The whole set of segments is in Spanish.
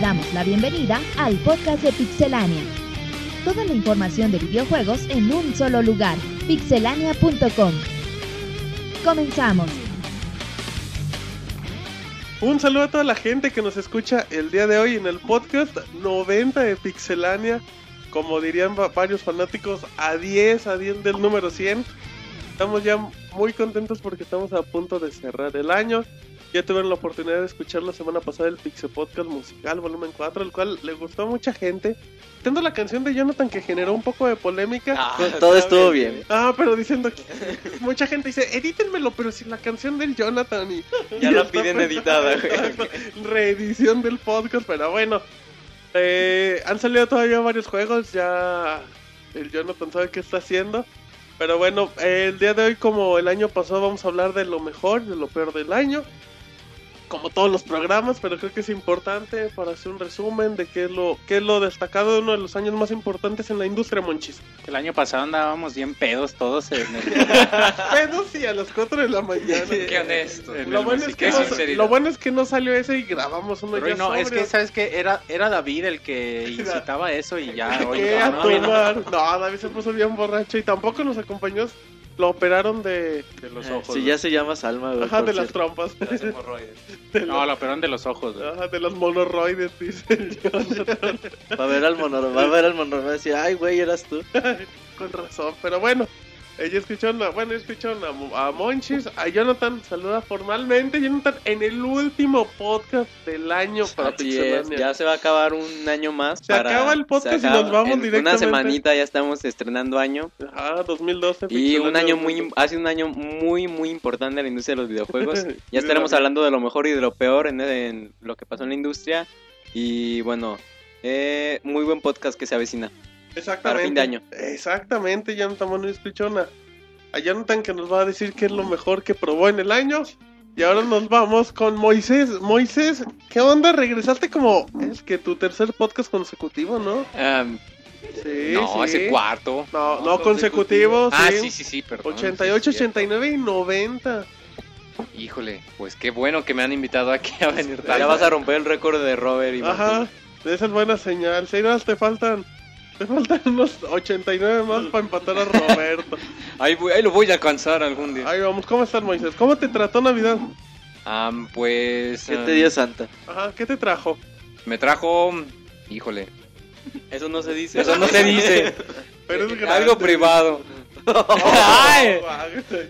Damos la bienvenida al podcast de Pixelania. Toda la información de videojuegos en un solo lugar, pixelania.com. Comenzamos. Un saludo a toda la gente que nos escucha el día de hoy en el podcast 90 de Pixelania. Como dirían va- varios fanáticos, a 10, a 10 del número 100. Estamos ya muy contentos porque estamos a punto de cerrar el año. Ya tuvieron la oportunidad de escuchar la semana pasada el Pixel Podcast Musical Volumen 4, el cual le gustó a mucha gente. Tendo la canción de Jonathan que generó un poco de polémica. Ah, Pues todo estuvo bien. Ah, pero diciendo que mucha gente dice, edítenmelo, pero sin la canción del Jonathan y Ya y la piden editada, güey. Reedición del podcast, pero bueno. Eh, han salido todavía varios juegos, ya el Jonathan sabe qué está haciendo. Pero bueno, eh, el día de hoy, como el año pasado, vamos a hablar de lo mejor, de lo peor del año. Como todos los programas, pero creo que es importante para hacer un resumen de qué es lo, qué es lo destacado de uno de los años más importantes en la industria, Monchis. El año pasado andábamos bien pedos todos en el, Pero sí, a las 4 de la mañana. Qué honesto. Lo bueno, es que no, lo bueno es que no salió ese y grabamos uno Pero ya no, es que sabes que era, era David el que incitaba eso y ya hoy ¿Qué? no, a no. No, David se puso bien borracho y tampoco nos acompañó. Lo operaron de, de los ojos. Si ya se llama Salma, güey. ajá, de las cierto. trompas. Las hemorroides. De, No, los, lo peor de los ojos. güey. ajá, de los monoroides, dice. Va a ver al monoro, va a ver al monoro, va a decir, ay, güey, eras tú. Con razón, pero bueno. Ella escucharon, a, bueno, escucharon a, a Monchis, a Jonathan, saluda formalmente. Jonathan, en el último podcast del año para es, ya se va a acabar un año más. Se acaba el podcast y nos vamos en directamente. Una semanita ya estamos estrenando año. Ajá, 2012. Y un año muy, 2012. ha sido un año muy, muy importante en la industria de los videojuegos. Ya estaremos la- hablando de lo mejor y de lo peor en, en lo que pasó en la industria. Y bueno, eh, muy buen podcast que se avecina. Exactamente. para fin de año. Exactamente, Jonathan Manuel Pichona. A Jonathan que nos va a decir qué es lo mejor que probó en el año. Y ahora nos vamos con Moisés. Moisés, ¿qué onda? Regresaste como... Es que tu tercer podcast consecutivo, ¿no? Sí, no, sí. ese cuarto. No, no, consecutivo, Ah, sí. sí, sí, sí, perdón. 88, sí, es cierto. 89 y 90. Híjole, pues qué bueno que me han invitado aquí a venir. Ya vas a romper el récord de Robert y Ajá, Martín. esa es buena señal. Si no, te faltan... Te faltan unos 89 más para empatar a Roberto. Ahí, voy- ahí lo voy a alcanzar algún día. Ahí vamos, ¿cómo estás, Moisés? ¿Cómo te trató Navidad? Am, pues... ¿Qué te dio Santa? Ajá, ¿qué te trajo? Me trajo... Híjole, Eso no se dice. eso no se dice. Pero es. Algo privado. Ay.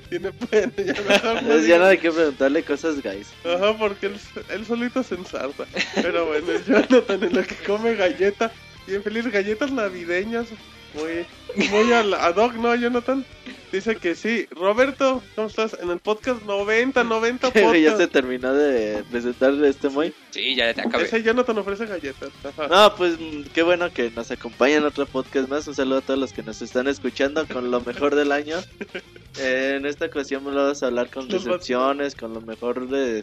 Tiene pena, ya mejor no Entonces ya no digas. hay que preguntarle cosas, guys. Ajá, porque él, él solito se ensarta. Pero bueno, es Jonathan en lo que come galleta. Bien feliz, galletas navideñas. Muy, muy al- ad hoc, ¿no, Jonathan? Dice que sí. Roberto, ¿cómo estás? En el podcast 90, 90 ya se podcast. terminó de presentar este muy. Sí, ya te acabé. Ese Jonathan ofrece galletas. Ajá. No, pues mm, qué bueno que nos acompañan en otro podcast más. Un saludo a todos los que nos están escuchando con lo mejor del año. Eh, en esta ocasión vamos a hablar con decepciones, con lo mejor de...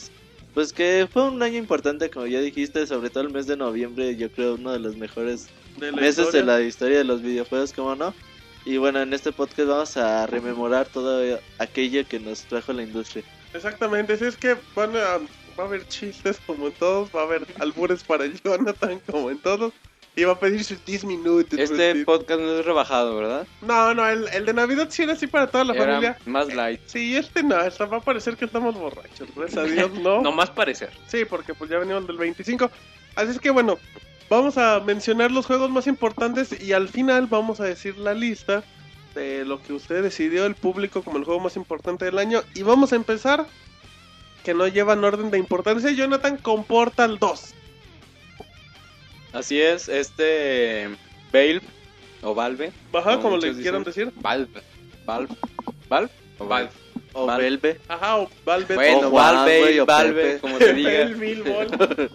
Pues que fue un año importante, como ya dijiste, sobre todo el mes de noviembre, yo creo uno de los mejores De meses historia. de la historia de los videojuegos, como no. Y bueno, en este podcast vamos a rememorar todo aquello que nos trajo la industria. Exactamente, si es que van a, va a haber chistes como en todos, va a haber albures para Jonathan como en todos, va a pedir sus 10 minutos. Este pues, podcast no es rebajado, ¿verdad? No, no, el, el de Navidad sí era así para toda la Era familia. más light. Sí, este no, esta va a parecer que estamos borrachos, gracias a Dios, ¿no? No más parecer. Sí, porque pues ya venimos del 25. Así es que bueno, vamos a mencionar los juegos más importantes y al final vamos a decir la lista de lo que usted decidió el público como el juego más importante del año. Y vamos a empezar, que no llevan orden de importancia, Jonathan con Portal 2. Así es, este Valve o Valve Ajá, Como como le quieran dicen. decir. Valve. Valve Valve O Valve. o Valve. Valve. Ajá, o Valve. Bueno, o Valve, Valve o Valve, Pepe. como te diga.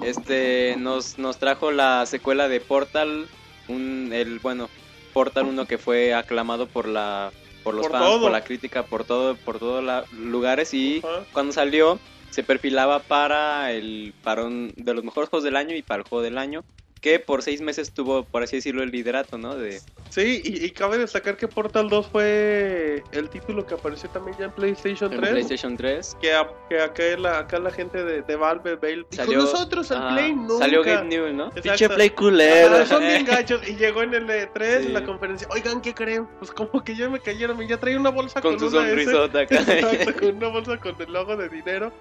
Este nos nos trajo la secuela de Portal, un el bueno, Portal 1 que fue aclamado por la por los Por fans, todo. por la crítica, por todo por todos los lugares y Ajá. cuando salió se perfilaba para el para un de los mejores juegos del año y para el juego del año que por seis meses tuvo, por así decirlo, el liderato, ¿no? De, Sí, y, y cabe destacar que Portal 2 fue el título que apareció también ya en PlayStation en 3. PlayStation 3. Que, a- que acá, la, acá la gente de, de Valve, dijo, Salió- nosotros el ajá, Play nunca. Salió Gabe Newell, ¿no? Pinche play culero. Ah, son bien gachos. Y llegó en el E3, Sí. en la conferencia. Oigan, ¿qué creen? Pues como que ya me cayeron. y Ya traía una bolsa con, Con su una sonrisota acá. Exacto, con una bolsa con el logo de dinero.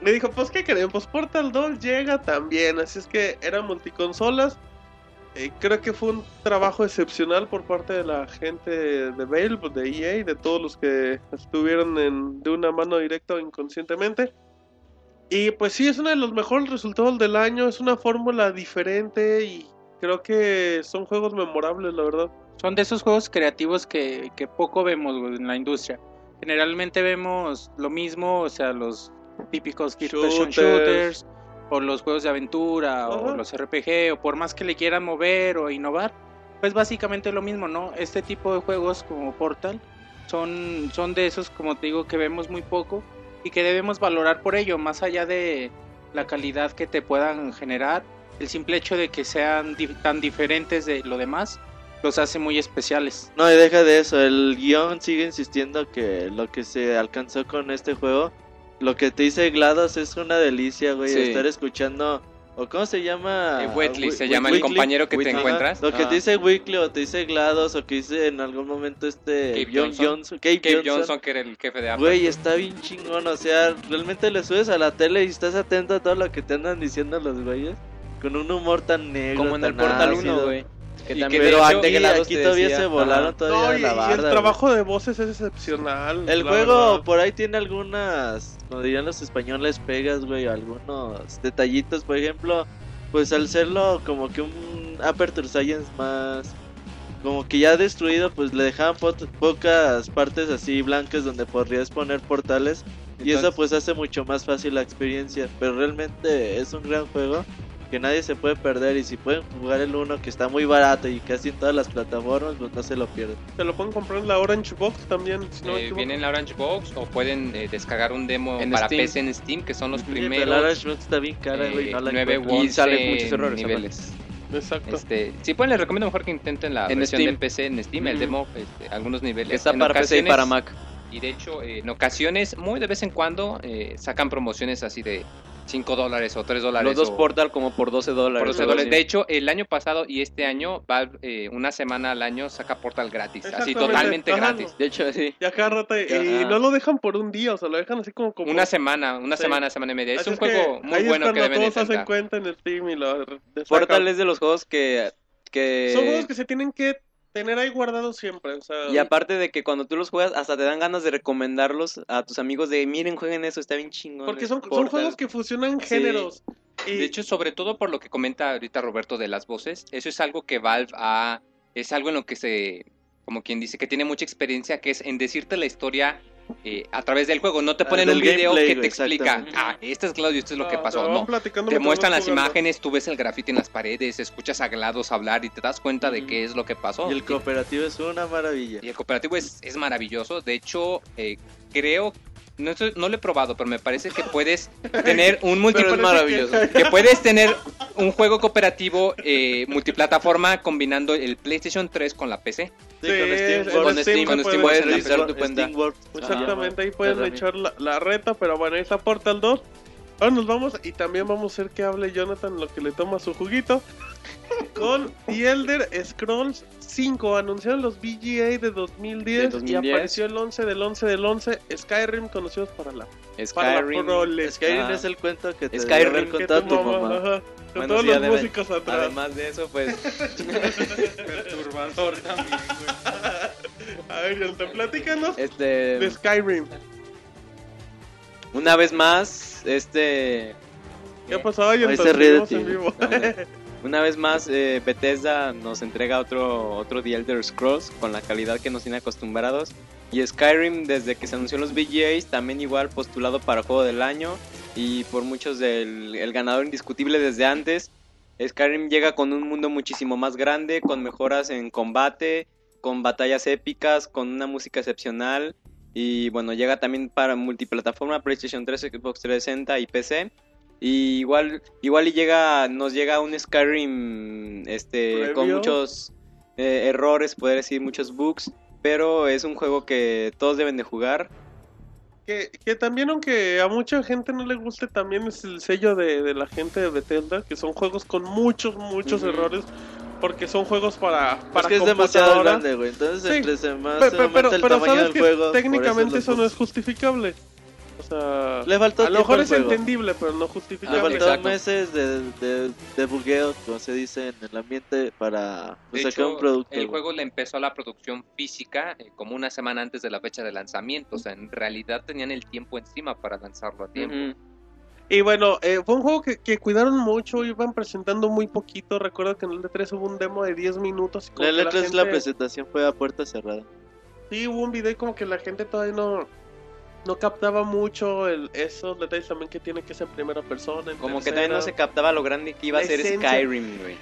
Me dijo, pues, ¿qué creen? Pues Portal 2 llega también. Así es que era multiconsolas. Eh, creo que fue un trabajo excepcional por parte de la gente de Valve, de EA, de todos los que estuvieron de una mano directa o inconscientemente. Y pues sí, es uno de los mejores resultados del año, es una fórmula diferente y creo que son juegos memorables, la verdad. Son de esos juegos creativos que, que poco vemos en la industria. Generalmente vemos lo mismo, o sea, los típicos first person Shooters. shooters, o los juegos de aventura, Ajá. o los RPG, o por más que le quieran mover o innovar, pues básicamente lo mismo, ¿no? Este tipo de juegos como Portal son, son de esos, como te digo, que vemos muy poco y que debemos valorar por ello, más allá de la calidad que te puedan generar, el simple hecho de que sean di- tan diferentes de lo demás los hace muy especiales. No, y deja de eso, el guion sigue insistiendo que lo que se alcanzó con este juego, lo que te dice GLaDOS es una delicia, güey, Sí. estar escuchando, o cómo se llama... Eh, Whitley se llama el compañero que te encuentras. Lo que Ah. te dice Weekly o te dice GLaDOS o que dice en algún momento este John Johnson. Gabe Johnson. Johnson, que era el jefe de Apple. Güey, está bien chingón, o sea, realmente le subes a la tele y estás atento a todo lo que te andan diciendo los güeyes. Con un humor tan negro, Como en el Portal ácido. 1, güey. Que Y también que Pero hecho- aquí, todavía decía, se volaron ajá. todavía No, y, la y barda. el güey. trabajo de voces es excepcional. El juego verdad. por ahí tiene algunas, como dirían los españoles, pegas, güey, algunos detallitos, por ejemplo, pues al serlo como que un Aperture Science más, como que ya destruido, pues le dejaban po- pocas partes así blancas donde podrías poner portales y eso pues hace mucho más fácil la experiencia, pero realmente es un gran juego que nadie se puede perder y si pueden jugar el 1 que está muy barato y casi en todas las plataformas, pues no se lo pierden. Se lo pueden comprar en la Orange Box también. Si no Eh, viene en la Orange Box o pueden eh, descargar un demo En para Steam. PC en Steam, que son los Sí, pero la primeros Orange Box está bien cara, güey, eh, no la 9 encuentro. u Y 11 sale muchos errores, niveles. Exacto. Este, si pueden, les recomiendo mejor que intenten la En versión Steam. de PC en Steam, el demo, este, algunos niveles. Está En para PC y para Mac. Y de hecho, eh, en ocasiones, muy de vez en cuando, eh, sacan promociones así de 5 dólares o 3 dólares. Los dos o Portal como por 12 dólares. por 12 algo dólares. así. De hecho, el año pasado y este año, Valve, eh, una semana al año, saca Portal gratis. Así, totalmente Ajá, gratis. De hecho, sí. Y acá rato, y, Ajá. no lo dejan por un día, o sea, lo dejan así como... como Una semana, una Sí. semana, semana y media. Es Así un juego muy bueno que deben todos hacen cuenta en Steam y lo Portal es de los juegos que... que... Son juegos que se tienen que tener ahí guardados siempre, o sea... Y aparte de que cuando tú los juegas, hasta te dan ganas de recomendarlos a tus amigos de miren, jueguen eso, está bien chingón. Porque son, son Portal". juegos que fusionan Sí. géneros. Y, De hecho, sobre todo por lo que comenta ahorita Roberto de las voces, eso es algo que Valve ha, es algo en lo que se, como quien dice, que tiene mucha experiencia, que es en decirte la historia eh, a través del juego. No te Ah, ponen del un video gameplay, que te explica, ah, este es Claudio, esto es lo que ah, pasó. No, te muestran las jugando. imágenes, tú ves el grafiti en las paredes, escuchas a GLaDOS hablar y te das cuenta de qué es lo que pasó. Y el cooperativo es una maravilla. Y el cooperativo es, es maravilloso. De hecho, eh, creo, no, estoy- no lo he probado, pero me parece que puedes tener un multi Pero es maravilloso. que puedes tener un juego cooperativo eh, multiplataforma combinando el PlayStation 3 con la PC. Sí, Sí, con Steam, World. con Steam, con Steam puedes World, tu cuenta. Exactamente, ahí También. echar la, la reta, pero bueno, ahí está Portal 2. Ahora nos vamos y también vamos a hacer que hable Jonathan lo que le toma su juguito. Con The Elder Scrolls 5. Anunciaron los VGA de 2010, De y 2010. apareció el 11 del 11 del 11. Skyrim conocidos para la, para la Skyrim. Skyrim Ah. es el cuento que te Skyrim, contado tu mamá, mamá. con Bueno, todos sí, los además- músicos atrás. Además de eso, pues Perturbador también, A ver, Jonathan, platícanos de este Skyrim. una vez más este ¿Qué pasó? Ay, Ahí se ríe de ti. en vivo. una vez más eh, Bethesda nos entrega otro otro The Elder Scrolls con la calidad que nos tiene acostumbrados y Skyrim desde que se anunció los VGAs también igual postulado para juego del año y por muchos del el ganador indiscutible desde antes. Skyrim llega con un mundo muchísimo más grande, con mejoras en combate, con batallas épicas, con una música excepcional y bueno, llega también para multiplataforma PlayStation 3, Xbox 360 y PC. Y igual, igual y llega, nos llega un Skyrim este, con muchos eh, errores, poder decir, muchos bugs. Pero es un juego que todos deben de jugar. Que, que también, aunque a mucha gente no le guste, también es el sello de, de la gente de Bethesda, que son juegos con muchos, muchos errores, porque son juegos para, Es para que es demasiado grande, güey. Entonces, Sí. entre se más se pero, el pero tamaño sabes del que juego. por técnicamente eso no es justificable. Sea, Le faltó a lo mejor es juego. entendible, pero no Le justificable. faltó exacto. meses de, de, de bugueo, como se dice en el ambiente, para pues, sacar hecho, un producto. el juego le empezó a la producción física eh, como una semana antes de la fecha de lanzamiento. O sea, en realidad tenían el tiempo encima para lanzarlo a tiempo. Y bueno, eh, fue un juego que, que cuidaron mucho, iban presentando muy poquito. Recuerdo que en el D3 hubo un demo de 10 minutos. y como La que letra es la gente- presentación fue a puerta cerrada. Sí, hubo un video y como que la gente todavía no, no captaba mucho el, esos detalles también que tiene que ser en primera persona. en Como que también no se captaba lo grande que iba a ser. Skyrim, güey.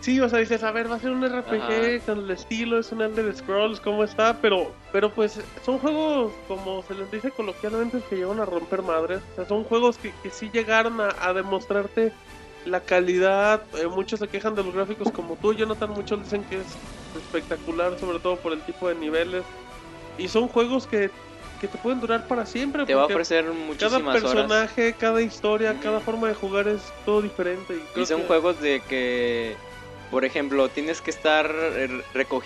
Sí, o sea, dices, a ver, va a ser un RPG Ajá. con el estilo, es un Elder Scrolls, ¿cómo está? Pero, pero pues son juegos, como se les dice coloquialmente, que llevan a romper madres. O sea, son juegos que, que sí llegaron a, a demostrarte la calidad. eh, muchos se quejan de los gráficos como tú, Jonathan, muchos dicen que es espectacular, sobre todo por el tipo de niveles. Y son juegos que, que te pueden durar para siempre. Te va a ofrecer cada muchísimas horas. personaje, cada historia, cada forma de jugar es todo diferente. Y, creo Y son que- juegos de que, por ejemplo, tienes que estar, eh,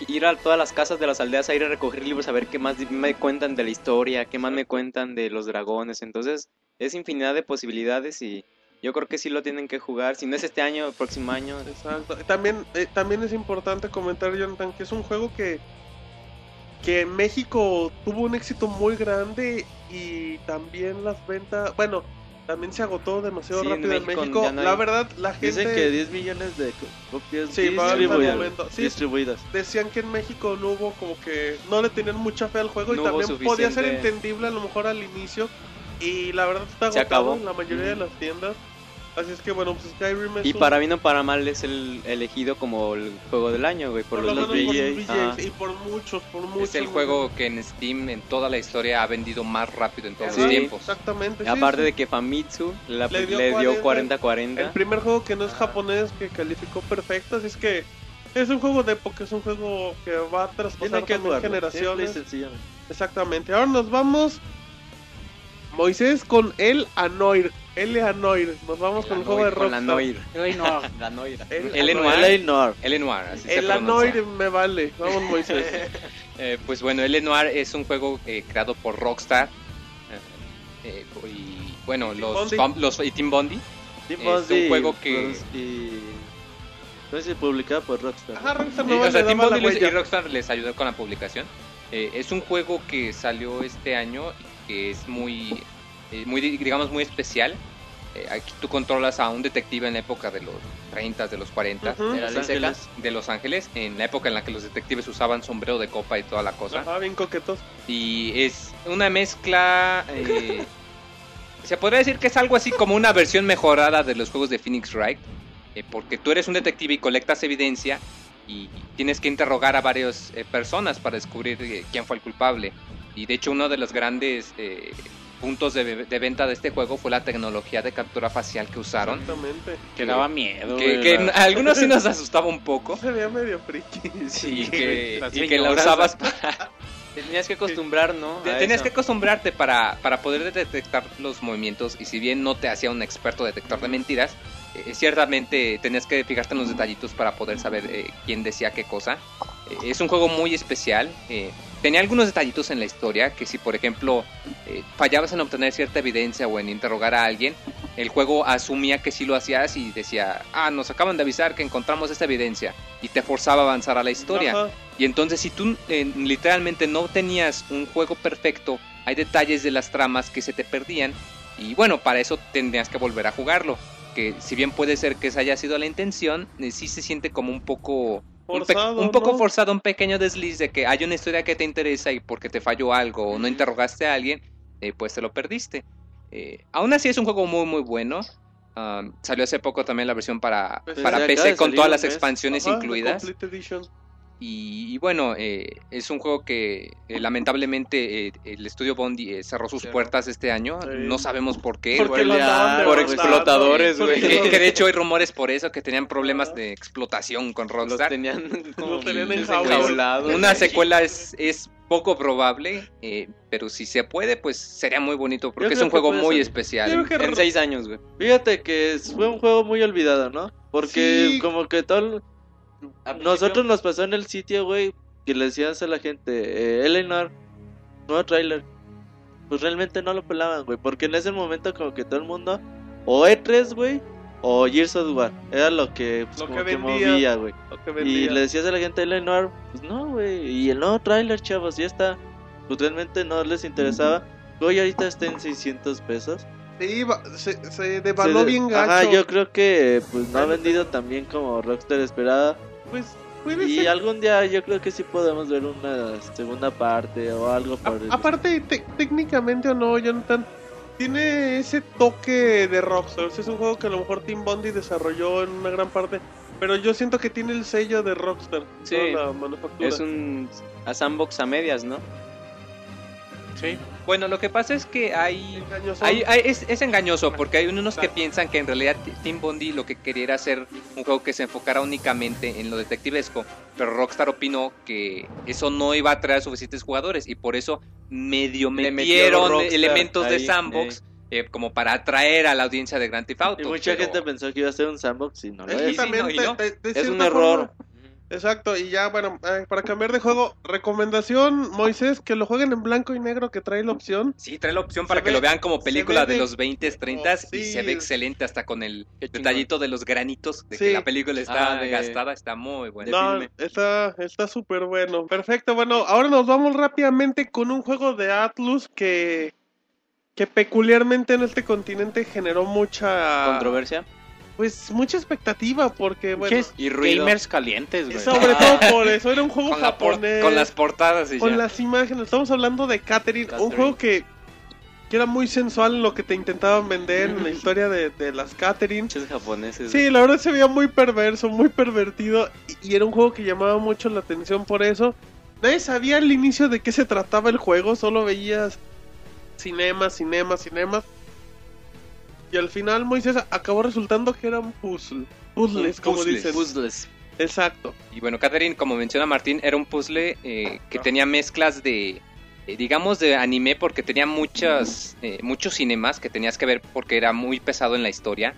ir a todas las casas de las aldeas a ir a recoger libros a ver qué más me cuentan de la historia, qué más me cuentan de los dragones. Entonces, es infinidad de posibilidades y yo creo que sí lo tienen que jugar. Si no es este año, el próximo año. Exacto. También, eh, también es importante comentar, Jonathan, que es un juego que, que en México tuvo un éxito muy grande y también las ventas, bueno, también se agotó demasiado Sí, rápido en México no. La verdad, la gente Dicen que 10 millones de co- copias Sí, distribuidas. Sí. distribuidas. decían que en México no hubo como que no le tenían mucha fe al juego No y también podía ser entendible a lo mejor al inicio y la verdad está Se agotado acabó. en la mayoría de las tiendas. Así es que bueno, pues Skyrim es Y un- para mí no para mal es el elegido como el juego del año, güey, por, por lo los los VGAs. Ajá. y por muchos, por muchos. Es el juego que en Steam en toda la historia ha vendido más rápido en todos Ajá, los tiempos. Exactamente. sí, Aparte sí. de que Famitsu la- Le dio dio 40. 40-40. El primer juego que no es japonés que calificó perfecto, así es que es un juego de época, es un juego que va a traspasar que jugarlo. generaciones. Exactamente. Ahora nos vamos, Moisés, con el Anoir. Anoir. Nos vamos con el juego de Con la Rockstar. Noir. La Noir. Noir. LA Noir. Anoir me vale. Vamos, Moisés. Eh, pues bueno, El Noir es un juego eh, creado por Rockstar. eh, eh, y bueno, los, Bondi. los y Team Bondi. Team Es un juego que- pues, y... No sé si publicado por Rockstar. Ajá, Rockstar no o sea, Team la Bondi y. Rockstar les ayudó con la publicación. Eh, es un juego que salió este año y que es muy, eh, muy digamos, muy especial. Eh, aquí tú controlas a un detective en la época de los 30, de los 40, Ujú. De la Los. Ángeles. de Los Ángeles, en la época en la que los detectives usaban sombrero de copa y toda la cosa. Ajá, bien coquetos. Y es una mezcla. eh, se podría decir que es algo así como una versión mejorada de los juegos de Phoenix Wright. eh, porque tú eres un detective y colectas evidencia y tienes que interrogar a varias eh, personas para descubrir eh, quién fue el culpable. Y de hecho, uno de los grandes eh, puntos de, de venta de este juego fue la tecnología de captura facial que usaron. Exactamente. Que daba miedo. Que, que a algunos sí nos asustaba un poco. Se veía medio friki. Y que, Las y que la usabas para, Te tenías que acostumbrar, ¿no? A Tenías eso. que acostumbrarte para, para poder detectar los movimientos y si bien no te hacía un experto detector de mentiras, eh, ciertamente tenías que fijarte en los detallitos para poder saber eh, quién decía qué cosa. Eh, es un juego muy especial. eh, tenía algunos detallitos en la historia que si por ejemplo eh, fallabas en obtener cierta evidencia o en interrogar a alguien, el juego asumía que sí lo hacías y decía, ah, nos acaban de avisar que encontramos esta evidencia y te forzaba a avanzar a la historia. Ajá. Y entonces si tú eh, literalmente no tenías un juego perfecto, hay detalles de las tramas que se te perdían. Y bueno, para eso tendrías que volver a jugarlo. Que si bien puede ser que esa haya sido la intención, eh, sí se siente como un poco... un pe- Forzado, un poco ¿no? forzado, un pequeño desliz de que hay una historia que te interesa y porque te falló algo o no interrogaste a alguien, eh, pues te lo perdiste. Eh, aún así es un juego muy muy bueno. Um, salió hace poco también la versión para, Pues para PC con todas las mes. expansiones Ajá, incluidas. Y, y bueno, eh, es un juego que eh, lamentablemente eh, el estudio Bondi eh, cerró sus puertas este año. Sí. No sabemos por qué. Porque Por explotadores, güey. Que, de hecho hay rumores por eso, que tenían problemas de explotación con Los Rockstar. tenían como tenían enjaulados. Una secuela es, es poco probable, eh, pero si se puede, pues sería muy bonito, porque es un juego muy salir. especial. En seis años, güey. Fíjate que fue un juego muy olvidado, ¿no? Porque Sí. como que todo... Nosotros nos pasó en el sitio, güey, que le decías a la gente, eh, Eleanor, nuevo trailer. Pues realmente no lo pelaban, güey, porque en ese momento como que todo el mundo, o E3, güey, o Gears of War, era lo que, pues, Lo como que movía, güey. Y le decías a la gente Eleanor, pues no, güey, y el nuevo trailer, chavos, ya está. Pues realmente no les interesaba. Hoy ahorita está en 600 pesos. Se, se devaló Se- bien gacho. Ajá, yo creo que pues no ha vendido tan bien como Rockstar esperaba. Pues puede Y ser. algún día yo creo que sí podemos ver una segunda parte o algo A- por el aparte, te- técnicamente o no, Jonathan, tiene ese toque de Rockstar. Es un juego que a lo mejor Team Bondi desarrolló en una gran parte. Pero yo siento que tiene el sello de Rockstar. Sí. toda la manufactura. Es un a sandbox a medias, ¿no? Sí. Bueno, lo que pasa es que hay... Engañoso. hay- hay- es, es engañoso porque hay unos que piensan que en realidad Team Bondi lo que quería era hacer un juego que se enfocara únicamente en lo detectivesco, pero Rockstar opinó que eso no iba a atraer suficientes jugadores y por eso medio Le metieron Rockstar elementos de sandbox eh, como para atraer a la audiencia de Grand Theft Auto. Y mucha pero- gente pensó que iba a ser un sandbox y no lo Es es. sí, también no, y de- no. de- de Es un error. forma- Exacto, y ya, bueno, eh, para cambiar de juego, recomendación, Moisés, que lo jueguen en blanco y negro, que trae la opción. Sí, trae la opción para Se que ve- lo vean como película ve de de- los 20, 30 Oh, y se ve excelente hasta con el detallito de los granitos de Sí. que la película está Ah, de- gastada, está muy buena. No, filme. está está súper bueno. Perfecto, bueno, ahora nos vamos rápidamente con un juego de Atlus que que peculiarmente en este continente generó mucha Controversia pues mucha expectativa porque bueno, y ruido. Gamers calientes, güey. sobre todo por eso era un juego Con, la japonés con las portadas y con ya. las imágenes. Estamos hablando de Catherine, un juego que, que era muy sensual en lo que te intentaban vender en la historia de, de las Catherine. Pinches japoneses. Sí, la verdad se veía muy perverso, muy pervertido y, y era un juego que llamaba mucho la atención por eso. Nadie sabía al inicio de qué se trataba el juego, solo veías cinemas, cinemas, cinemas. Y al final Moisés acabó resultando que era un puzzle. Puzzles, como Puzzles. dices. Puzzles. Exacto. Y bueno, Catherine, como menciona Martín, era un puzzle eh, que tenía mezclas de, eh, digamos, de anime porque tenía muchas, eh, muchos cinemas que tenías que ver porque era muy pesado en la historia.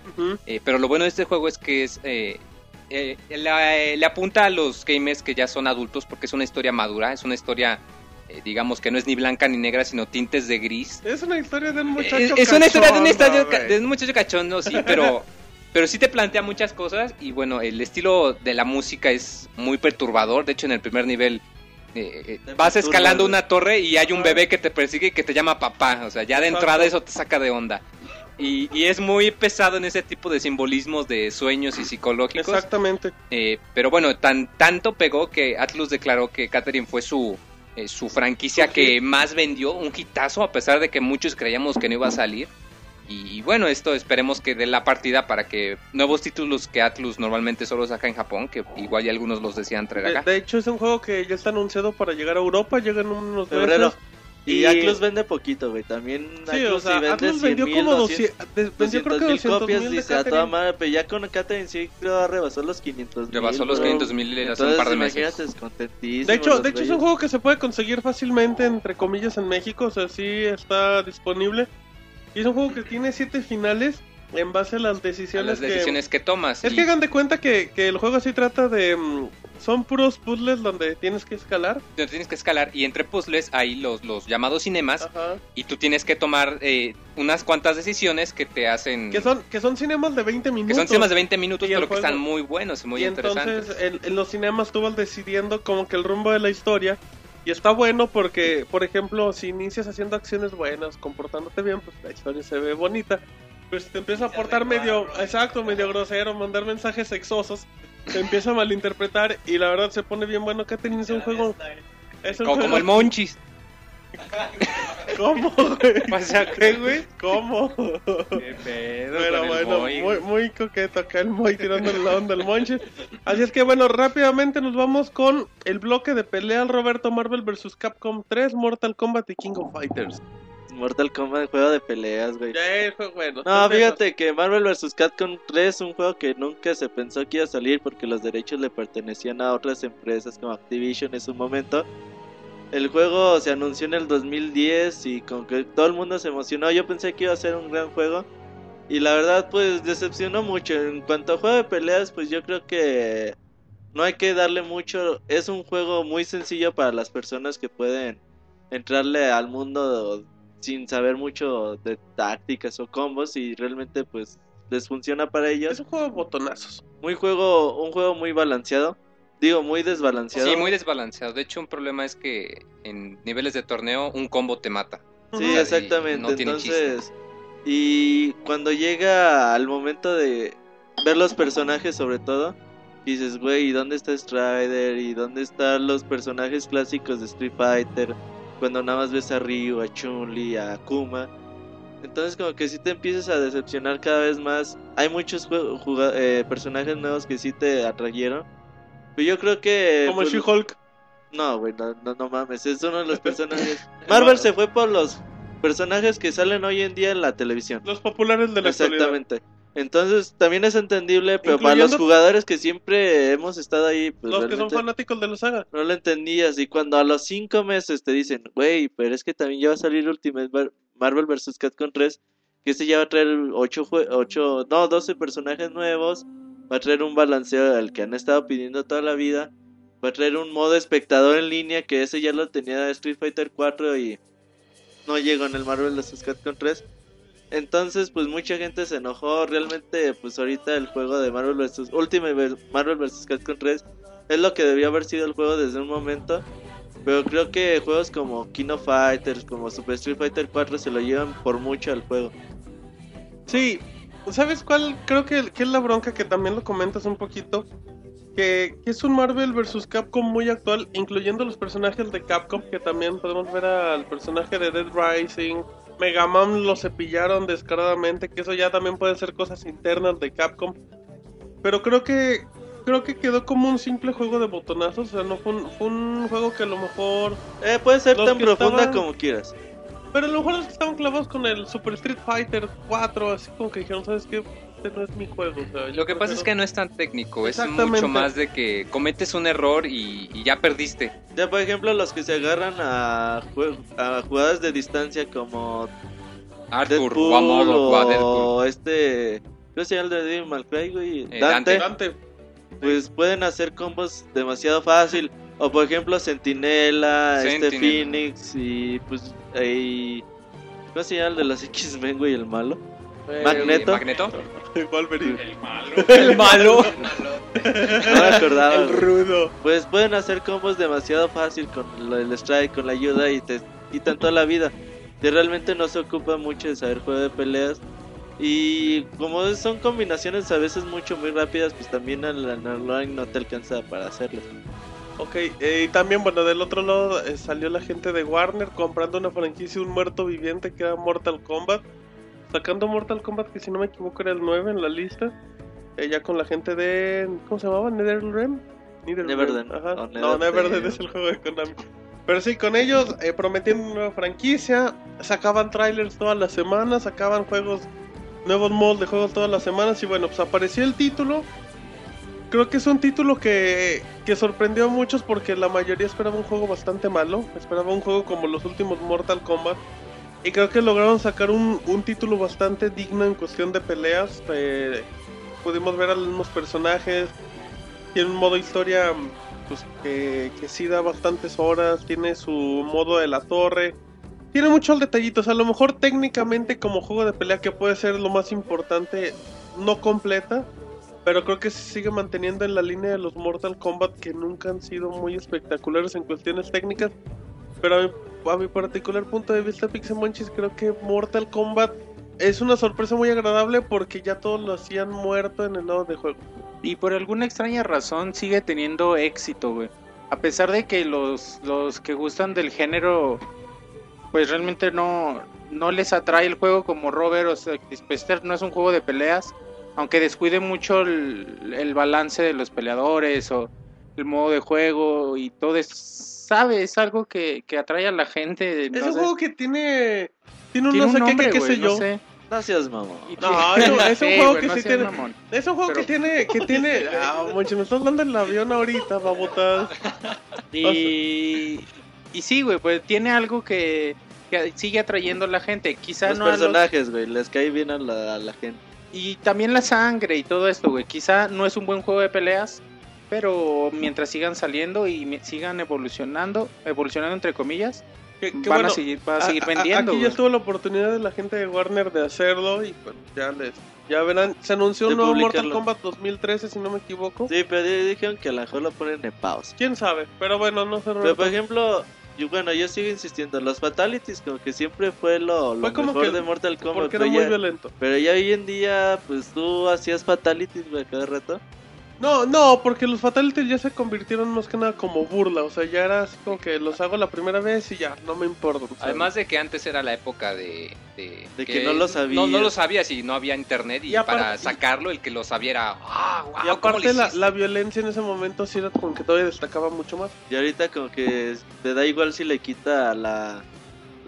Eh, pero lo bueno de este juego es que es eh, eh, la- le apunta a los gamers que ya son adultos porque es una historia madura, es una historia, digamos, que no es ni blanca ni negra, sino tintes de gris. Es una historia de un muchacho Es, es una historia de un, cachondo, estadio de un muchacho cachondo, sí, pero, pero sí te plantea muchas cosas y bueno, el estilo de la música es muy perturbador. De hecho, en el primer nivel eh, eh, vas escalando una torre y hay un bebé que te persigue y que te llama papá. O sea, ya de entrada eso te saca de onda. Y, y es muy pesado en ese tipo de simbolismos de sueños y psicológicos. Exactamente. Eh, pero bueno, tan tanto pegó que Atlus declaró que Catherine fue su, eh, su franquicia que más vendió, un hitazo, a pesar de que muchos creíamos que no iba a salir. Y, bueno, esto esperemos que dé la partida para que nuevos títulos que Atlus normalmente solo saca en Japón, que igual ya algunos los decían traer De, acá. de hecho, es un juego que ya está anunciado para llegar a Europa. Llega en unos Febrero. meses. Y, Y- Atlus vende poquito, güey. También Sí, Atlus o sea, vende Atlus 100 vendió mil, como 200, 200, de- vendió creo que 200 mil 200 copias, mil de dice a toda madre, pero ya con Catherine sí creo rebasó los 500 mil. Rebasó los bro. 500 mil hace un Entonces, par de meses. De hecho, de hecho es un juego que se puede conseguir fácilmente, entre comillas, en México. O sea, sí está disponible. Y es un juego que tiene siete finales en base a las A decisiones, las decisiones que, tomas. que... Es y- que hagan de cuenta que, que el juego sí trata de... mm, son puros puzzles donde tienes que escalar. donde tienes que escalar y entre puzzles hay los, los llamados cinemas Ajá. y tú tienes que tomar eh, unas cuantas decisiones que te hacen... Que son, que son cinemas de 20 minutos. que son cinemas de 20 minutos, pero que juego- están muy buenos y muy y interesantes. entonces en, en los cinemas tú vas decidiendo como que el rumbo de la historia y está bueno porque, por ejemplo, si inicias haciendo acciones buenas, comportándote bien, pues la historia se ve bonita. Pero si te empieza a portar medio, exacto, medio grosero, mandar mensajes sexosos, te empieza a malinterpretar y la verdad se pone bien bueno. Catherine es un juego... Es un Como, como juego- el Monchis. ¿Cómo, güey? O sea, ¿qué, güey? ¿Cómo? Qué pedo Pero bueno, muy, güey. muy coqueto acá el Moy tirando el lado del Monches. Así es que bueno, rápidamente nos vamos con el bloque de pelea Roberto Marvel vs Capcom 3, Mortal Kombat y King of Fighters. Mortal Kombat, juego de peleas, güey. Ya, fue bueno. No, fíjate que Marvel vs. Capcom 3 es un juego que nunca se pensó que iba a salir porque los derechos le pertenecían a otras empresas como Activision en su momento. El juego se anunció en el 2010 y con que todo el mundo se emocionó. Yo pensé que iba a ser un gran juego y la verdad pues decepcionó mucho. En cuanto a juego de peleas pues yo creo que no hay que darle mucho. Es un juego muy sencillo para las personas que pueden entrarle al mundo sin saber mucho de tácticas o combos y realmente pues les funciona para Es ellos. un juego de botonazos. Muy juego, un juego muy balanceado. Digo, muy desbalanceado. Sí, muy desbalanceado. De hecho, un problema es que en niveles de torneo un combo te mata. Sí, O sea, y exactamente. no Entonces, y cuando llega al momento de ver los personajes sobre todo, dices, güey, ¿y dónde está Strider? ¿Y dónde están los personajes clásicos de Street Fighter? Cuando nada más ves a Ryu, a Chun-Li, a Akuma. Entonces como que sí te empiezas a decepcionar cada vez más. Hay muchos eh, personajes nuevos que sí te atrayeron. Pero yo creo que... Como pues, She-Hulk. no, güey, no, no, no mames, es uno de los personajes. Marvel se fue por los personajes que salen hoy en día en la televisión. Los populares de la actualidad. Entonces también es entendible, pero para los jugadores que siempre hemos estado ahí, pues Los que son fanáticos de la saga. no lo entendías. Y cuando a los cinco meses te dicen, güey, pero es que también ya va a salir Ultimate Mar- Marvel vs. Capcom 3, que este ya va a traer 8, ocho, no, 12 personajes nuevos, va a traer un balanceo al que han estado pidiendo toda la vida, va a traer un modo espectador en línea, que ese ya lo tenía Street Fighter 4 y no llegó en el Marvel vs. Capcom 3. Entonces, pues mucha gente se enojó. Realmente, pues ahorita el juego de Marvel vs. Ultimate Marvel vs. Capcom 3 es lo que debió haber sido el juego desde un momento. Pero creo que juegos como King of Fighters, como Super Street Fighter 4 se lo llevan por mucho al juego. Sí, ¿sabes cuál? Creo que, que es la bronca que también lo comentas un poquito. Que, que es un Marvel vs. Capcom muy actual, incluyendo los personajes de Capcom, que también podemos ver al personaje de Dead Rising. Mega Man lo cepillaron descaradamente, que eso ya también puede ser cosas internas de Capcom. Pero creo que creo que quedó como un simple juego de botonazos, o sea, no fue un, fue un juego que a lo mejor... Eh, puede ser tan profunda estaban- como quieras. Pero a lo mejor los que estaban clavados con el Super Street Fighter 4, así como que dijeron, ¿sabes qué? Este no es mi juego. o sea, yo Lo que pasa es que no es tan técnico, es mucho más de que cometes un error y, y ya perdiste. Ya, por ejemplo, los que se agarran a, jugadas de distancia como Arthur, Deadpool o a modo, o a Deadpool. o este... ¿Cómo se llama el de Devil May Cry, güey? Eh, Dante. Dante. pues pueden hacer combos demasiado fácil. O por ejemplo, Sentinela, este Sentinel. Phoenix y pues ahí. ¿Cómo se llama el de los X-Men, güey? El malo. Eh, Magneto. Magneto. Wolverine. El malo. No me acordaba. El rudo. Pues pueden hacer combos demasiado fácil con el strike, con la ayuda y te quitan toda la vida. Que realmente no se ocupa mucho de saber juego de peleas. Y como son combinaciones a veces mucho muy rápidas, pues también al al online no te alcanza para hacerlas. Ok, eh, y también, bueno, del otro lado eh, salió la gente de Warner comprando una franquicia, un muerto viviente que era Mortal Kombat. Sacando Mortal Kombat, que si no me equivoco era el 9 en la lista. Eh, ya con la gente de. ¿Cómo se llamaba? ¿Netherrealm? Ajá. o No. Neverdent es el juego de Konami. Pero sí, con ellos eh, prometiendo una nueva franquicia. Sacaban trailers todas las semanas, sacaban juegos, nuevos mods de juegos todas las semanas. Y bueno, pues apareció el título. Creo que es un título que, que sorprendió a muchos porque la mayoría esperaba un juego bastante malo. Esperaba un juego como los últimos Mortal Kombat. Y creo que lograron sacar un, un título bastante digno en cuestión de peleas. Eh, pudimos ver a personajes. Tiene un modo historia pues, que, que sí da bastantes horas. Tiene su modo de la torre. Tiene muchos detallitos. A lo mejor técnicamente como juego de pelea que puede ser lo más importante, no completa. Pero creo que se sigue manteniendo en la línea de los Mortal Kombat que nunca han sido muy espectaculares en cuestiones técnicas. Pero a mi, a mi particular punto de vista, Pixemonchis, creo que Mortal Kombat es una sorpresa muy agradable porque ya todos lo hacían muerto en el lado de juego. Y por alguna extraña razón sigue teniendo éxito, güey. A pesar de que los, los que gustan del género pues realmente no, no les atrae el juego como Robert o sea, Spester no es un juego de peleas, aunque descuide mucho el, el balance de los peleadores o el modo de juego y todo eso, sabe, es algo que, que atrae a la gente. Es no un sé, juego que tiene. Tiene un tiene no sé un qué, nombre, qué, sé no yo. sé. Gracias, mamá. Y No, es un- es un Sí, juego que no sí tiene- mamón. Es un juego Pero- que tiene. Que tiene ah, me estás dando el avión ahorita, babotas. Y, y sí, güey, pues tiene algo que, que sigue atrayendo a la gente. Quizá Los no los- personajes, güey, les cae bien a la, a la gente. Y también la sangre y todo esto, güey. Quizá no es un buen juego de peleas, pero mientras sigan saliendo y sigan evolucionando, evolucionando entre comillas, Que, que van bueno, a seguir, va a seguir a- vendiendo. Aquí güey. ya tuvo la oportunidad de la gente de Warner de hacerlo y pues ya les. Ya verán, se anunció De un nuevo Mortal. Kombat 2013, si no me equivoco. Sí, pero dijeron que a lo mejor lo ponen en pausa. Quién sabe, pero bueno, no sé. Pero por ejemplo, yo, bueno, yo sigo insistiendo, los Fatalities como que siempre fue lo, lo Fue como mejor que- de Mortal Kombat. porque era pero muy ya- violento. Pero ya hoy en día, pues tú hacías Fatalities, güey, cada rato. No, no, porque los Fatalities ya se convirtieron más que nada como burla. O sea, ya era así como que los hago la primera vez y ya, no me importa. Además de que antes era la época de... De, De que no lo No, no sabías. lo sabías y no había internet y, Y aparte- para sacarlo el que lo sabía era... ¡Ah, wow! Y ¿cómo aparte la, hiciste?". la violencia en ese momento sí era como que todavía destacaba mucho más. Y ahorita como que te da igual si le quita la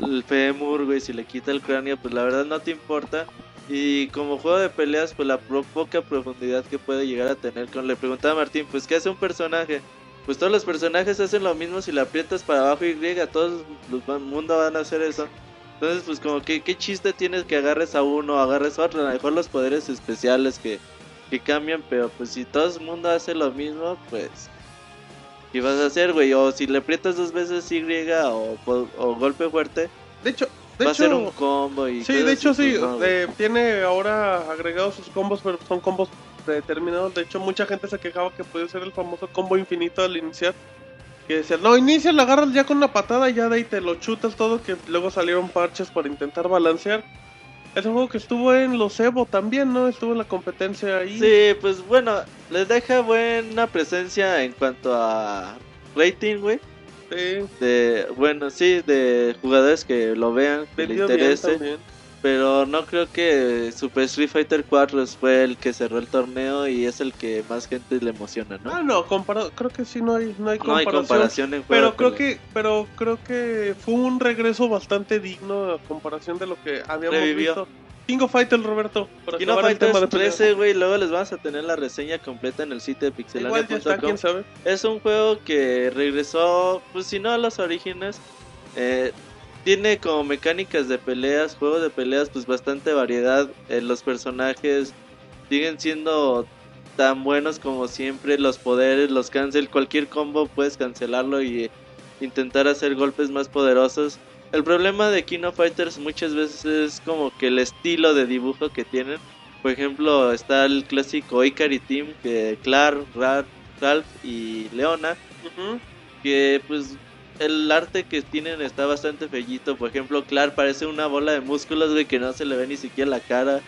el fémur, güey, si le quita el cráneo, pues la verdad no te importa. Y como juego de peleas, pues la pro- poca profundidad que puede llegar a tener. Con le preguntaba a Martín, pues ¿qué hace un personaje? Pues todos los personajes hacen lo mismo si le aprietas para abajo y griega, todos los mundo van a hacer eso. Entonces, pues como que qué chiste tienes que agarres a uno, agarres a otro, a lo mejor los poderes especiales que, que cambian, pero pues si todo el mundo hace lo mismo, pues ¿qué vas a hacer, güey? O si le aprietas dos veces Y o, po- o golpe fuerte, De hecho, de va hecho, a ser un combo y sí, de hecho sí, eh, tiene ahora agregados sus combos, pero son combos determinados. De hecho, mucha gente se quejaba que podía ser el famoso combo infinito al iniciar. Que decían, no, inicia, lo agarras ya con una patada y ya de ahí te lo chutas todo, que luego salieron parches para intentar balancear. Es un juego que estuvo en los Evo también, ¿no? Estuvo en la competencia ahí. Sí, pues bueno, les deja buena presencia en cuanto a rating, güey. Sí, De, bueno, sí, de jugadores que lo vean, que le vendió interese. Pero no creo que Super Street Fighter 4 fue el que cerró el torneo y es el que más gente le emociona, ¿no? Ah, no, comparado, creo que sí, no hay, no hay no hay comparación. comparación en juego Pero creo que, pero creo que fue un regreso bastante digno a comparación de lo que habíamos Revivió. visto. King of Fighters, Roberto, para King of Fighters peleas. 13, güey, luego les vamos a tener la reseña completa en el sitio de pixelania.com. Es un juego que regresó, pues si no a los orígenes, eh, tiene como mecánicas de peleas, juegos de peleas, pues bastante variedad. Eh, los personajes siguen siendo tan buenos como siempre, los poderes, los cancel, cualquier combo puedes cancelarlo y eh, intentar hacer golpes más poderosos. El problema de King of Fighters muchas veces es como que el estilo de dibujo que tienen. Por ejemplo, está el clásico Ikari Team, que Clark, Ralph, Ralph y Leona, que pues el arte que tienen está bastante fellito. Por ejemplo, Clark parece una bola de músculos, güey, que no se le ve ni siquiera la cara.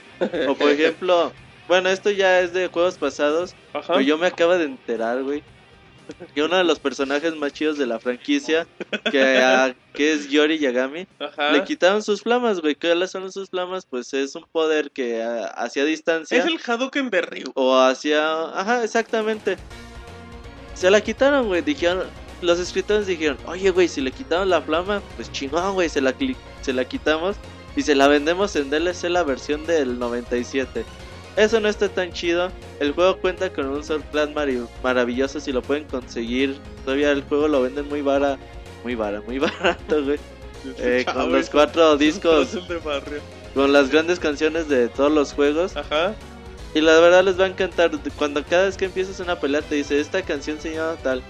O por ejemplo, bueno, esto ya es de juegos pasados, Ajá. pero yo me acabo de enterar, güey. Que uno de los personajes más chidos de la franquicia, que, a- que es Yori Yagami, Ajá. le quitaron sus flamas, güey. ¿Qué son sus flamas? Pues es un poder que hacia distancia Es el Hadouken de Ryu. o hacia... Ajá, exactamente. Se la quitaron, güey. Dijeron... Los escritores dijeron, oye, güey, si le quitaron la flama, pues chingón, güey, se la, se la quitamos y se la vendemos en DLC la versión del 97. Eso no está tan chido. El juego cuenta con un mari- maravilloso si lo pueden conseguir. Todavía el juego lo venden muy vara, muy vara, muy barato, güey. Eh, con los cuatro discos, con las grandes canciones de todos los juegos. Ajá. Y la verdad les va a encantar. Cuando cada vez que empiezas una pelea te dice, esta canción se llama tal.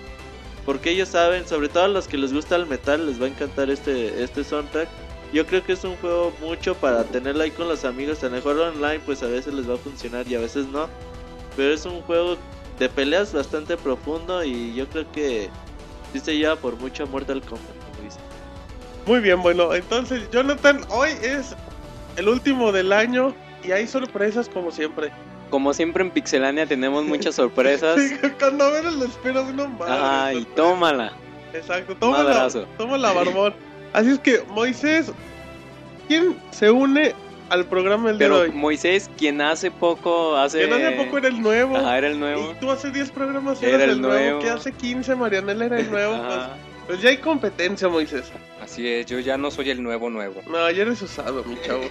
Porque ellos saben, sobre todo a los que les gusta el metal, les va a encantar este, este soundtrack. Yo creo que es un juego mucho para tenerlo ahí con los amigos. A lo mejor online pues a veces les va a funcionar y a veces no. Pero es un juego de peleas bastante profundo y yo creo que sí se lleva por mucho a Mortal Kombat. como dicen. Muy bien, bueno, entonces, Jonathan, hoy es el último del año y hay sorpresas como siempre. Como siempre en Pixelania tenemos muchas sorpresas. Sí, cuando menos lo esperas, no mames. Ay, tómala. Exacto, toma la, Madrazo. toma la barbón. Así es que, Moisés, ¿quién se une al programa el día de hoy? Moisés, quien hace poco, hace... Hace poco era el nuevo. Ajá, era el nuevo. Y tú hace 10 programas Era eras el el nuevo. Que hace 15 Marianela era el nuevo. Pues, pues ya hay competencia, Moisés. Así es, yo ya no soy el nuevo nuevo. No, ya eres usado, mi chavo.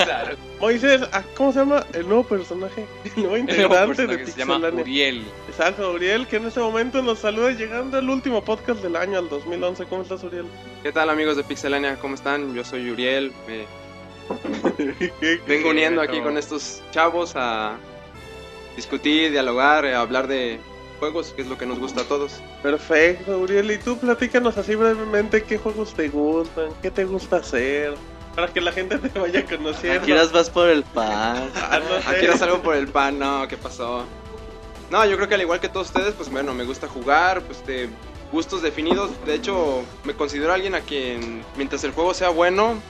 Moisés, ah, ¿cómo se llama el nuevo personaje? El nuevo El nuevo integrante de se llama. Uriel. Exacto, Uriel, que en este momento nos saluda llegando al último podcast del año, al 2011. ¿Cómo estás, Uriel? ¿Qué tal amigos de Pixelania? ¿Cómo están? Yo soy Uriel. me vengo uniendo aquí con estos chavos a discutir, dialogar, a hablar de juegos, que es lo que nos gusta a todos. Perfecto, Uriel. Y tú platícanos así brevemente qué juegos te gustan, qué te gusta hacer, para que la gente te vaya conociendo. Aquí las vas por el pan. Ah, no sé. Aquí por el pan, no, ¿qué pasó? No, yo creo que al igual que todos ustedes, pues bueno, me gusta jugar, pues de gustos definidos. De hecho, me considero alguien a quien, mientras el juego sea bueno,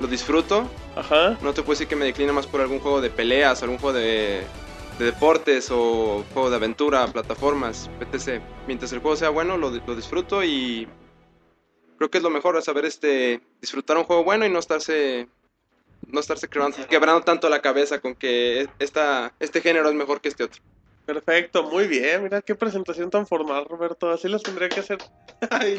lo disfruto. Ajá. No te puedo decir que me decline más por algún juego de peleas, algún juego de, de deportes o juego de aventura, plataformas, etc. Mientras el juego sea bueno, lo, lo disfruto y creo que es lo mejor, saber este, disfrutar un juego bueno y no estarse no estarse quebrando, quebrando tanto la cabeza con que esta, este género es mejor que este otro. Perfecto, muy bien. Mira qué presentación tan formal, Roberto. Así las tendría que hacer. Ay,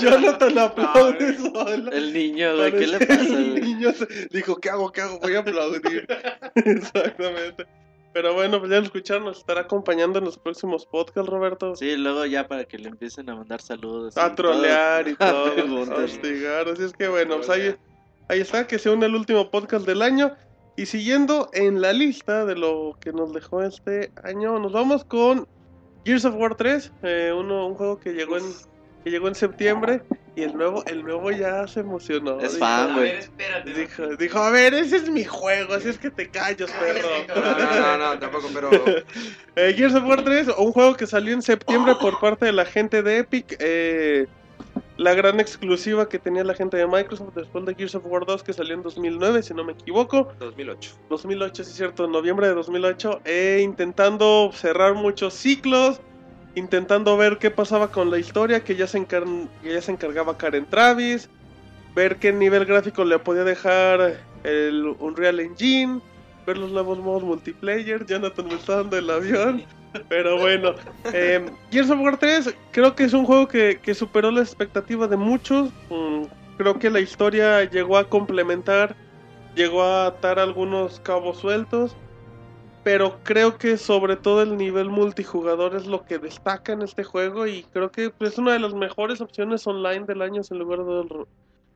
Jonathan aplaude solo. El niño, güey, ¿qué le pasa, el niño dijo, ¿qué hago? ¿Qué hago? Voy a aplaudir. Exactamente. Pero bueno, pues ya lo escucharon, nos estará acompañando en los próximos podcasts, Roberto. Sí, luego ya para que le empiecen a mandar saludos. A y trolear y todo. todo. a hostigar. Así es que bueno, pues ahí, ahí está, que se une el último podcast del año. Y siguiendo en la lista de lo que nos dejó este año, nos vamos con Gears of War 3, eh, uno, un juego que llegó en que llegó en septiembre y el nuevo el nuevo ya se emocionó. Es Dijo, fan, güey. Dijo, dijo, a ver, ese es mi juego, así es que te calles, perro. No, no, no, tampoco, pero Eh, Gears of War 3, un juego que salió en septiembre por parte de la gente de Epic. eh, la gran exclusiva que tenía la gente de Microsoft después de Gears of War 2 que salió en 2009, si no me equivoco. 2008. 2008, sí es cierto, en noviembre de 2008. eh, intentando cerrar muchos ciclos. Intentando ver qué pasaba con la historia, que ya se, que ya se encargaba Karen Travis. Ver qué nivel gráfico le podía dejar el Unreal Engine. Ver los nuevos modos multiplayer. Jonathan me está dando el avión. Pero bueno, eh, Gears of War 3 creo que es un juego que, que superó la expectativa de muchos. Mm, creo que la historia llegó a complementar, llegó a atar algunos cabos sueltos. Pero creo que sobre todo el nivel multijugador es lo que destaca en este juego y creo que pues, es una de las mejores opciones online del año sin lugar a dudas.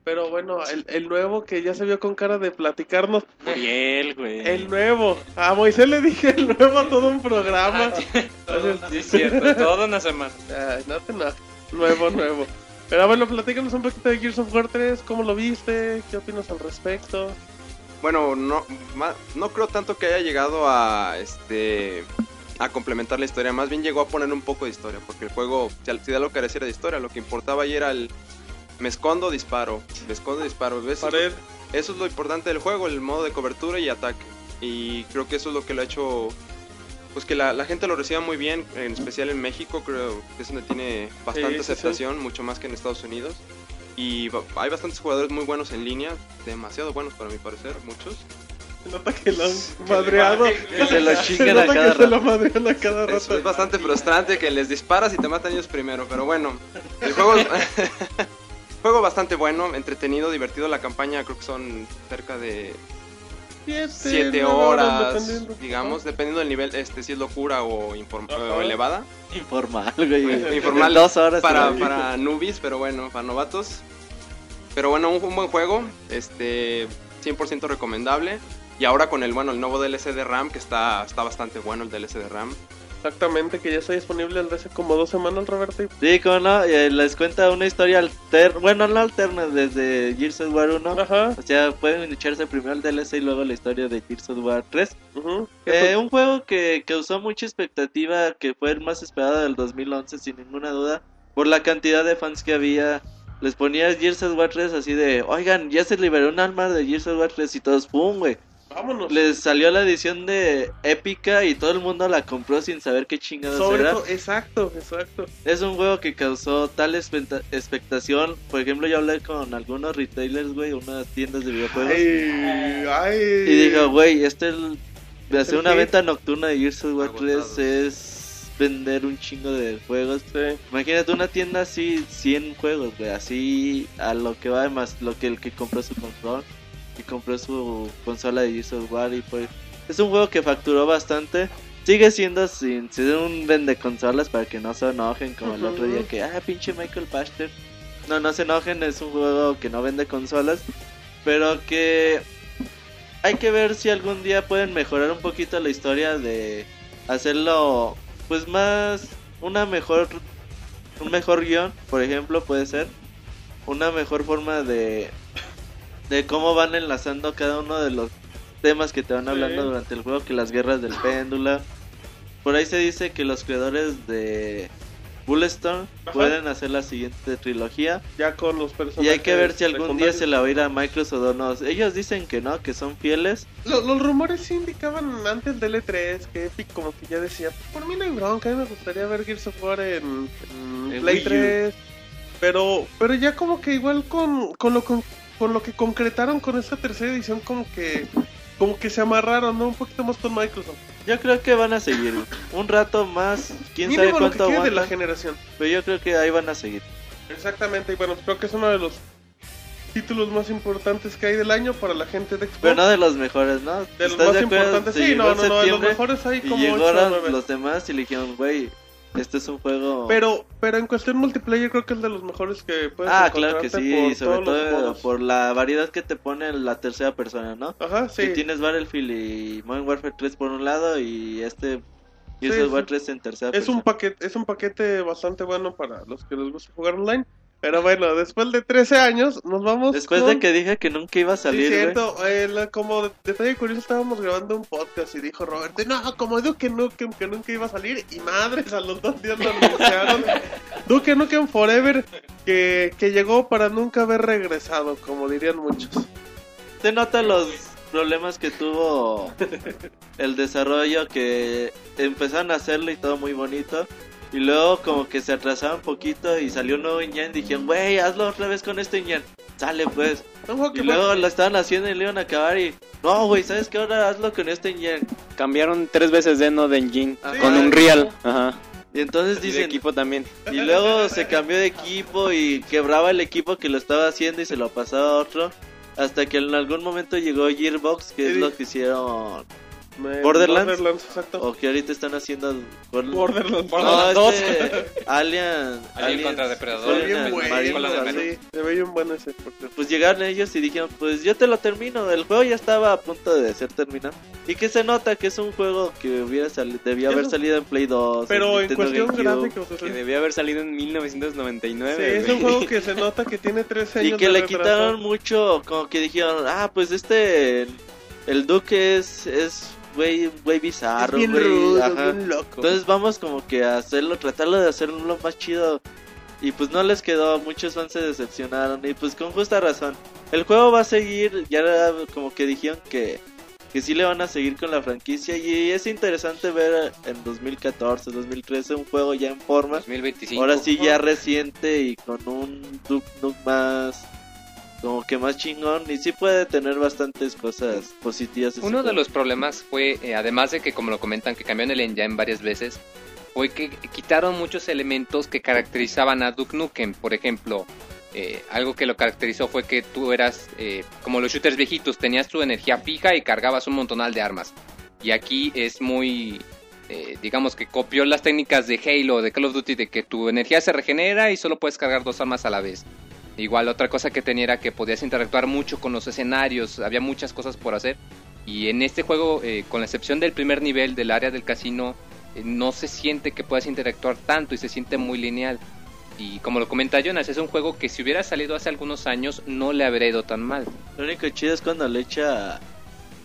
Pero bueno, el, el nuevo que ya se vio con cara de platicarnos, Uriel, güey. el nuevo. A Moisés le dije el nuevo a todo un programa. Sí, es cierto, toda una semana. Ay, no te enojes. Nuevo, nuevo. Pero bueno, platícanos un poquito de Gears of War 3, ¿cómo lo viste? ¿Qué opinas al respecto? Bueno, no, ma- no creo tanto que haya llegado a este a complementar la historia, más bien llegó a poner un poco de historia, porque el juego, si de algo careciera de historia, lo que importaba ahí era el me escondo, disparo, me escondo, disparo. Eso, lo- Pared. eso es lo importante del juego, el modo de cobertura y ataque. Y creo que eso es lo que lo ha hecho, pues que la, la gente lo reciba muy bien, en especial en México, creo que es donde tiene bastante Sí, sí, sí. aceptación, mucho más que en Estados Unidos. Y hay bastantes jugadores muy buenos en línea, demasiado buenos para mi parecer, muchos. Se nota que lo han madreado. Que se lo chingan a cada que se lo rato. madrean a cada Es, bastante frustrante que les disparas y te matan ellos primero, pero bueno, el juego juego bastante bueno, entretenido, divertido. La campaña creo que son cerca de Siete, 7 nueve horas, dependiendo. digamos, dependiendo del nivel, este si es locura o, inform- Ajá. o elevada. Informal, güey. Informal Dos horas. para, para newbies, pero bueno, para novatos. Pero bueno, un, un buen juego, este 100% recomendable. Y ahora con el bueno, el nuevo DLC de RAM que está está bastante bueno el DLC de RAM. Exactamente, que ya está disponible desde hace como dos semanas, Roberto. y- Sí, como no, eh, les cuenta una historia alterna, bueno, no alterna, desde Gears of War 1. Ajá. O sea, pueden echarse primero el DLC y luego la historia de Gears of War 3. ujú. Eh, un juego que causó mucha expectativa, que fue el más esperado del 2011 sin ninguna duda, por la cantidad de fans que había. Les ponías Gears of War 3 así de, oigan, ya se liberó un arma de Gears of War 3 y todos, ¡pum, güey! Vámonos. les salió la edición de épica y todo el mundo la compró sin saber qué chingados Sobre era. todo, exacto, exacto. Es un juego que causó tal expecta- expectación. Por ejemplo, yo hablé con algunos retailers, güey, unas tiendas de videojuegos. Ay, ay. Y digo, güey, este el, de hacer una venta nocturna de Gears of War 3 Agotados. es vender un chingo de juegos. Sí. Imagínate una tienda así, 100 juegos, güey, así a lo que va más lo que el que compró su control y compró su consola de of War y pues es un juego que facturó bastante. Sigue siendo sin ser un vende consolas para que no se enojen como el otro día que ah pinche Michael Pachter. No, no se enojen, es un juego que no vende consolas, pero que hay que ver si algún día pueden mejorar un poquito la historia de hacerlo pues más una mejor un mejor guion por ejemplo puede ser una mejor forma de de cómo van enlazando cada uno de los temas que te van Sí. hablando durante el juego que las guerras del péndulo por ahí se dice que los creadores de Bulletstorm pueden hacer la siguiente trilogía Ya con los personajes. y hay que ver si algún día se la va a ir a Microsoft o no. Ellos dicen que no, que son fieles. Lo- los rumores sí indicaban antes del E3 que Epic como que ya decía, por mí no hay bronca, a mí me gustaría ver Gears of War en, en En Play Wii U. 3. Pero, pero ya como que igual con, con lo con, con lo que concretaron con esta tercera edición como que como que se amarraron, ¿no? Un poquito más con Microsoft. Yo creo que van a seguir un rato más. Quién Mínimo sabe lo que cuánto quede de la generación. Pero yo creo que ahí van a seguir. Exactamente, y bueno, creo que es uno de los títulos más importantes que hay del año para la gente de Xbox. Pero no de los mejores, ¿no? de los ¿Estás más de importantes. Sí, no, no, no, de los mejores hay como 8 o llegaron 9. los demás y le dijeron, güey, este es un juego. Pero, pero en cuestión multiplayer creo que es de los mejores que puedes ah, claro que sí, sobre todo por la variedad que te pone la tercera persona, ¿no? Ajá, sí. Que tienes Battlefield y Modern Warfare 3 por un lado y este Gears Sí, War sí. 3 en tercera Es un persona. paquete, es un paquete bastante bueno para los que les gusta jugar online. Pero bueno, después de 13 años nos vamos Después con... de que dije que nunca iba a Sí, salir, güey. cierto. eh, la- como detalle curioso, estábamos grabando un podcast y dijo Roberto, no, como Duke Nukem, que nunca iba a salir. Y madres, a los dos días lo anunciaron. Duke Nukem Forever, que, que llegó para nunca haber regresado, como dirían muchos. Se nota los problemas que tuvo el desarrollo, que empezaron a hacerlo y todo muy bonito. Y luego como que se atrasaban un poquito y salió un nuevo Inyan. Dijeron, güey, hazlo otra vez con este Inyan. Sale pues. Y luego lo estaban haciendo y lo iban a acabar y... No, güey, ¿sabes qué? Ahora hazlo con este Inyan. Cambiaron tres veces de no de engine Ajá. con un real. Ajá. Y entonces Y de dicen... equipo también. Y luego se cambió de equipo y quebraba el equipo que lo estaba haciendo y se lo pasaba a otro. Hasta que en algún momento llegó Gearbox, que es lo que hicieron... Borderlands. Borderlands, exacto. O que ahorita están haciendo... Borderlands. Borderlands. No, Borderlands este, Alien, Alien contra Depredador, Se ve Alien bien bueno, sí, bueno ese. porque- Pues llegaron ellos y dijeron, pues yo te lo termino. El juego ya estaba a punto de ser terminado. Y que se nota que es un juego que hubiera salido, debía haber salido en Play 2. Pero en Nintendo cuestión gráfica, o sea, Que debió haber salido en 1999. sí, es un juego que se nota que tiene 13 años Y que de le retraso. quitaron mucho, como que dijeron, ah, pues este, el Duque es, es, güey, güey bizarro, Es bien güey. rudo, ajá. bien loco. Entonces vamos como que a hacerlo, tratarlo de hacerlo lo más chido. Y pues no les quedó, muchos fans se decepcionaron. Y pues con justa razón. El juego va a seguir, ya como que dijeron que, que sí le van a seguir con la franquicia. Y es interesante ver en 2014, 2013 un juego ya en forma. 2025. Ahora sí ya reciente y con un Duke Nukem más como que más chingón y sí puede tener bastantes cosas positivas. Uno de los problemas fue, eh, además de que como lo comentan, que cambiaron el engine varias veces, fue que quitaron muchos elementos que caracterizaban a Duke Nukem. Por ejemplo, eh, algo que lo caracterizó fue que tú eras eh, como los shooters viejitos, tenías tu energía fija y cargabas un montonal de armas. Y aquí es muy, eh, digamos que copió las técnicas de Halo, de Call of Duty, de que tu energía se regenera y solo puedes cargar dos armas a la vez. Igual otra cosa que tenía era que podías interactuar mucho con los escenarios, había muchas cosas por hacer. Y en este juego, eh, con la excepción del primer nivel del área del casino, eh, no se siente que puedas interactuar tanto y se siente muy lineal. Y como lo comenta Jonas, es un juego que si hubiera salido hace algunos años no le habría ido tan mal. Lo único chido es cuando le echa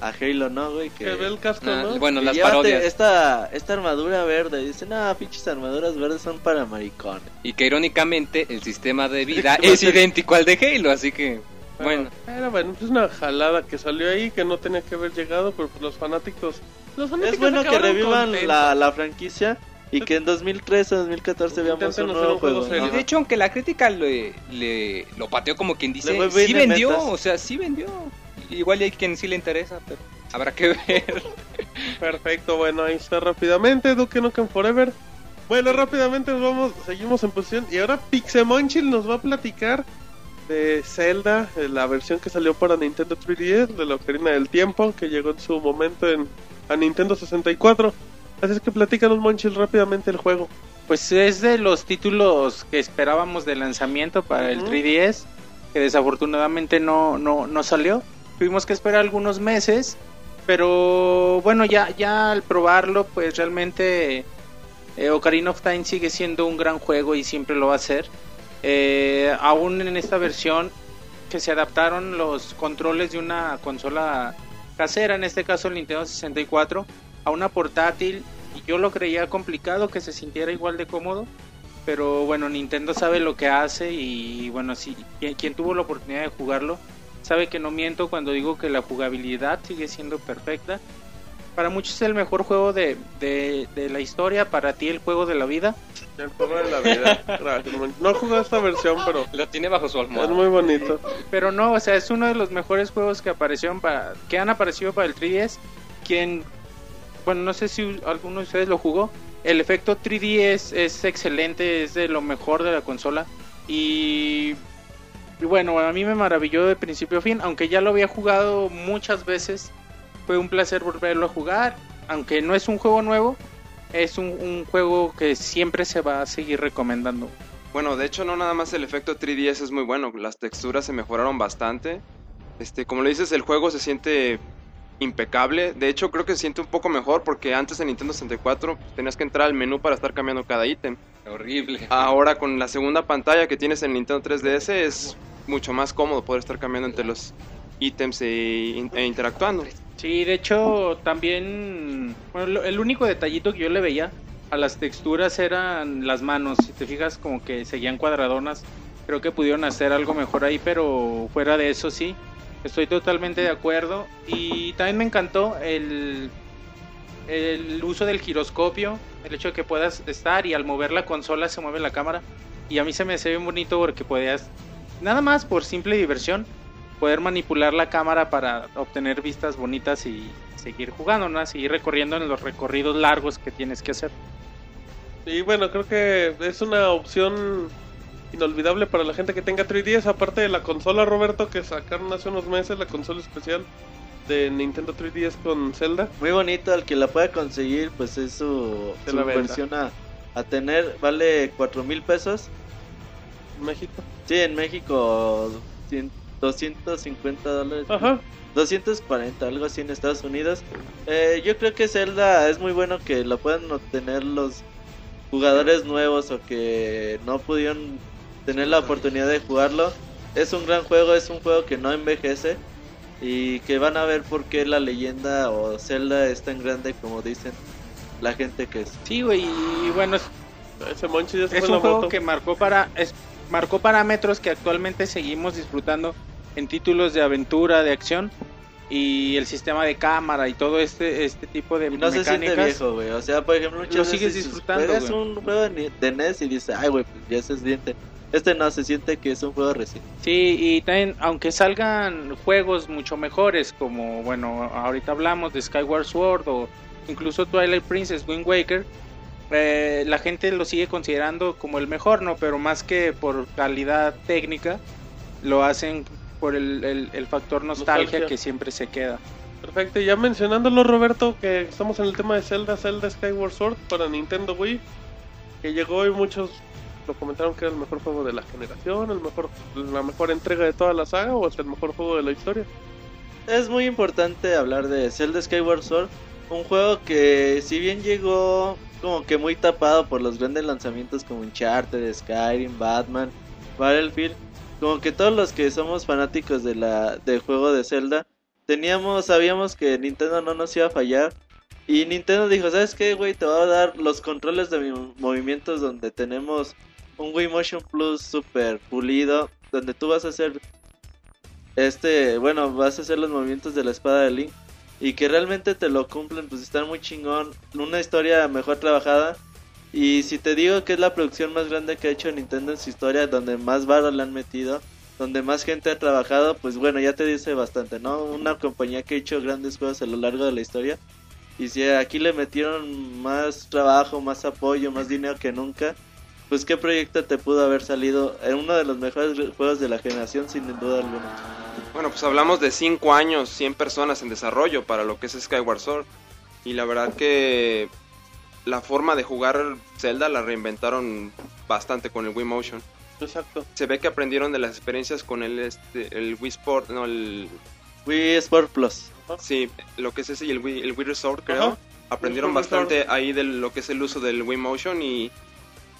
a Halo, ¿no, güey? Que, Que ve el casco, Ah, ¿no? bueno, las parodias. Esta, esta armadura verde. Dicen, no, pinches armaduras verdes son para maricones. Y que irónicamente el sistema de vida es idéntico al de Halo, así que... Bueno, Era bueno, es una jalada que salió ahí que no tenía que haber llegado, pero pues los fanáticos. Los fanáticos Es bueno que revivan la, la franquicia y que en 2013, 2014 veamos Intenten un nuevo juego juego. ¿no? de hecho, aunque la crítica le, le- lo pateó como quien dice, sí en vendió, o sea, sí vendió. Igual hay quien sí le interesa, pero habrá que ver. Perfecto, bueno, ahí está rápidamente. Duke Nukem Forever. Bueno, rápidamente nos vamos, seguimos en posición. Y ahora Pixemonchil nos va a platicar de Zelda, eh, la versión que salió para Nintendo 3DS, de la Ocarina del Tiempo, que llegó en su momento en, a Nintendo 64. Así es que platícanos, Monchil, rápidamente el juego. Pues es de los títulos que esperábamos de lanzamiento para el Ujú. 3DS, que desafortunadamente no, no, no salió. Tuvimos que esperar algunos meses, pero bueno, ya, ya al probarlo, pues realmente eh, Ocarina of Time sigue siendo un gran juego y siempre lo va a ser. Eh, aún en esta versión que se adaptaron los controles de una consola casera, en este caso el Nintendo 64, a una portátil y yo lo creía complicado que se sintiera igual de cómodo pero bueno Nintendo sabe lo que hace y bueno si quien, quien tuvo la oportunidad de jugarlo sabe que no miento cuando digo que la jugabilidad sigue siendo perfecta para muchos es el mejor juego de, de, de la historia para ti el juego de la vida El juego de la vida. No jugué esta versión, pero Lo tiene bajo su es almohada. muy bonito. pero no o sea es uno de los mejores juegos que aparecieron para que han aparecido para el 3DS quien bueno no sé si alguno de ustedes lo jugó el efecto 3D es, es excelente es de lo mejor de la consola y, y bueno a mí me maravilló de principio a fin aunque ya lo había jugado muchas veces fue un placer volverlo a jugar aunque no es un juego nuevo es un, un juego que siempre se va a seguir recomendando Bueno, de hecho no nada más el efecto 3DS es muy bueno, las texturas se mejoraron bastante. Este, como le dices, el juego se siente impecable. De hecho, creo que se siente un poco mejor porque antes en Nintendo 64 pues, tenías que entrar al menú para estar cambiando cada ítem. Horrible. Ahora con la segunda pantalla que tienes en Nintendo 3DS es mucho más cómodo poder estar cambiando entre los ítems e, e interactuando. Sí, de hecho, también. Bueno, el único detallito que yo le veía a las texturas eran las manos. Si te fijas, como que seguían cuadradonas. Creo que pudieron hacer algo mejor ahí, pero fuera de eso, sí. Estoy totalmente de acuerdo. Y también me encantó el, el uso del giroscopio. El hecho de que puedas estar y al mover la consola se mueve la cámara. Y a mí se me hace bien bonito porque podías, nada más por simple diversión, poder manipular la cámara para obtener vistas bonitas y seguir jugando, ¿no? Seguir recorriendo en los recorridos largos que tienes que hacer. Y bueno, creo que es una opción inolvidable para la gente que tenga 3DS, aparte de la consola, Roberto, que sacaron hace unos meses, la consola especial de Nintendo 3DS con Zelda. Muy bonito, al que la pueda conseguir, pues es su, Se su versión a, a tener. Vale 4 mil pesos. México. Sí, en México 100 250 dólares. Ajá. 240, algo así en Estados Unidos. Eh, yo creo que Zelda es muy bueno que lo puedan obtener los jugadores nuevos o que no pudieron tener la oportunidad de jugarlo. Es un gran juego, es un juego que no envejece y que van a ver por qué la leyenda o Zelda es tan grande como dicen la gente que es. Sí, güey, y bueno, es, Ese Monchi ya se es fue un la juego moto. que marcó para es, marcó parámetros que actualmente seguimos disfrutando en títulos de aventura, de acción y el sistema de cámara y todo este este tipo de Y no se siente mecánicas. viejo, güey. O sea, por ejemplo, Lo sigues disfrutando, Juegas un juego de, NES y dices, ay, güey, pues ya se siente. Este no, se siente que es un juego reciente. Sí, y también, aunque salgan juegos mucho mejores, como, bueno, ahorita hablamos de Skyward Sword o incluso Twilight Princess, Wind Waker, eh, la gente lo sigue considerando como el mejor, ¿no? Pero más que por calidad técnica, lo hacen por el, el- el factor nostalgia, Nostalgia. que siempre se queda. Perfecto, y ya mencionándolo Roberto, que estamos en el tema de Zelda, Zelda Skyward Sword para Nintendo Wii, que llegó y muchos lo comentaron que era el mejor juego de la generación, el mejor, la mejor entrega de toda la saga o es el mejor juego de la historia. Es muy importante hablar de Zelda Skyward Sword, un juego que si bien llegó como que muy tapado por los grandes lanzamientos como Uncharted, Skyrim, Batman, Battlefield, como que todos los que somos fanáticos de la del juego de Zelda teníamos sabíamos que Nintendo no nos iba a fallar y Nintendo dijo, "¿Sabes qué, güey? Te voy a dar los controles de mi- movimientos donde tenemos un Wii Motion Plus super pulido, donde tú vas a hacer este, bueno, vas a hacer los movimientos de la espada de Link y que realmente te lo cumplen, pues están muy chingón, una historia mejor trabajada. Y si te digo que es la producción más grande que ha hecho Nintendo en su historia, donde más barras le han metido, donde más gente ha trabajado, pues bueno, ya te dice bastante, ¿no? Una compañía que ha hecho grandes cosas a lo largo de la historia. Y si aquí le metieron más trabajo, más apoyo, más dinero que nunca, pues qué proyecto te pudo haber salido en uno de los mejores juegos de la generación sin duda alguna. Bueno, pues hablamos de 5 años, 100 personas en desarrollo para lo que es Skyward Sword. Y la verdad que la forma de jugar Zelda la reinventaron bastante con el Wii Motion. Exacto. Se ve que aprendieron de las experiencias con el, este, el Wii Sport, no, el... Wii Sport Plus. Sí, lo que es ese y el Wii, el Wii Resort, creo. Aprendieron Resort. bastante ahí de lo que es el uso del Wii Motion y...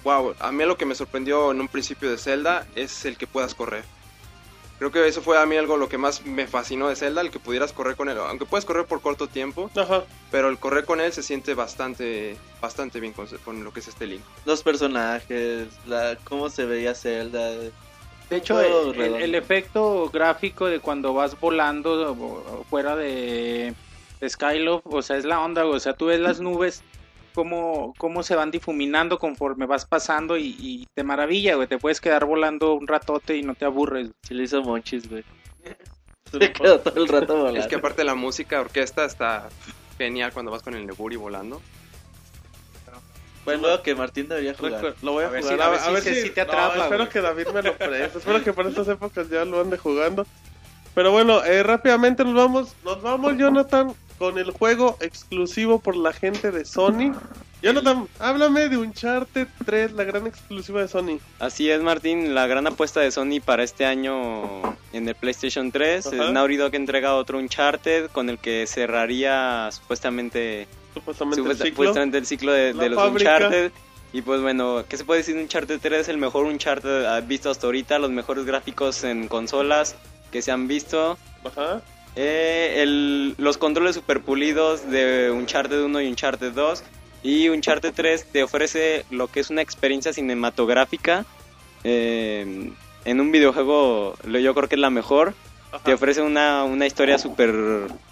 Wow, a mí lo que me sorprendió en un principio de Zelda es el que puedas correr. Creo que eso fue a mí algo lo que más me fascinó de Zelda, el que pudieras correr con él. Aunque puedes correr por corto tiempo, Ajá. pero el correr con él se siente bastante bastante bien con, con lo que es este Link. Los personajes, la, cómo se veía Zelda. De hecho, el, efecto gráfico de cuando vas volando fuera de, de Skyloft, o sea, es la onda, o sea, tú ves las nubes, cómo, cómo se van difuminando conforme vas pasando y, y te maravilla, güey, te puedes quedar volando un ratote y no te aburres. Se le hizo monchis, güey. Se quedó todo el rato volando. Es que aparte la música orquesta está genial cuando vas con el Neburi volando. Bueno, que Martín debería jugar. Lo voy a, A ver jugar. si- a, a ver, ver a ver si se- si, si te no, atrapa, espero güey. que David me lo preste. espero que para estas épocas ya lo ande jugando. Pero bueno, eh, rápidamente nos vamos. Nos vamos, Jonathan, con el juego exclusivo por la gente de Sony. Jonathan, háblame de Uncharted 3, la gran exclusiva de Sony. Así es, Martín, la gran apuesta de Sony para este año en el PlayStation 3. Ajá. El Naughty Dog entrega otro Uncharted con el que cerraría supuestamente, Supuestamente el ciclo. supuestamente el ciclo de, los fábrica. Uncharted. Y pues bueno, ¿qué se puede decir de Uncharted 3? El mejor Uncharted visto hasta ahorita, los mejores gráficos en consolas que se han visto. Ajá. Eh, el- los controles super pulidos de Uncharted 1 y Uncharted 2. Y Uncharted 3 te ofrece lo que es una experiencia cinematográfica. eh, en un videojuego, yo creo que es la mejor. Ajá. Te ofrece una, una historia súper,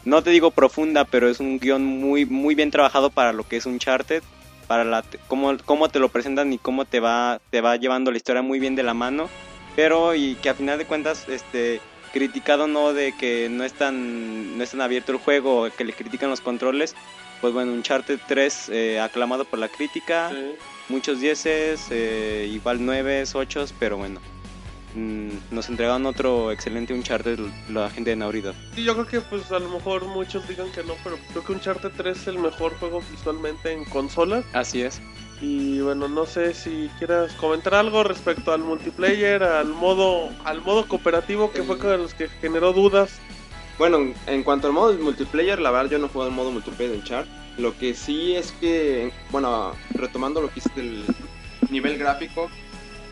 no te digo profunda, pero es un guion muy, muy bien trabajado para lo que es Uncharted. Para la, cómo, cómo te lo presentan y cómo te va, te va llevando la historia muy bien de la mano. Pero y que a final de cuentas, este, criticado no de que no es tan, no es tan abierto el juego, que le critican los controles. Pues bueno, Uncharted 3 eh, aclamado por la crítica, Sí. muchos dieces, eh, igual 9, 8, pero bueno. mm, nos entregaron otro excelente Uncharted la gente de Naughty Dog. Sí, yo creo que pues a lo mejor muchos digan que no, pero creo que Uncharted 3 es el mejor juego visualmente en consolas. Así es. Y bueno, no sé si quieras comentar algo respecto al multiplayer, al modo, al modo cooperativo que fue con los que generó dudas. Bueno, en cuanto al modo multiplayer, la verdad yo no he jugado el modo multiplayer de Uncharted. Lo que sí es que, bueno, retomando lo que hice del nivel gráfico,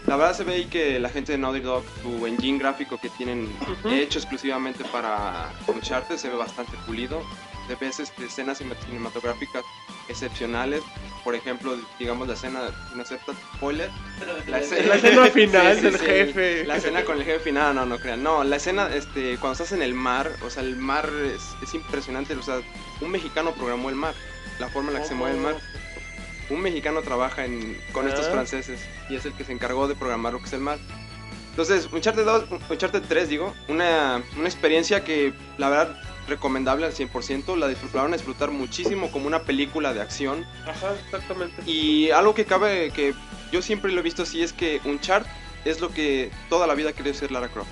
la verdad se ve ahí que la gente de Naughty Dog, su engine gráfico que tienen Ujú. hecho exclusivamente para Uncharted, se ve bastante pulido. De veces de escenas cine- cinematográficas excepcionales. Por ejemplo, digamos la escena, no acepta spoiler. La La escena final Sí, sí, del sí. jefe. La escena con el jefe final, no, no crean. No, la escena, este, cuando estás en el mar, o sea, el mar es, es impresionante. O sea, un mexicano programó el mar, la forma en la que se mueve el mar. Un mexicano trabaja en, con estos Ah. franceses y es el que se encargó de programar lo que es el mar. Entonces, Uncharted 2, Uncharted 3, digo, una, una experiencia que la verdad recomendable al 100%, la disfrutaron a disfrutar muchísimo como una película de acción. Ajá, exactamente. Y algo que cabe, que yo siempre lo he visto así, es que Uncharted es lo que toda la vida quería ser Lara Croft.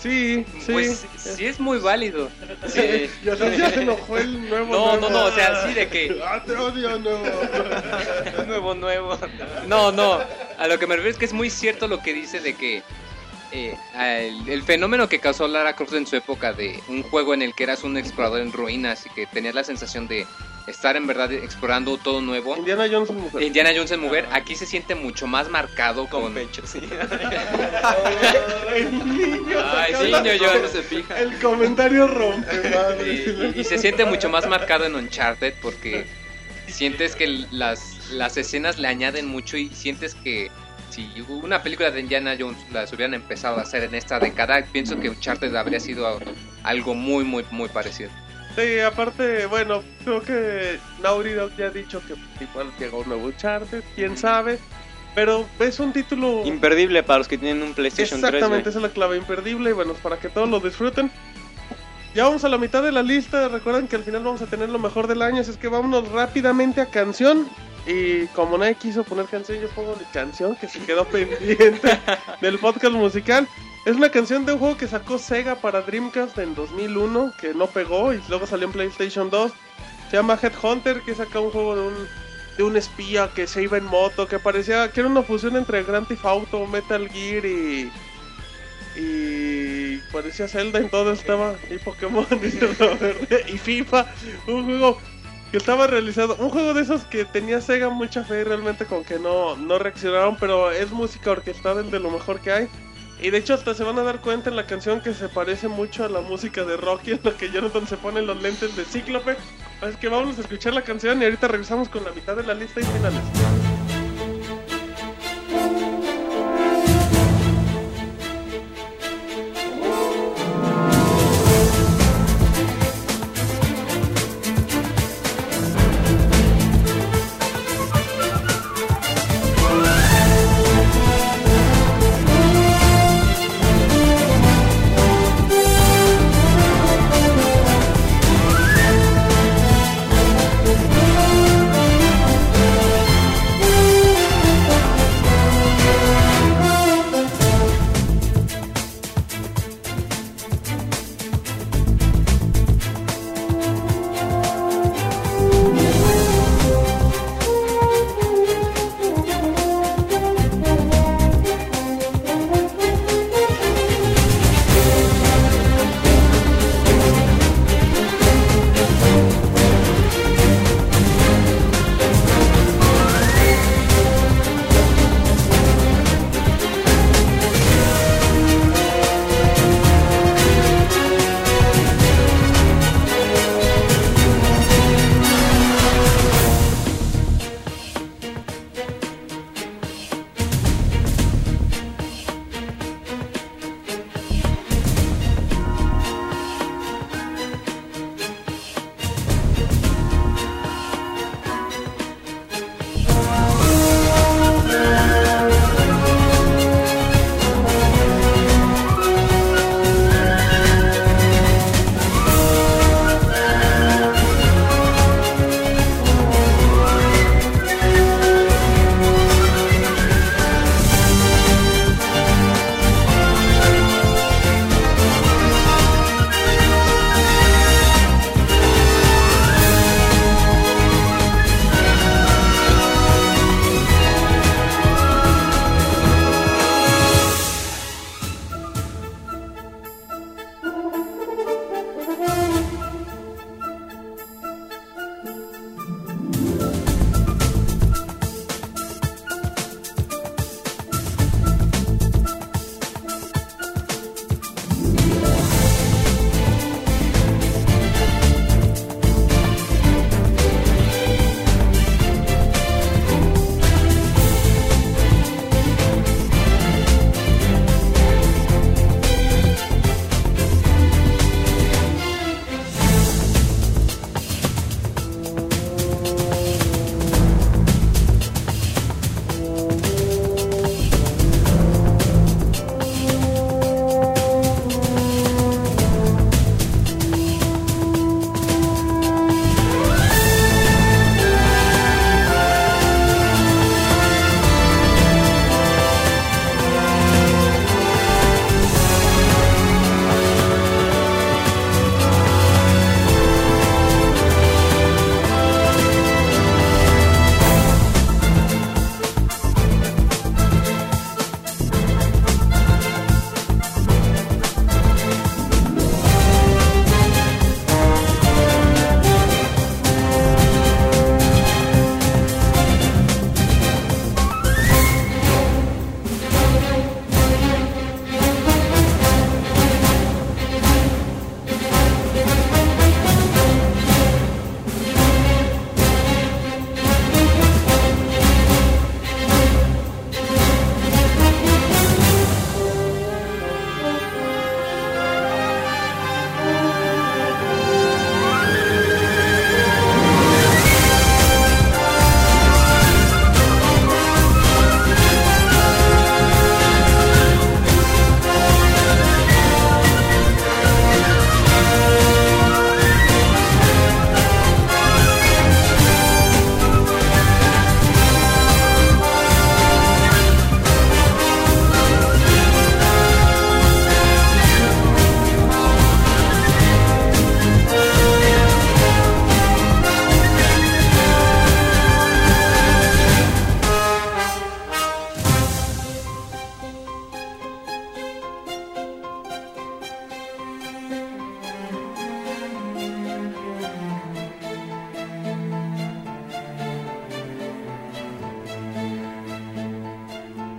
Sí, sí. Pues sí es muy válido. Sí. Ya se, ya se enojó el nuevo. No, no, nuevo. no, o sea, sí de que Ah, te odio, no. nuevo, nuevo. No, no. A lo que me refiero es que es muy cierto lo que dice de que eh, el, el fenómeno que causó Lara Croft en su época de un juego en el que eras un explorador en ruinas y que tenías la sensación de estar en verdad explorando todo nuevo. Indiana Jones es mujer. Indiana Jones en mujer, aquí se siente mucho más marcado con... pecho, sí. El niño Ay, niño, yo- se fija. El comentario rompe, madre. Y, y- y se siente mucho más marcado en Uncharted porque sientes que las, las escenas le añaden mucho y sientes que si una película de Indiana Jones las hubieran empezado a hacer en esta década, pienso que Uncharted habría sido algo muy, muy, muy parecido. Sí, aparte, bueno, creo que Naughty Dog ya ha dicho que igual llegó un nuevo Uncharted, quién sabe. Pero es un título... Imperdible para los que tienen un PlayStation 3. Exactamente, esa es la clave imperdible y bueno, para que todos lo disfruten. Ya vamos a la mitad de la lista, recuerden que al final vamos a tener lo mejor del año, así es que vámonos rápidamente a canción. Y como nadie quiso poner canción, yo pongo la canción que se quedó pendiente del podcast musical. Es una canción de un juego que sacó Sega para Dreamcast en 2001, que no pegó y luego salió en PlayStation 2. Se llama Headhunter, que saca un juego de un, de un espía que se iba en moto, que parecía que era una fusión entre Grand Theft Auto, Metal Gear y... Y parecía Zelda en todo estaba y Pokémon Robert, y FIFA, un juego que estaba realizado, un juego de esos que tenía Sega mucha fe realmente con que no, no reaccionaron, pero es música orquestada, es de lo mejor que hay. Y de hecho hasta se van a dar cuenta en la canción que se parece mucho a la música de Rocky, en la que Jonathan se pone los lentes de Cíclope. Así que vamos a escuchar la canción y ahorita regresamos con la mitad de la lista y finales.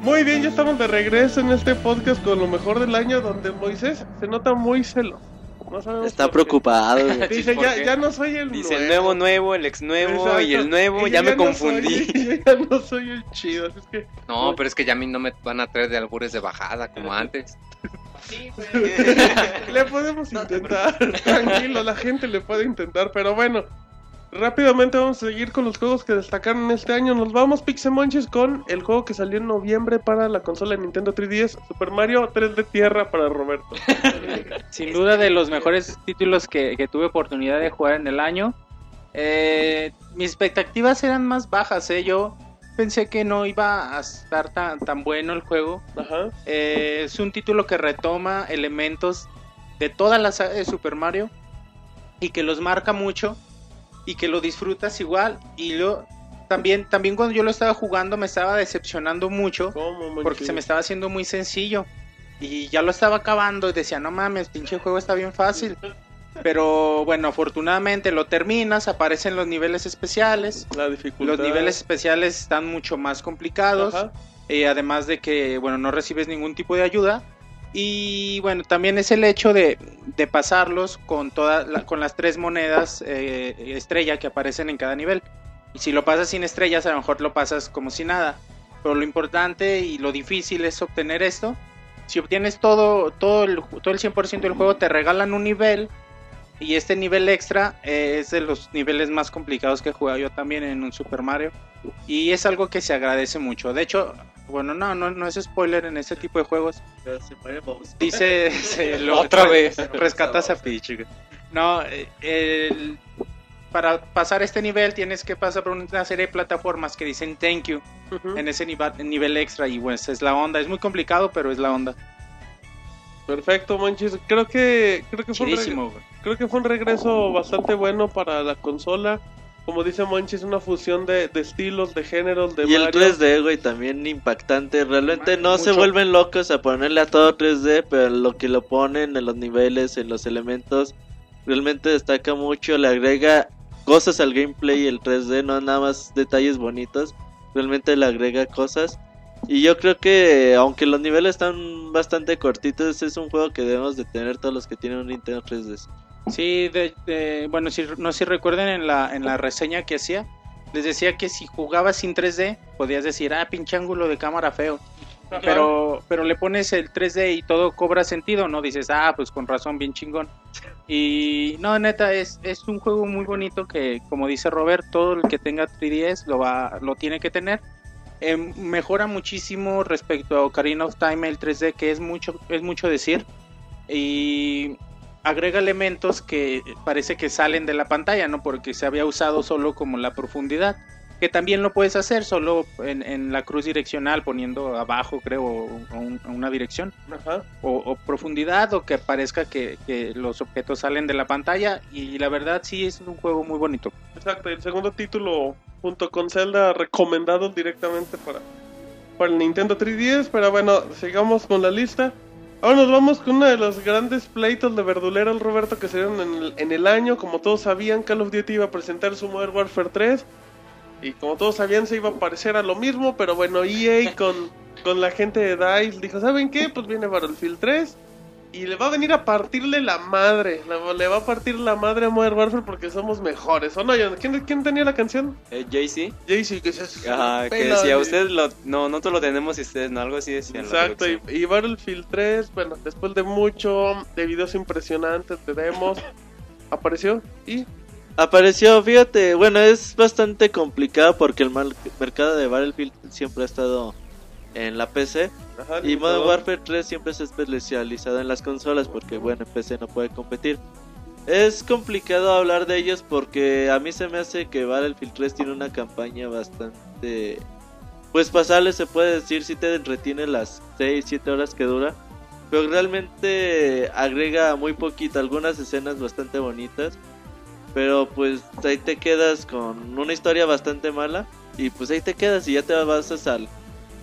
Muy bien, ya estamos de regreso en este podcast con lo mejor del año donde Moisés se nota muy celo. No Está preocupado. Dice, ¿Por ya, ya no soy el Dice el nuevo nuevo, el ex nuevo y el nuevo, Y ya me no confundí. soy- yo ya no soy el chido, así es que No, pero es que ya a mí no me van a traer de albures de bajada como antes. le podemos intentar. Tranquilo, la gente le puede intentar, pero bueno. Rápidamente vamos a seguir con los juegos que destacaron este año. Nos vamos Pixemonches con el juego que salió en noviembre para la consola de Nintendo 3DS, Super Mario 3D Tierra para Roberto. Sin duda de los mejores títulos que, que tuve oportunidad de jugar en el año. Eh, mis expectativas eran más bajas, ¿eh? Yo pensé que no iba a estar tan, tan bueno el juego. Ajá. Eh, es un título que retoma elementos de toda la saga de Super Mario y que los marca mucho y que lo disfrutas igual. Y lo, también, también cuando yo lo estaba jugando me estaba decepcionando mucho ¿Cómo, porque se me estaba haciendo muy sencillo. Y ya lo estaba acabando y decía, no mames, pinche juego está bien fácil. Pero bueno, afortunadamente lo terminas, aparecen los niveles especiales. La dificultad. Los niveles especiales están mucho más complicados. Eh, además de que, bueno, no recibes ningún tipo de ayuda. Y bueno, también es el hecho de, de pasarlos con, toda la- con las tres monedas eh, estrella que aparecen en cada nivel. Y si lo pasas sin estrellas, a lo mejor lo pasas como si nada. Pero lo importante y lo difícil es obtener esto. Si obtienes todo, todo el, todo el 100% del juego, te regalan un nivel. Y este nivel extra eh, es de los niveles más complicados que he jugado yo también en un Super Mario. Y es algo que se agradece mucho. De hecho, bueno, no, no, no es spoiler en este tipo de juegos. Dice, se lo- Otra vez. rescatas a Peach. No, el- para pasar este nivel tienes que pasar por una serie de plataformas que dicen thank you en ese nivel, nivel extra y bueno, esa es la onda. Es muy complicado, pero es la onda. Perfecto, Monchis. Creo que creo que fue un creo que fue un regreso bastante bueno para la consola. Como dice Monchis, una fusión de, de estilos, de géneros, de Y el Mario. 3D, güey, también impactante. Realmente no se vuelven locos a ponerle a todo 3D, pero lo que lo ponen en los niveles, en los elementos, realmente destaca mucho. Le agrega cosas al gameplay el 3D, no nada más detalles bonitos. Realmente le agrega cosas. Y yo creo que, aunque los niveles están bastante cortitos, es un juego que debemos de tener todos los que tienen un Nintendo 3DS. Sí, de, de- bueno, si, no sé si recuerden en la, en la reseña que hacía, les decía que si jugabas sin 3D, podías decir, ah, pinche ángulo de cámara feo. Ajá. Pero, pero le pones el 3D y todo cobra sentido, ¿no? Dices, ah, pues con razón, bien chingón. Y no, neta, es, es un juego muy bonito que, como dice Robert, todo el que tenga 3DS lo, va, lo tiene que tener. Eh, mejora muchísimo respecto a Ocarina of Time el 3D, que es mucho, es mucho decir. Y agrega elementos que parece que salen de la pantalla, ¿no? Porque se había usado solo como la profundidad. Que también lo puedes hacer solo en, en la cruz direccional, poniendo abajo, creo, o- o un- una dirección. Ajá. O, o profundidad, o que parezca que, que los objetos salen de la pantalla. Y la verdad, sí, es un juego muy bonito. Exacto, el segundo título junto con Zelda recomendado directamente para, para el Nintendo 3DS. Pero bueno, sigamos con la lista. Ahora nos vamos con uno de los grandes pleitos de verdulero el Roberto que se dieron en el, en el año. Como todos sabían, Call of Duty iba a presentar su Modern Warfare 3. Y como todos sabían, se iba a parecer a lo mismo. Pero bueno, EA con, con la gente de DICE dijo: ¿Saben qué? Pues viene Battlefield 3. Y le va a venir a partirle la madre. Le, va a partir la madre a Modern Warfare porque somos mejores. ¿O no? ¿Quién, quién tenía la canción? Eh, Jay-Z, Jaycee, que se ajá, que decía, ustedes lo, no, nosotros lo tenemos y ustedes no, algo así decían. Exacto, y, y Battlefield 3, bueno, después de mucho, de videos impresionantes, de demos, apareció y Apareció, fíjate, bueno, es bastante complicado porque el mercado de Battlefield siempre ha estado en la PC ajá, y Modern. Warfare 3 siempre se ha especializado en las consolas porque, bueno, en PC no puede competir. Es complicado hablar de ellos porque a mí se me hace que Battlefield 3 tiene una campaña bastante... Pues pasable se puede decir si te retiene las 6, 7 horas que dura. Pero realmente agrega muy poquito, algunas escenas bastante bonitas. Pero pues ahí te quedas con una historia bastante mala. Y pues ahí te quedas y ya te vas al,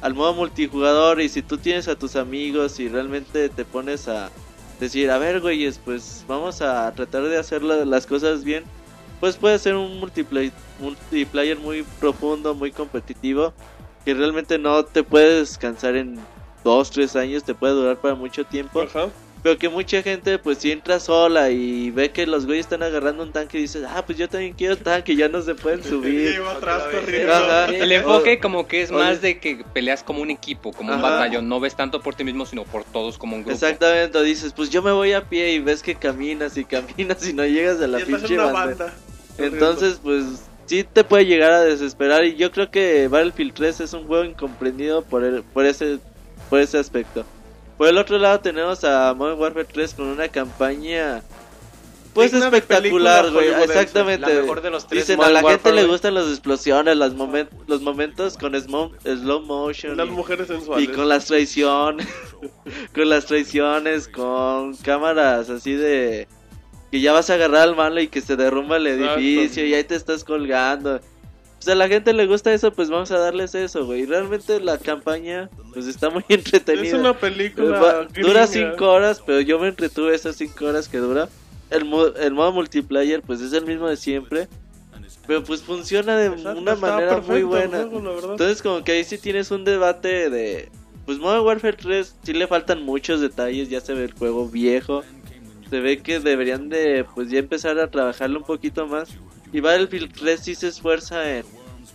al modo multijugador. Y si tú tienes a tus amigos y realmente te pones a decir, a ver, güeyes, pues vamos a tratar de hacer la- las cosas bien. Pues puede ser un multiplayer, multiplayer muy profundo, muy competitivo. que realmente no te puedes descansar en dos, tres años, te puede durar para mucho tiempo. Pero que mucha gente, pues si entra sola y ve que los güeyes están agarrando un tanque y dices, ah, pues yo también quiero tanque, ya no se pueden subir. Atrás. El enfoque como que es más de que peleas como un equipo, como un Ajá. batallón. No ves tanto por ti mismo, sino por todos como un grupo. Exactamente, o dices, pues yo me voy a pie y ves que caminas y caminas y no llegas a la Y pinche banda. banda. Entonces, pues sí te puede llegar a desesperar y yo creo que Battlefield 3 es un juego incomprendido por el, por ese por ese aspecto. Por el otro lado tenemos a Modern Warfare 3 con una campaña pues Digna espectacular, güey. Exactamente. La mejor de los tres Dicen, a la gente le gustan las explosiones, las momen- los momentos con slow motion Las y- mujeres y sensuales. con las traiciones, con las traiciones, con cámaras así de que ya vas a agarrar al malo y que se derrumba el Exacto. edificio y ahí te estás colgando. Pues a la gente le gusta eso, pues vamos a darles eso, güey. Realmente la campaña pues está muy entretenida. Es una película. Va- dura gringa. 5 horas, pero yo me entretuve esas 5 horas que dura. El, mo- el modo multiplayer pues es el mismo de siempre. Pero pues funciona de Exacto, una manera muy perfecto buena. juego. Entonces como que ahí sí tienes un debate de... Pues Modern Warfare 3 sí le faltan muchos detalles, ya se ve el juego viejo. Se ve que deberían de pues ya empezar a trabajarlo un poquito más. Y Battlefield 3 sí se esfuerza en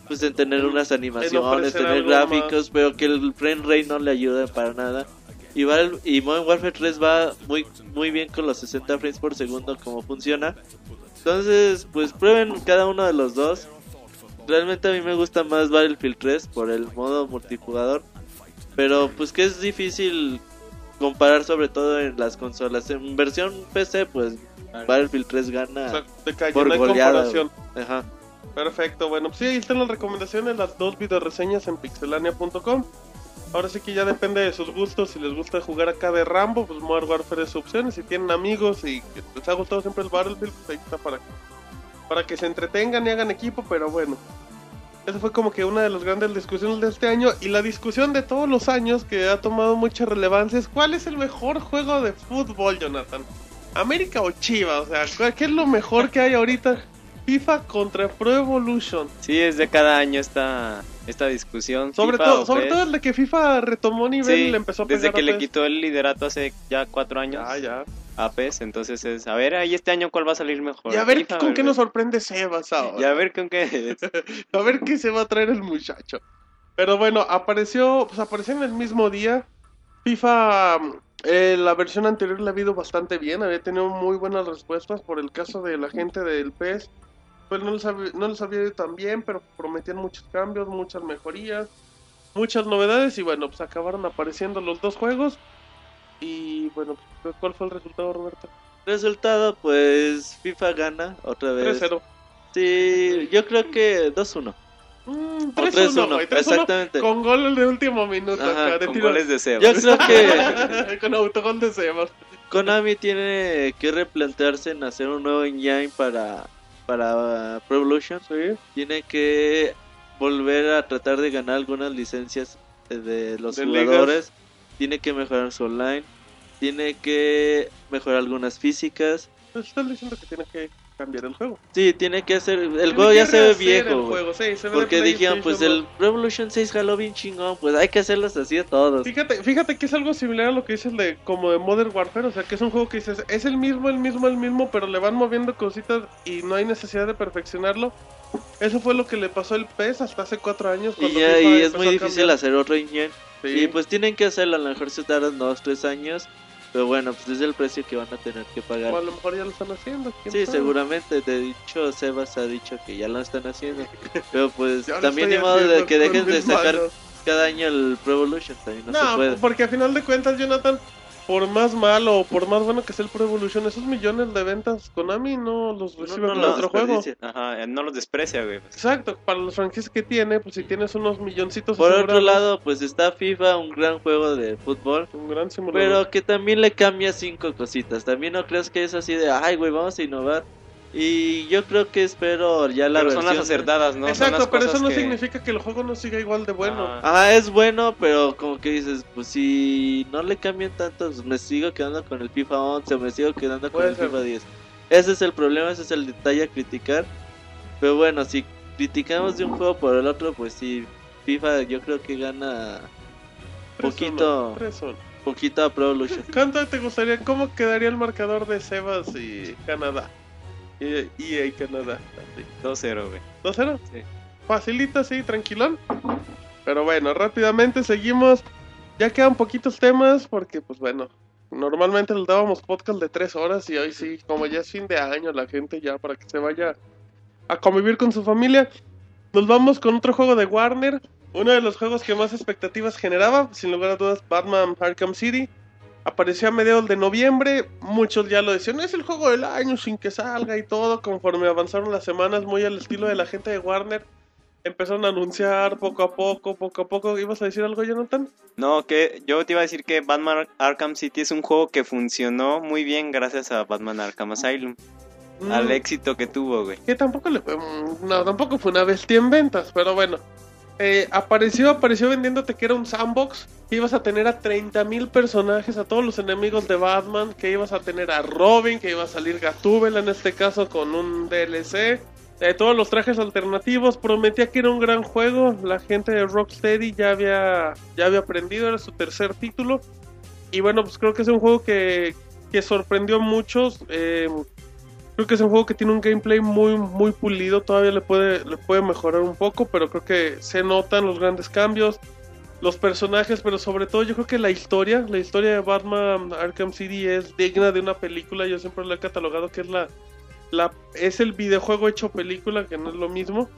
pues en tener unas animaciones, tener gráficos, pero que el frame rate no le ayuda para nada. Y, Battle- y Modern Warfare 3 va muy muy bien con los 60 frames por segundo como funciona. Entonces, pues prueben cada uno de los dos. Realmente a mí me gusta más Battlefield 3 por el modo multijugador. Pero pues que es difícil comparar sobre todo en las consolas. En versión PC pues Battlefield 3 O gana sea, de calle, por goleada. Ajá. Perfecto, bueno, pues sí, ahí están las recomendaciones, las dos video reseñas en pixelania.com. Ahora sí que ya depende de sus gustos, si les gusta jugar acá de Rambo, pues Modern Warfare es su opción, y si tienen amigos y que les ha gustado siempre el Battlefield, pues ahí está para, para que se entretengan y hagan equipo, pero bueno. Esa fue como que una de las grandes discusiones de este año y la discusión de todos los años que ha tomado mucha relevancia es cuál es el mejor juego de fútbol, Jonathan. ¿América o Chivas? O sea, ¿cuál- ¿qué es lo mejor que hay ahorita? FIFA contra Pro Evolution. Sí, es de cada año esta, esta discusión. Sobre FIFA todo, sobre PES. todo el de que FIFA retomó nivel Sí, y le empezó a desde que a le PES. quitó el liderato hace ya cuatro años Ah, ya. a PES, entonces es, a ver, ahí este año cuál va a salir mejor. Y a ver FIFA, con qué ¿verdad? nos sorprende Sebas ahora. Y a ver con qué... A ver qué se va a traer el muchacho. Pero bueno, apareció, pues apareció en el mismo día. FIFA, eh, la versión anterior le ha ido bastante bien, había tenido muy buenas respuestas por el caso de la gente del PES. Pues no les, había, no les había ido tan bien, pero prometían muchos cambios, muchas mejorías, muchas novedades y bueno, pues acabaron apareciendo los dos juegos. Y bueno, pues, ¿cuál fue el resultado, Roberto? Resultado pues FIFA gana otra vez. 3-0. Sí, yo creo que 2-1. Mm, O 3-1, 3-1, güey, 3-1 exactamente. Con gol de último minuto Ajá, de con tiro- goles de Sebas. Yo creo que con autogol de Sebas. Konami tiene que replantearse en hacer un nuevo engine para para Pro Evolution. Tiene que volver a tratar de ganar algunas licencias eh, de los De jugadores. Tiene que mejorar su online. Tiene que mejorar algunas físicas. Pues están diciendo que tiene que cambiar el juego. Sí, tiene que hacer. El Tiene juego ya se ve viejo, juego, sí, se ve Porque dijeron, pues el Revolution 6 jaló bien chingón. Pues hay que hacerlos así a todos. Fíjate, fíjate que es algo similar a lo que dices de como de Modern Warfare, o sea que es un juego que dices, es el mismo, el mismo, el mismo, pero le van moviendo cositas y no hay necesidad de perfeccionarlo. Eso fue lo que le pasó al PES hasta hace cuatro años. Y, cuando ya, FIFA y es muy difícil hacer otro. Sí. Y pues tienen que hacerlo, a lo mejor se tardan 2, 3 años. Pero bueno, pues es el precio que van a tener que pagar. O a lo mejor ya lo están haciendo. Sí, sabe. seguramente. De hecho, Sebas ha dicho que ya lo están haciendo. Pero pues también ni modo de que dejen de sacar manos. cada año el Pro Evolution. También no, se puede. porque a final de cuentas, Jonathan, por más malo o por más bueno que sea el Pro Evolution, esos millones de ventas Konami no los recibe no con los otro juego. Ajá, eh, no los desprecia, güey. Exacto, para los franquicias que tiene, pues si tienes unos milloncitos Por otro lado, pues está FIFA, un gran juego de fútbol. un gran simulador. Pero que también le cambia cinco cositas. También no crees que es así de, ay, güey, vamos a innovar. Y yo creo que espero ya la Pero son versión. las acertadas, ¿no? Son Exacto, las pero eso no que- significa que el juego no siga igual de bueno. Ajá. Ah, es bueno, pero como que dices, pues si no le cambian tanto, pues me sigo quedando con el FIFA 11, me sigo quedando con Puede el ser. FIFA 10. Ese es el problema, ese es el detalle a criticar. Pero bueno, si criticamos de un juego por el otro, pues sí, FIFA yo creo que gana Poquito. tres uno. poquito a Pro Evolution. ¿Cuánto te gustaría? ¿Cómo quedaría el marcador de Sebas y Canadá? Y EA Canadá. así. 2-0, güey. ¿2-0? Sí. Facilito, sí, tranquilón. Pero bueno, rápidamente seguimos. Ya quedan poquitos temas porque, pues bueno, normalmente les dábamos podcast de tres horas y hoy sí, como ya es fin de año, la gente ya para que se vaya a convivir con su familia. Nos vamos con otro juego de Warner. Uno de los juegos que más expectativas generaba, sin lugar a dudas, Batman Arkham City. Apareció a mediados de noviembre, muchos ya lo decían, es el juego del año sin que salga y todo, conforme avanzaron las semanas, muy al estilo de la gente de Warner, empezaron a anunciar poco a poco, poco a poco. ¿Ibas a decir algo, Jonathan? No, que yo te iba a decir que Batman Arkham City es un juego que funcionó muy bien gracias a Batman Arkham Asylum. Al Mm, éxito que tuvo, güey. que tampoco le fue, mm, no, tampoco fue una bestia en ventas, pero bueno. Eh, apareció, apareció vendiéndote que era un sandbox, que ibas a tener a 30.000 personajes, a todos los enemigos de Batman, que ibas a tener a Robin, que iba a salir Gatúbela en este caso con un DLC, eh, todos los trajes alternativos, prometía que era un gran juego, la gente de Rocksteady ya había, ya había aprendido, era su tercer título, y bueno, pues creo que es un juego que, que sorprendió a muchos, eh, Creo que es un juego que tiene un gameplay muy muy pulido, todavía le puede le puede mejorar un poco, pero creo que se notan los grandes cambios, los personajes, pero sobre todo yo creo que la historia, la historia de Batman Arkham City es digna de una película, yo siempre lo he catalogado que es la la es el videojuego hecho película, que no es lo mismo.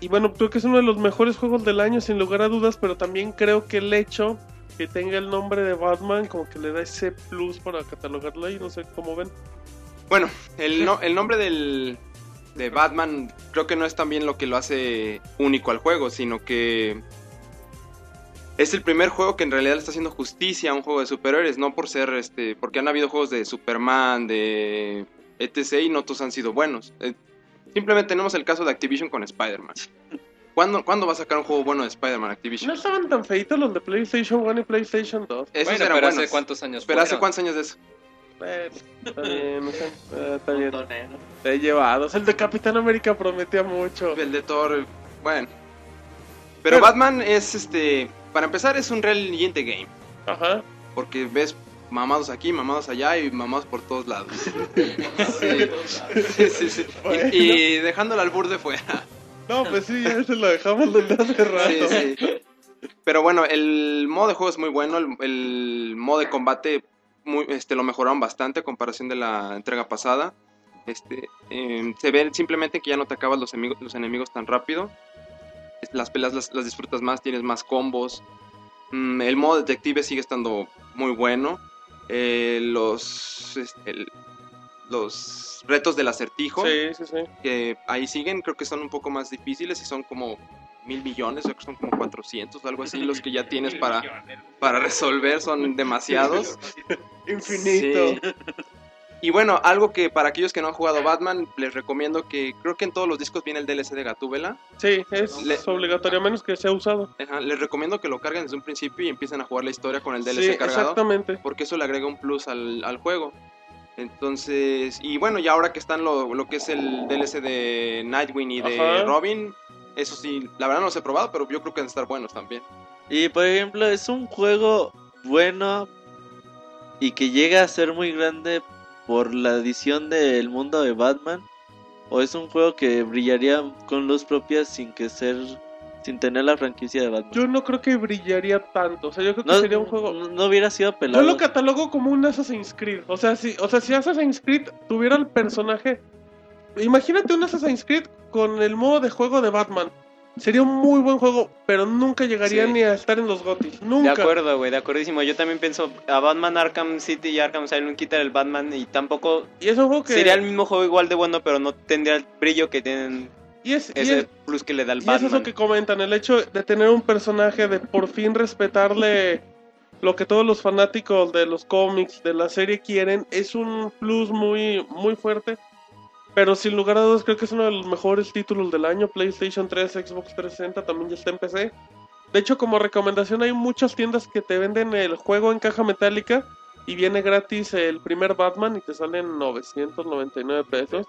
Y bueno, creo que es uno de los mejores juegos del año sin lugar a dudas, pero también creo que el hecho que tenga el nombre de Batman como que le da ese plus para catalogarlo ahí, no sé cómo ven. Bueno, el, no- el nombre del, de Batman creo que no es también lo que lo hace único al juego, sino que es el primer juego que en realidad le está haciendo justicia a un juego de superhéroes, no por ser, este, porque han habido juegos de Superman, de etc. y no todos han sido buenos. Eh, simplemente tenemos el caso de Activision con Spider-Man. ¿Cuándo, ¿Cuándo va a sacar un juego bueno de Spider-Man Activision? No estaban tan feitos los de PlayStation 1 y PlayStation 2. Esos bueno, eran pero buenos. hace cuántos años Pero hace cuántos años de eso? Bueno, está bien, no sé, eh, está bien. He llevado. El de Capitán América prometía mucho. El de Thor, bueno. Pero Batman es este, para empezar es un realmente game, Ajá. porque ves mamados aquí, mamados allá y mamados por todos lados. Sí, sí, sí, sí. Bueno. Y, y dejando el albur de fuera. No, pues sí, ya se lo dejamos desde hace rato. Sí, sí. Pero bueno, el modo de juego es muy bueno, el, el modo de combate muy, este, lo mejoraron bastante a comparación de la entrega pasada. Este, eh, se ve simplemente que ya no te acabas los, enemigos- los enemigos tan rápido. Las peleas las, las disfrutas más, tienes más combos. Mm, el modo detective sigue estando muy bueno. Eh, los, este, el- los retos del acertijo Sí, sí, sí. que ahí siguen, creo que son un poco más difíciles y son como mil millones, o que son como 400 o algo así, los que ya tienes para, para resolver son demasiados. Infinito. Sí. Y bueno, algo que para aquellos que no han jugado Batman, les recomiendo que creo que en todos los discos viene el DLC de Gatúbela. Sí, es Le- obligatorio, a menos que sea usado. Ajá, Les recomiendo que lo carguen desde un principio y empiecen a jugar la historia con el DLC Sí, cargado. exactamente. porque eso le agrega un plus al, al juego. Entonces, y bueno, ya ahora que están lo, lo que es el DLC de Nightwing y de Ajá. Robin, eso sí, la verdad no los he probado, pero yo creo que a estar buenos también. Y por ejemplo, es un juego bueno y que llega a ser muy grande por la edición del mundo de Batman. O es un juego que brillaría con luz propia sin que ser sin tener la franquicia de Batman. Yo no creo que brillaría tanto. O sea, yo creo que no, sería un juego. no, no hubiera sido Yo pelado. lo catalogo como un Assassin's Creed. O sea, si, o sea, si Assassin's Creed tuviera el personaje. Imagínate un Assassin's Creed con el modo de juego de Batman. Sería un muy buen juego, pero nunca llegaría Sí. ni a estar en los GOTY. De Nunca. acuerdo, güey, de acuerdísimo. Yo también pienso a Batman Arkham City y Arkham Asylum quitar el Batman y tampoco Y es un juego que. sería el mismo juego igual de bueno, pero no tendría el brillo que tienen y es, y ese es- plus que le da el Y eso Batman. es lo que comentan, el hecho de tener un personaje, de por fin respetarle lo que todos los fanáticos de los cómics, de la serie quieren, es un plus muy, muy fuerte. Pero sin lugar a dudas creo que es uno de los mejores títulos del año. PlayStation 3, Xbox 360 también ya está en PC. De hecho, como recomendación hay muchas tiendas que te venden el juego en caja metálica y viene gratis el primer Batman y te salen 999 pesos.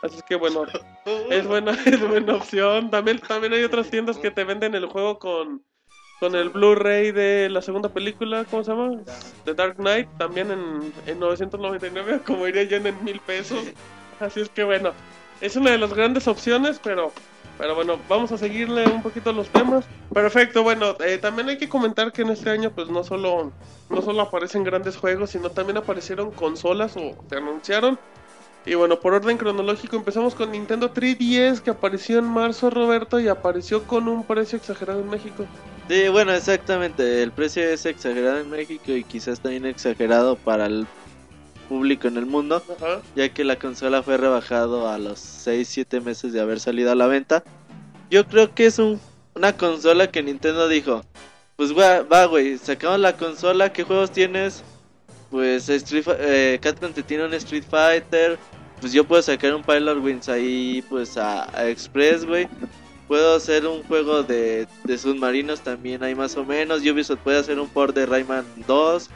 Así que bueno, es buena, es buena opción. También, también hay otras tiendas que te venden el juego con, con el Blu-ray de la segunda película, ¿cómo se llama? The Dark Knight, también en, en 999, como diría yo en mil pesos. Así es que bueno, es una de las grandes opciones, pero pero bueno, vamos a seguirle un poquito los temas. Perfecto, bueno, eh, también hay que comentar que en este año pues no solo, no solo aparecen grandes juegos, sino también aparecieron consolas o se anunciaron. Y bueno, por orden cronológico empezamos con Nintendo 3DS que apareció en marzo, Roberto, y apareció con un precio exagerado en México. Sí, bueno, exactamente. El precio es exagerado en México y quizás también exagerado para el público en el mundo, ya que la consola fue rebajado a los 6-7 meses de haber salido a la venta. Yo creo que es un, una consola que Nintendo dijo, pues va, va, güey, sacamos la consola, ¿qué juegos tienes? Pues Street, eh, Capcom te tiene un Street Fighter, pues yo puedo sacar un Pilot Wings ahí, pues a, a Express, güey. Puedo hacer un juego de, de submarinos también ahí más o menos. Ubisoft puede hacer un port de Rayman 2.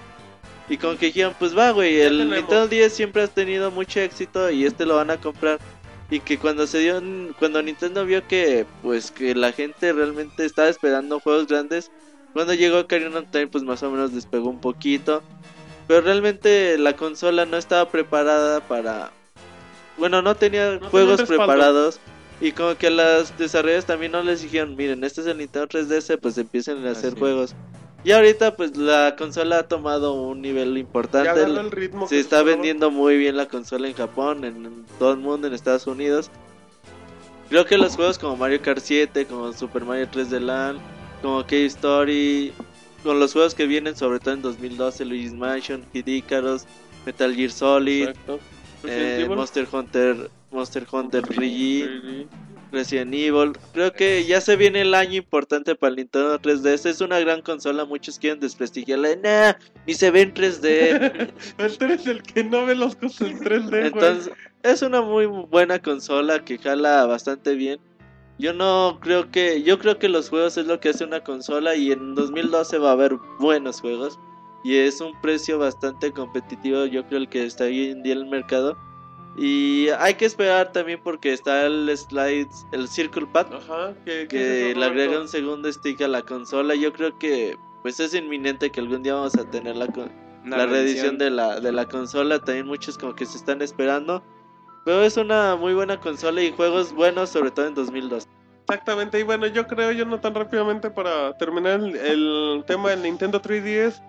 Y con que dijeron, pues va, güey, el. Nintendo 10 siempre ha tenido mucho éxito y este lo van a comprar. Y que cuando se dio, cuando Nintendo vio que, pues, que la gente realmente estaba esperando juegos grandes, cuando llegó Ocarina of Time, pues más o menos despegó un poquito. Pero realmente la consola no estaba preparada para... Bueno, no tenía juegos preparados. Y como que las desarrolladores también no les dijeron, miren, este es el Nintendo 3DS, pues empiecen a hacer Así juegos. Y ahorita pues la consola ha tomado un nivel importante. el ritmo. Se está vendiendo muy bien la consola en Japón, en, todo el mundo, en Estados Unidos. Creo que los juegos como Mario Kart 7, como Super Mario 3D Land, como Cave Story, con los juegos que vienen sobre todo en 2012, Luigi's Mansion, Kid Icarus, Metal Gear Solid, eh. Monster Hunter, Monster Hunter 3G, 3D. Resident Evil. Creo que ya se viene el año importante para el Nintendo 3DS. Es una gran consola, muchos quieren desprestigiarla. Nah, ni se ve en 3D. Tú eres el que no ve los cosas en 3D, güey. Entonces, es una muy buena consola que jala bastante bien. Yo no creo que. Yo creo que los juegos es lo que hace una consola. Y en 2012 va a haber buenos juegos. Y es un precio bastante competitivo. Yo creo el que está hoy en día en el mercado. Y hay que esperar también porque está el slides, el Circle Pad. Ajá, que, que le agrega un segundo stick a la consola. Yo creo que pues es inminente que algún día vamos a tener la, con- Una la reedición de la, de la consola. También muchos como que se están esperando. Pero es una muy buena consola y juegos buenos, sobre todo en 2002. Exactamente, y bueno, yo creo, yo no tan rápidamente para terminar el, el tema del Nintendo 3DS.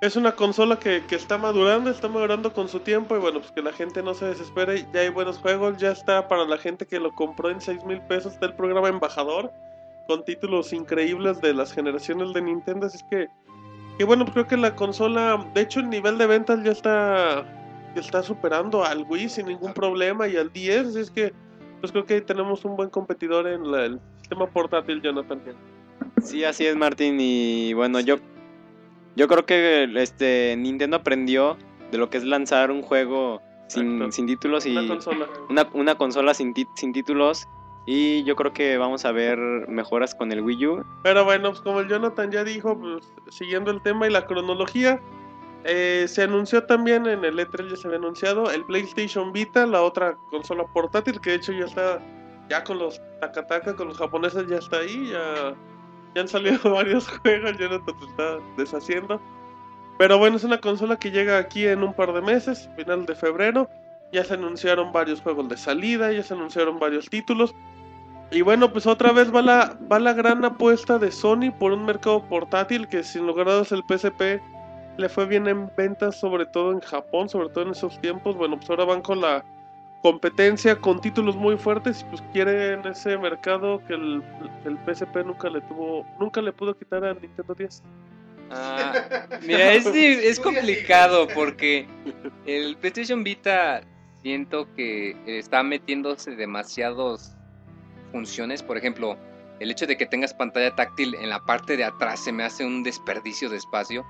Es una consola que, que está madurando, está madurando con su tiempo y bueno, pues que la gente no se desespere. Ya hay buenos juegos, ya está para la gente que lo compró en 6 mil pesos. Está el programa Embajador con títulos increíbles de las generaciones de Nintendo. Así es que, que bueno, pues creo que la consola, de hecho, el nivel de ventas ya está, ya está superando al Wii sin ningún problema y al 10. Así es que, pues creo que ahí tenemos un buen competidor en la- el sistema portátil, Jonathan. Sí, así es, Martín. Y bueno, yo, yo creo que este Nintendo aprendió de lo que es lanzar un juego sin, sin títulos y Una consola. una, una consola sin, ti- sin títulos. Y yo creo que vamos a ver mejoras con el Wii U. Pero bueno, pues como el Jonathan ya dijo, pues siguiendo el tema y la cronología, eh, se anunció también en el E3, ya se había anunciado, el PlayStation Vita, la otra consola portátil, que de hecho ya está, ya con los Takataka, con los japoneses ya está ahí, ya, ya han salido varios juegos, Jonathan se está deshaciendo. Pero bueno, es una consola que llega aquí en un par de meses, final de febrero. Ya se anunciaron varios juegos de salida, ya se anunciaron varios títulos. Y bueno, pues otra vez va la, va la gran apuesta de Sony por un mercado portátil que sin lugar a dudas el PSP le fue bien en ventas, sobre todo en Japón, sobre todo en esos tiempos. Bueno, pues ahora van con la competencia, con títulos muy fuertes y pues quieren ese mercado que el, el PSP nunca le tuvo, nunca le pudo quitar a Nintendo 10. Ah, mira, es, es complicado porque el PlayStation Vita siento que está metiéndose demasiadas funciones. Por ejemplo, el hecho de que tengas pantalla táctil en la parte de atrás se me hace un desperdicio de espacio.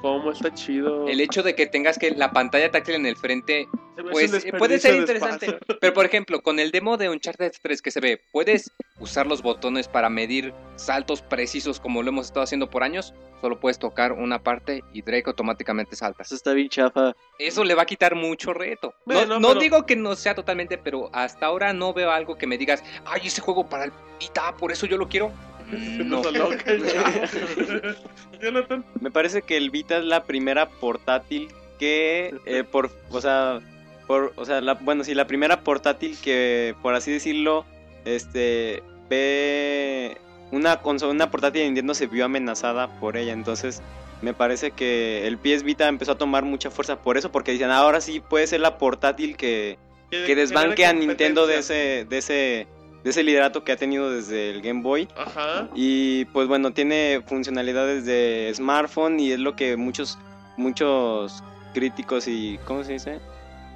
Cómo está chido. El hecho de que tengas que la pantalla táctil en el frente Se Pues eh, puede ser interesante. Pero por ejemplo, con el demo de Uncharted 3 que se ve, ¿puedes usar los botones para medir saltos precisos como lo hemos estado haciendo por años? Solo puedes tocar una parte y Drake automáticamente salta. Eso está bien chafa. Eso le va a quitar mucho reto. No, Bueno, no pero- digo que no sea totalmente, pero hasta ahora no veo algo que me digas, ay, ese juego para el Vita, por eso yo lo quiero. No. Me parece que el Vita es la primera portátil que, eh, por, o sea, por, o sea, la- bueno, sí, la primera portátil que, por así decirlo, este, ve una consola, una portátil de Nintendo se vio amenazada por ella, entonces me parece que el PS Vita empezó a tomar mucha fuerza por eso, porque dicen, ahora sí puede ser la portátil que, que desbanque a Nintendo de ese, de ese, de ese liderato que ha tenido desde el Game Boy. Ajá. Y pues bueno, tiene funcionalidades de smartphone y es lo que muchos muchos críticos y ¿cómo se dice?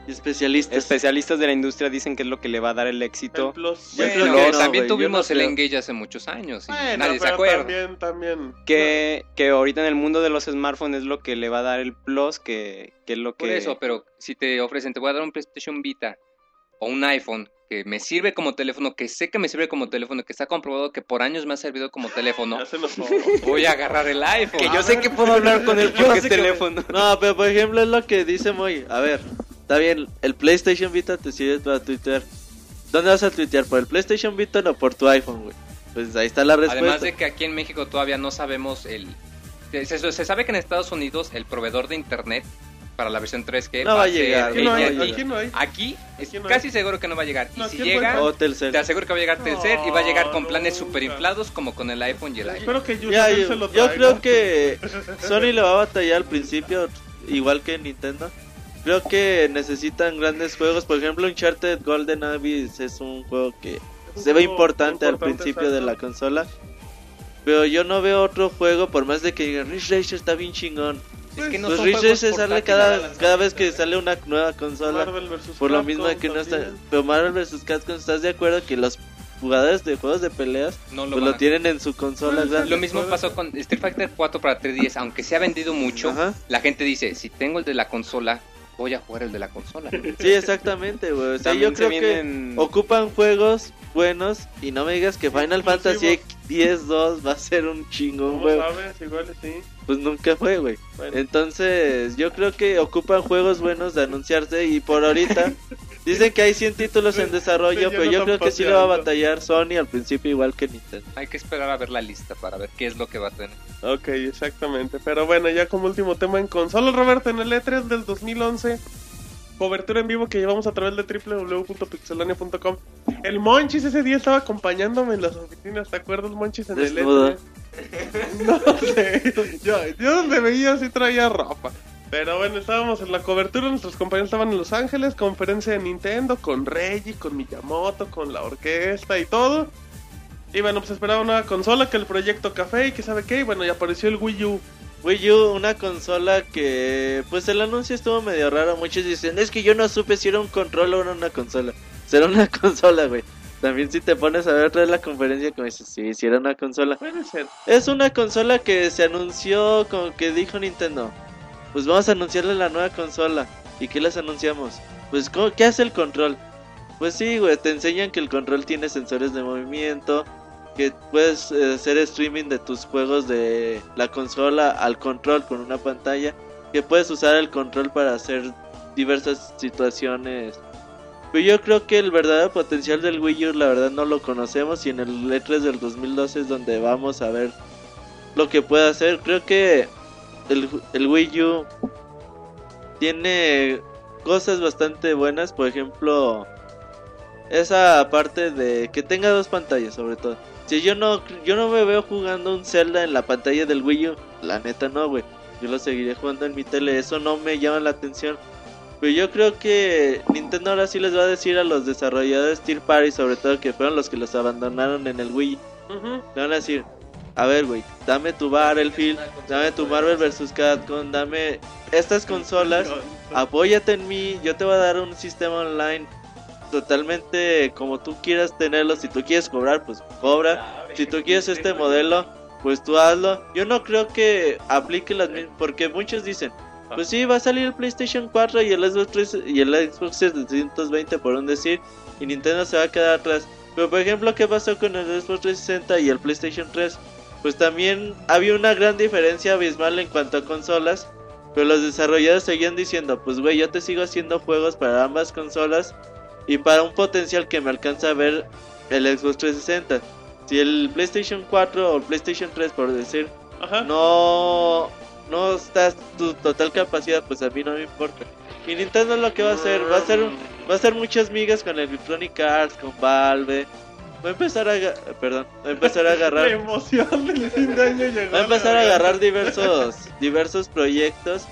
Y especialistas. especialistas de la industria dicen que es lo que le va a dar el éxito. El Plus. Yo Bueno, creo que que no, también yo tuvimos no el. Engage hace muchos años y Bueno, nadie se acuerda. También, también. Que, que ahorita en el mundo de los smartphones es lo que le va a dar el plus, que, que es lo que... Por eso, pero si te ofrecen, te voy a dar un PlayStation Vita o un iPhone que me sirve como teléfono, que sé que me sirve como teléfono, que está comprobado que por años me ha servido como teléfono, voy a agarrar el iPhone. Que yo sé que puedo hablar con él Yo sé que- teléfono. No, pero por ejemplo es lo que dice Moy. A ver, está bien, el PlayStation Vita te sirve para tuitear. ¿Dónde vas a tuitear? ¿Por el PlayStation Vita o por tu iPhone, güey? Pues ahí está la respuesta. Además de que aquí en México todavía no sabemos el... Se, se sabe que en Estados Unidos el proveedor de internet para la versión 3G No va a llegar, Aquí no hay, AT&T. aquí no hay. Aquí es Aquí no hay. casi seguro que no va a llegar. No, y si llega, O Telcel. te aseguro que va a llegar Telcel y va a llegar con planes super inflados como con el iPhone y el iPhone. Espero que Ya, yo, se lo yo creo que Sony le va a batallar al principio, igual que Nintendo. Creo que necesitan grandes juegos. Por ejemplo, Uncharted Golden Abyss es un juego que Un se ve juego importante al principio de exacto. la consola. Pero yo no veo otro juego, por más de que digan Ridge Racer está bien chingón. Es que no pues juegos Racer sale cada, cada vez que sale una nueva consola. Por lo mismo que no está. Pero Marvel vs. Capcom, ¿estás de acuerdo que los jugadores de juegos de peleas No lo pues lo tienen en su consola? Lo mismo pasó con Street Fighter 4 para 3DS, aunque se ha vendido mucho, Ajá. la gente dice, si tengo el de la consola, voy a jugar el de la consola. Sí, exactamente, güey. O sea, yo creo que ocupan juegos buenos y no me digas que Final Fantasy X-2 va a ser un chingón ¿Cómo juego. sabes? Igual sí. Pues nunca fue, güey. Bueno. Entonces, yo creo que ocupan juegos buenos de anunciarse y por ahorita dicen que hay 100 títulos en desarrollo, Sí, pero no yo creo que sí le va a batallar Sony al principio igual que Nintendo. Hay que esperar a ver la lista para ver qué es lo que va a tener. Ok, exactamente. Pero bueno, ya como último tema en consolas, Roberto, en el E3 del 2011, cobertura en vivo que llevamos a través de www.pixelania.com. El Monchis ese día estaba acompañándome en las oficinas, ¿te acuerdas, Monchis? En Desnudo. el E3. No sé, yo, yo donde veía sí traía ropa. Pero bueno, estábamos en la cobertura, nuestros compañeros estaban en Los Ángeles, conferencia de Nintendo, con Reggie, con Miyamoto, con la orquesta y todo. Y bueno, pues esperaba una consola, que el proyecto Café y que sabe qué, y bueno, ya apareció el Wii U. Wii U, una consola que, pues el anuncio estuvo medio raro. Muchos dicen, es que yo no supe si era un control o era una consola. Será una consola, güey. También si te pones a ver otra vez la conferencia, como dices, sí, si era una consola. Puede ser. Es una consola que se anunció, como que dijo Nintendo. Pues vamos a anunciarle la nueva consola. ¿Y qué les anunciamos? Pues, ¿cómo- ¿qué hace el control? Pues sí, güey, te enseñan que el control tiene sensores de movimiento, que puedes eh, hacer streaming de tus juegos de la consola al control con una pantalla, que puedes usar el control para hacer diversas situaciones. Pero yo creo que el verdadero potencial del Wii U, la verdad, no lo conocemos y en el E3 del 2012 es donde vamos a ver lo que puede hacer. Creo que el, el Wii U tiene cosas bastante buenas, por ejemplo, esa parte de que tenga dos pantallas, sobre todo. Si yo no, yo no me veo jugando un Zelda en la pantalla del Wii U, la neta no, güey. Yo lo seguiré jugando en mi tele, eso no me llama la atención. Pero yo creo que Nintendo ahora sí les va a decir a los desarrolladores Tier Party, sobre todo que fueron los que los abandonaron en el Wii, Ujú. le van a decir, a ver, güey, dame tu Battlefield, dame tu Marvel vs. Capcom, dame estas consolas, apóyate en mí, yo te voy a dar un sistema online totalmente como tú quieras tenerlo, si tú quieres cobrar, pues cobra, si tú quieres este modelo, pues tú hazlo. Yo no creo que aplique las mismas, porque muchos dicen, pues sí, va a salir el PlayStation 4 y el Xbox 3 y el Xbox 320 por un decir, y Nintendo se va a quedar atrás. Pero por ejemplo, ¿qué pasó con el Xbox 360 y el PlayStation 3? pues también había una gran diferencia abismal en cuanto a consolas. Pero los desarrolladores seguían diciendo, pues güey, yo te sigo haciendo juegos para ambas consolas y para un potencial que me alcanza a ver el Xbox 360. Si el PlayStation 4 o el PlayStation 3, por decir, Ajá. no, no está tu total capacidad, pues a mí no me importa. Y Nintendo lo que va a hacer, va a hacer, va a hacer muchas migas con Electronic Arts, con Valve. Va a empezar a, perdón, va a empezar a La agarrar, emoción del fin de año llegó. va a empezar a la agarrar diversos, diversos proyectos.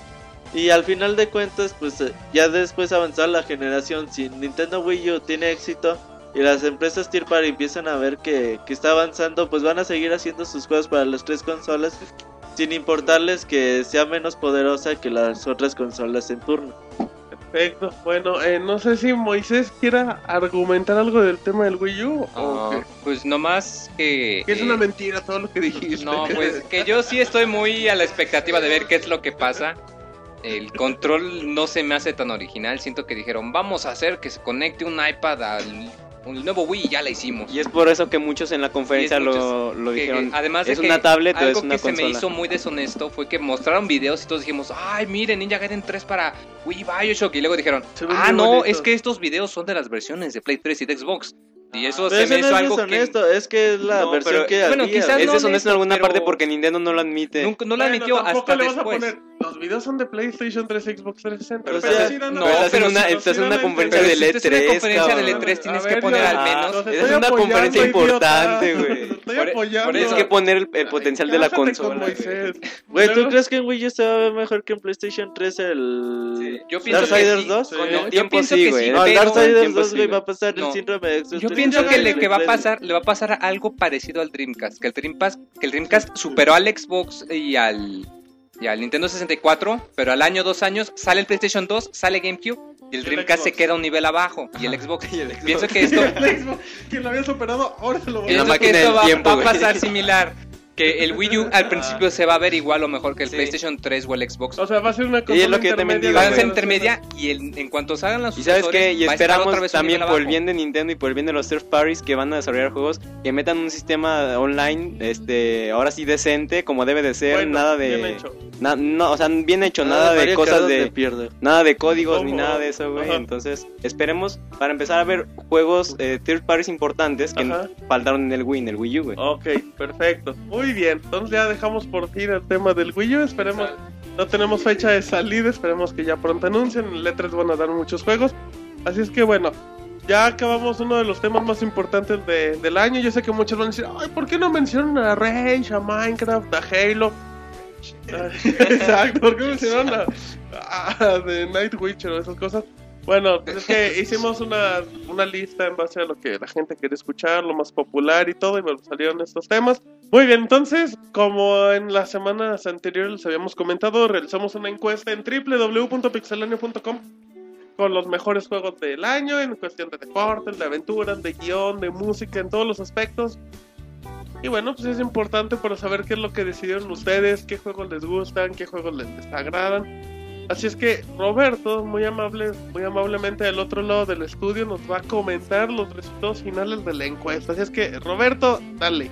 Y al final de cuentas, pues eh, ya después avanzar la generación, si Nintendo Wii U tiene éxito y las empresas Tier Party empiezan a ver que, que está avanzando, pues van a seguir haciendo sus juegos para las tres consolas sin importarles que sea menos poderosa que las otras consolas en turno. Perfecto. Bueno, eh, no sé si Moisés quiera argumentar algo del tema del Wii U o Ah, pues nomás que... que es eh, una mentira todo lo que dijiste. No, pues que yo sí estoy muy a la expectativa de ver qué es lo que pasa. El control no se me hace tan original. Siento que dijeron, vamos a hacer que se conecte un iPad al un nuevo Wii y ya la hicimos. Y es por eso que muchos en la conferencia lo, lo Que- dijeron. que además de es que una tablet o algo es una que se me hizo muy deshonesto fue que mostraron videos y todos dijimos, ay, miren, Ninja Gaiden 3 para Wii Bioshock. Y luego dijeron, ah, no, es que estos videos son de las versiones de Play 3 y de Xbox. Y eso Pero se eso me no hizo es algo que es que es la No, versión pero- que bueno, había. quizás Es no deshonesto en alguna pero- parte porque Nintendo no lo admite. nunca, no Bueno, admitió hasta le vas después. Los videos son de PlayStation 3, Xbox 360. Pero Pero sí, sí dan- no, pero estás pero en una, si- estás en una a conferencia entender- de Pero si estás en E3, conferencia de cabrón. E3 tienes que poner al menos... es una conferencia importante, güey. Estoy Por- apoyando. por Tienes que poner el, el potencial de la consola. güey. Güey, ¿tú crees que en Wii U se va a ver mejor que en PlayStation 3 el Sí, yo pienso que Darksiders sí. 2? Sí. No, Con el yo tiempo pienso sí, que güey. No, Darksiders tiempo 2, sí, güey, güey. va a pasar el síndrome de Yo pienso que le, que va a 360. pasar, le va a pasar algo parecido al Dreamcast, que el Dreamcast, que el Dreamcast superó al Xbox y al y al Nintendo 64, pero al año dos años sale el PlayStation 2, sale GameCube y el el Dreamcast se queda un nivel abajo y el Xbox. Y el Xbox. Pienso que esto, El Xbox, quien lo había superado, ahora se lo voy a pienso que esto va, tiempo, va a pasar similar. Que el Wii U al principio se va a ver igual o mejor que el Sí. PlayStation 3 o el Xbox. O sea, va a ser una Y es lo que también intermedia digo, Va a de ser güey. intermedia y el- en cuanto salgan los Y sabes qué, y esperamos también por el bien de Nintendo y por el bien de los third parties que van a desarrollar juegos, que metan un sistema online, este, ahora sí decente, como debe de ser, Bueno, nada bien de, hecho. na- no, o sea, bien hecho, nada de cosas de, pierde. nada de códigos ni nada de eso, güey. Entonces, esperemos para empezar a ver juegos eh, third parties importantes que Ajá. faltaron en el Wii, en el Wii U, güey. Ok, perfecto. Muy bien. Entonces ya dejamos por fin el tema del Wii U. Esperemos. No tenemos fecha de salida. Esperemos que ya pronto anuncien. En Letras van a dar muchos juegos. Así es que bueno. Ya acabamos uno de los temas más importantes de- del año. Yo sé que muchos van a decir, ay, ¿por qué no mencionan a Rage, a Minecraft, a Halo? Exacto, ¿por qué mencionaron a, a The Night Witcher o esas cosas? Bueno, es que hicimos una, una lista en base a lo que la gente quiere escuchar, lo más popular y todo, y bueno, salieron estos temas. Muy bien, entonces, como en las semanas anteriores les habíamos comentado, realizamos una encuesta en www.pixelania.com con los mejores juegos del año en cuestión de deportes, de aventuras, de guion, de música, en todos los aspectos. Y bueno, pues es importante para saber qué es lo que decidieron ustedes, qué juegos les gustan, qué juegos les desagradan. Así es que Roberto, muy amable, muy amablemente del otro lado del estudio, nos va a comentar los resultados finales de la encuesta. Así es que, Roberto, dale.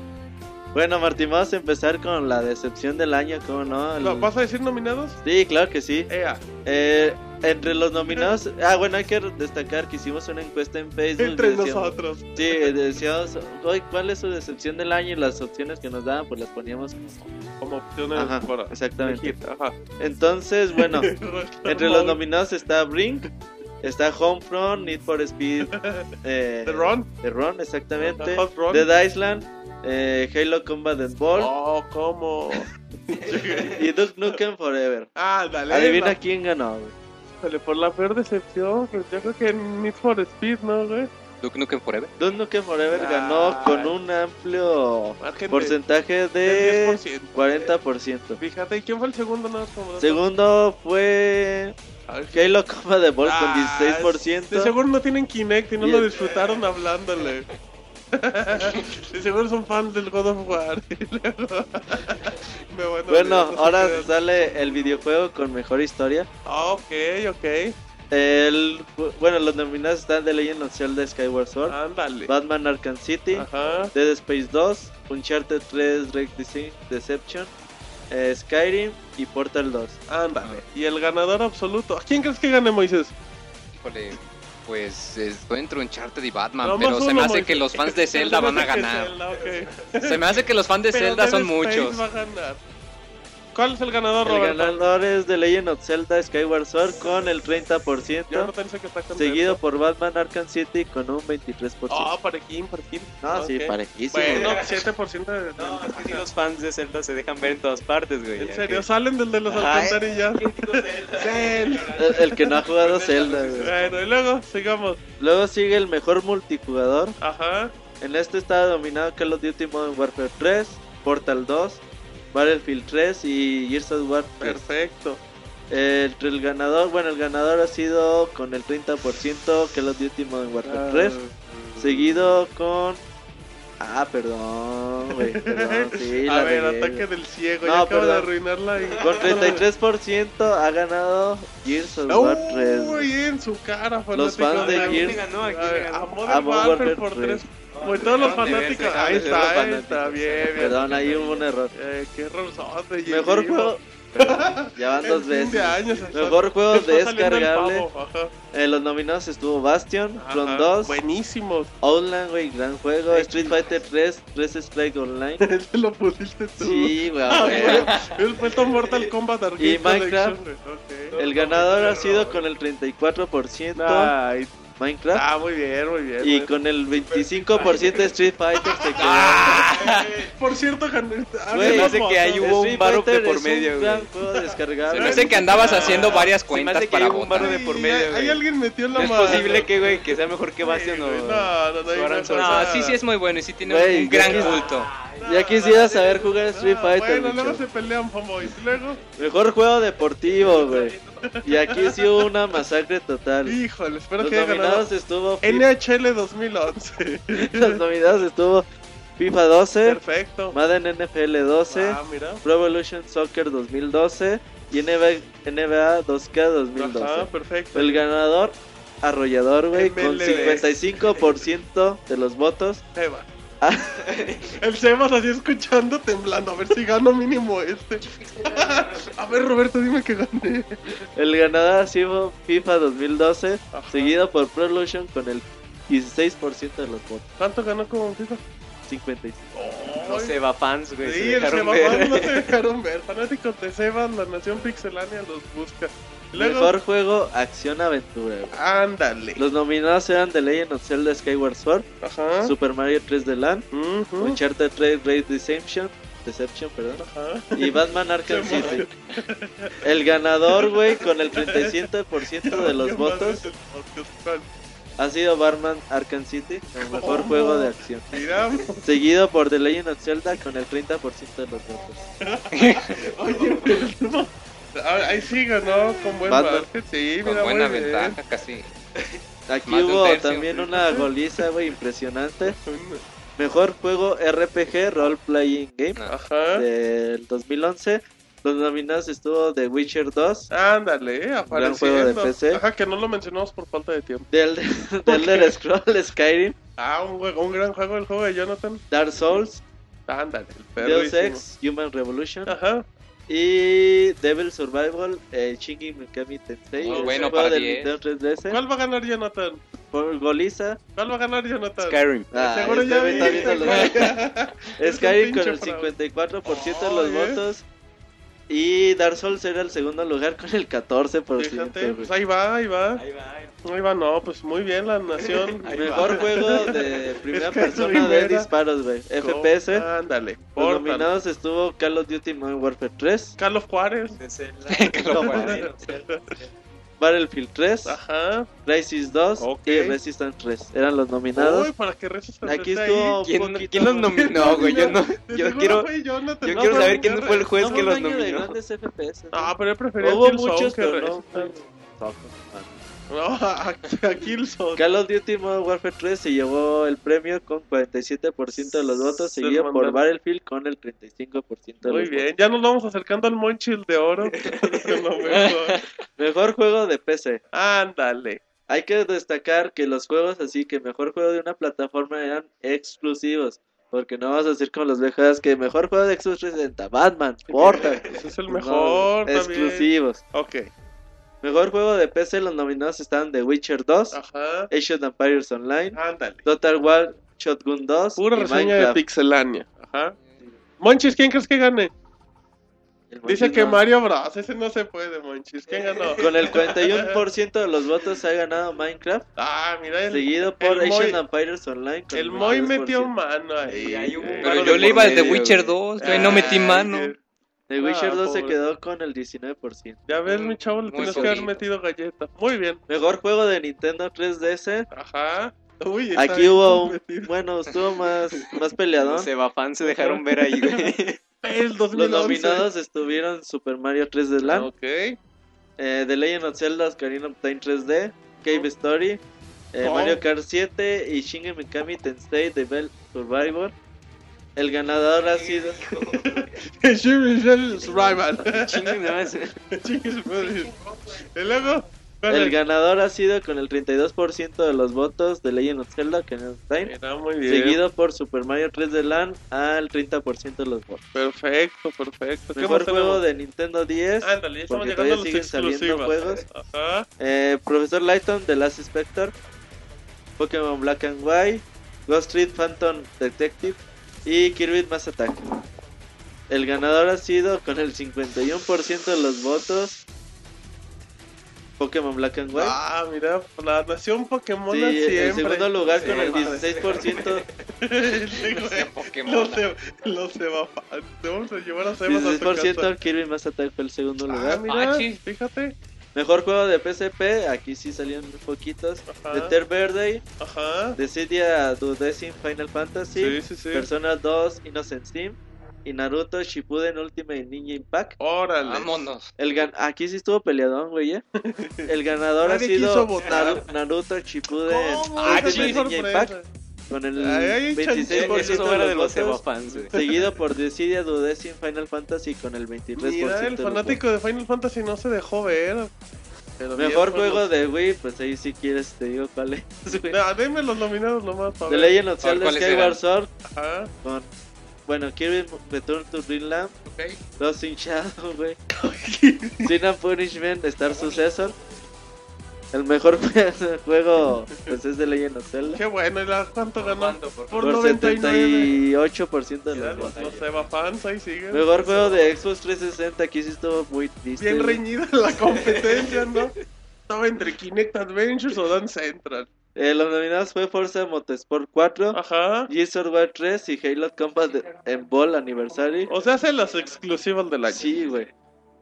Bueno, Martín, vamos a empezar con la decepción del año, ¿cómo no? El- ¿Lo- ¿Vas a decir nominados? Sí, claro que sí. Ea, Eh, entre los nominados, ah, bueno, hay que destacar que hicimos una encuesta en Facebook. entre decíamos- nosotros. Sí, decíamos, "Oye, ¿cuál es su decepción del año? Y las opciones que nos daban, pues las poníamos. Como opciones Ajá, para exactamente. elegir. Ajá. Entonces, bueno, entre los nominados está Brink, está Homefront, Need for Speed, eh, The Run. The Run, exactamente, Run. Dead Island, eh, Halo Combat and Ball Oh, ¿cómo? y Duke Nukem Forever. ah, dale. Adivina va. quién ganó, güey. Híjole, por la peor decepción, pues yo creo que Need for Speed, ¿no, güey? Duke Nukem Forever. Duke Nukem Forever Ay. ganó con un amplio Margen de- porcentaje de 10%. 40%. Fíjate, ¿y quién fue el segundo? No, como? Segundo fue Halo Combat and Ball con Ah, 16%. De seguro no tienen Kinect y no Y lo disfrutaron hablándole. De seguro son fans del God of War. Me Bueno, ahora sale el videojuego con mejor historia. Ah, ok, ok. El, bueno, los nominados están The Legend of Zelda Skyward Sword. Batman Arkham City, Ajá. Dead Space 2, Uncharted 3 Drake Dece- Deception, eh, Skyrim y Portal 2. Ándale. Y el ganador absoluto. ¿A quién crees que gane Moisés? Híjole, pues estoy entre Uncharted y Batman, pero se me hace que los fans de Zelda van a ganar. Zelda. Se me hace que los fans de Pero Zelda son muchos. va a ganar. ¿Cuál es el ganador, El Roberto? ganador es The Legend of Zelda Skyward Sword con el Ya 30%, no pensé que está seguido por Batman Arkham City con un 23%. Ah, parequín, parequín. no, sí, Ok. parejísimo. Bueno, güey. 7% de... No, es que si los fans de Zelda se dejan ver en todas partes, güey. En serio, salen del de los alcantarillas. Zelda. el, el que no ha jugado Zelda, güey. Bueno, y luego sigamos. Luego sigue el mejor multijugador. Ajá. En este está dominado Call of Duty Modern Warfare 3, Portal 2, Battlefield 3 y Gears of War 3. Perfecto. El, el ganador, bueno, el ganador ha sido con el 30% Call of Duty Modern Warfare 3, seguido con... Ah, perdón, güey, perdón, sí, a la ver, regué, ataque güey. del ciego. No, ya acabo de arruinarla. Y... Con 33% ha ganado Gears of War 3. güey. Uy, en su cara, Los fanático fans de Gears- ganó? ¿A quién A ver? A Modern Warfare Warfare por 3. 3. Pues todos los fanáticos. Ahí está, ser ahí los está, bien, bien. Perdón, ahí hubo un error. Eh, qué error son de Mejor juego... Perdón, ya van dos veces. de años Mejor juego descargable. En los nominados estuvo Bastion, Ajá, Front 2, Buenísimos. Outland, güey, gran juego, Street Fighter 3, 3 Strike Online. Ese lo pusiste tú. Sí, güey, Ah, güey. fue el Mortal Kombat Arcade Y Minecraft. Collection, güey. Ok. El ganador ha sido con el 34% Ay, Minecraft. ah, muy bien, muy bien. Y con el 25% Street Fighter se quedó. bien. Por cierto, ah, Güey, me había hace fotos. que hay hubo un Street varo de por es medio, un gran juego Se me hace que andabas haciendo varias cuentas que para un votar. de por medio, Ahí güey. alguien metió la No es mano. posible que, güey, que sea mejor que Bastion o... No, no, no. cosa- No, sí, sí es muy bueno y sí tiene Güey, un gran culto. Ya quisiera saber jugar Street Ah, Fighter. Bueno, luego se pelean, Fomo. Y luego, Mejor juego deportivo, güey. Y aquí sí hubo una masacre total. híjole, espero Los que haya ganado. nominados estuvo FIFA, NHL 2011. los nominados estuvo FIFA 12, Perfecto. Madden NFL 12, Ah, mira. Pro Evolution Soccer 2012 y NBA, NBA 2K 2012. Ajá, perfecto. El ganador arrollador, güey, con MLB. 55% de los votos. Seba. El Sebas así escuchando, temblando. A ver si gano mínimo este. A ver, Roberto, dime que gané. El ganador ha sido FIFA 2012, Ajá. seguido por Pro Evolution con el 16% de los votos. ¿Cuánto ganó como FIFA? 55. No se va fans, güey. Sí, se el dejaron Seba ver. no se dejaron ver. Fanáticos de Sebas, la nación pixelánea los busca. Luego, Mejor juego, acción aventura. güey. ándale. Los nominados eran The Legend of Zelda Skyward Sword, Ajá. Super Mario 3D Land, Ujú. Uncharted 3 Raid Deception, Deception, perdón, Ajá. y Batman Arkham City. El ganador, güey, con el 37% de los votos ha sido Batman Arkham City, el mejor ¿Cómo? juego de acción. Seguido por The Legend of Zelda con el 30% de los votos. oye, pero- ahí sí ganó con buen Batman. margen. Sí, Con mira, buena ventaja, casi. Aquí Más un hubo tercio. también una goliza, güey, impresionante. Mejor juego RPG Role Playing Game Ajá. del 2011. Los nominados estuvo The Witcher 2, Ándale, juego de. PC. Ajá, que no lo mencionamos por falta de tiempo. del The Elder Scroll Skyrim, Ah, un, juego- un gran juego, el juego de Jonathan. Dark Souls, Ándale, el Deus perrísimo. Ex, Human Revolution Ajá. Y Devil Survival, eh, Shinji Mikami Tensei. Muy bueno para del 10. Nintendo 3DS. ¿Cuál va a ganar Jonathan? Por goliza. ¿Cuál va a ganar Jonathan? Skyrim. Ah, Seguro este ya un Skyrim con el fraude. 54% de los votos. Y Dark Souls era el segundo lugar con el 14%. Fíjate, güey. pues ahí va, ahí va. Ahí va, ahí va. Ahí va, no, pues muy bien la nación. Mejor juego de primera Es que persona de disparos, güey. FPS. Ándale. Los nominados estuvo Call of Duty Modern Warfare 3, Carlos Juárez. De Zelda. Battlefield 3, Ajá. Crisis 2 Ok. y Resistance 3. Eran los nominados. Uy, para que Resistance Aquí estuvo ¿Quién, poquito- ¿quién los nominó, güey? Yo no. Yo quiero. fue yo No, quiero pero saber quién fue el juez No, que los nominó. grandes FPS. Ah, pero él prefería Hubo muchos, que pero no. No, a, a Killzone. Call of Duty Modern Warfare 3 se llevó el premio con 47% de los votos, Se seguido por. Battlefield con el 35% de Muy los bien, votos. ya nos vamos acercando al Monchil de oro. Mejor. Mejor juego de PC. Ándale. Hay que destacar que los juegos así que mejor juego de una plataforma eran exclusivos. Porque no vas a decir como los viejas que mejor juego de Xbox 360, Batman, Portal. Ese es el No, mejor. también. exclusivos. Ok. Mejor juego de PC, los nominados están The Witcher 2, Ajá. Age of Empires Online, Ándale. Total War Shotgun 2 Pura y reseña de. Pixelania. Ajá. Monchis, ¿quién crees que gane? Dice que no. Mario Bros. Ese no se puede, Monchis. ¿Quién ganó? Con el 41% de los votos ha ganado Minecraft, Ah, mira, el, seguido por of Empires Online. con el Moy 22%. metió mano ahí. Y ahí hubo un Eh, Pero yo de le iba al The Witcher güey. 2, yo ahí no metí mano. The Witcher Ah, 2 se pobre. quedó con el 19%. Ya ves, mi chavo, le tienes que haber metido galleta. Muy bien. Mejor juego de Nintendo 3DS. Ajá. Uy, está Aquí hubo un, bueno, estuvo más, más peleadón. Los Sebafans se dejaron ver ahí, güey. El Los 2011. nominados estuvieron Super Mario 3D Land, Ok. eh, The Legend of Zelda Ocarina of Time 3D, Cave Oh. Story, eh, Oh. Mario Kart 7 y Shin Megami Tensei The Bell Survivor. El ganador ha sido Jimmy Shell's rival. Chinguen, no, es- Chingue su madre. Y luego. ¿cuál el ganador ha sido con el 32% de los votos de Legend of Zelda bien. seguido por Super Mario 3D Land al 30% de los votos. Perfecto, perfecto. ¿Qué Mejor más juego tenemos? de Nintendo 10, Ándale, ya estamos porque llegando a los todavía siguen saliendo exclusivos. juegos. Ajá. eh, Profesor Lighton The Last Spectre, Pokémon Black and White, Ghost Street Phantom Detective y Kirby Mass Attack. El ganador ha sido con el 51% de los votos Pokémon Black and White. Ah, mira, la nación Pokémon Sí, siempre. en segundo lugar con Sí, el madre. 16%, Sí, güey. Pokémon. Los, se- los. Te vamos a llevar a Sebas a tu 16% casa. Kirby Mass Attack fue el segundo Ah, lugar. mira, Ah, sí. fíjate. Mejor juego de PSP, aquí sí salieron muy poquitos. Ajá. The Third Birthday, Ajá. Decidia Final Fantasy, Sí, sí, sí. Persona 2 Innocent Sim y Naruto Shippuden Ultimate Ninja Impact. Órale. Vámonos. El gan aquí sí estuvo peleadón, güey. ¿eh? El ganador ha sido Naruto Shippuden ¿Cómo? Ah, Ultimate sí, Ninja Impact. Con el Ay, ay, 26% Eso es de los de los votos, Sebafans, güey. seguido por Decidia Duodecim Final Fantasy con el 23% Mira, el fanático de Final Fantasy no se dejó ver. Pero Mejor juego los- de Wii, pues ahí si quieres te digo cuál es. güey. No, dime los nominados nomás para The ver. Legend of Zelda ¿cuáles Skyward? Sword Ajá. con bueno, Kirby Return to Dreamland, Ok. Lost in Shadow, güey. Sin Punishment, Star Successor. El mejor juego pues es The Legend of Zelda. Qué bueno, ¿y la cuánto ganó? cuánto? Por- Por Por 99. 78% de los los, votos. los Sebafans ahí siguen. Mejor juego de Xbox 360, aquí sí estuvo muy triste. Bien reñida la competencia, ¿no? Estaba entre Kinect Adventures o Dance Central. Eh, los nominados fue Forza Motorsport 4, Ajá. Gears of War 3 y Halo Combat en Ball Anniversary. O sea, hacen las exclusivas del año. Sí, güey.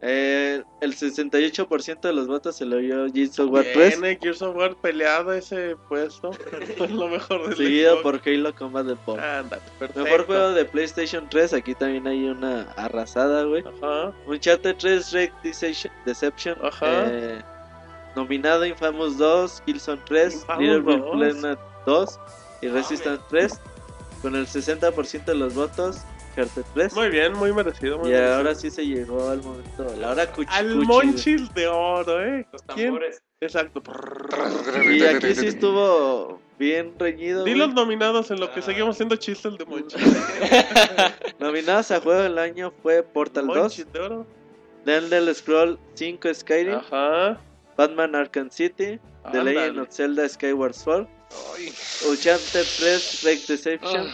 Eh, el 68% de los votos se lo dio Gears of War Bien, 3, eh, Gears of War peleado ese puesto. Es lo mejor del seguido Xbox. por Halo Combat. Ándale, perfecto. Mejor juego de PlayStation 3, aquí también hay una arrasada, güey. Ajá. Uncharted 3 Drake Deception, Deception Ajá. eh, nominado Infamous 2, Killzone 3, Infamous Little Big 2. Planet 2 y Resistance 3 con el 60% de los votos, Uncharted 3. Muy bien, muy merecido. Muy y merecido. ahora sí se llegó al momento, la hora cuchi, Al cuchi, Monchil de oro, ¿eh? Los ¿Quién? Exacto. Y aquí sí estuvo bien reñido. Di los nominados en lo que seguimos haciendo chistes de Monchil. Nominados a juego del año fue Portal 2, Monchil de oro. The Elder Scroll 5 Skyrim, Ajá. Batman Arkham City, The Ándale. Legend of Zelda Skyward Sword. Uncharted 3 Drake Deception,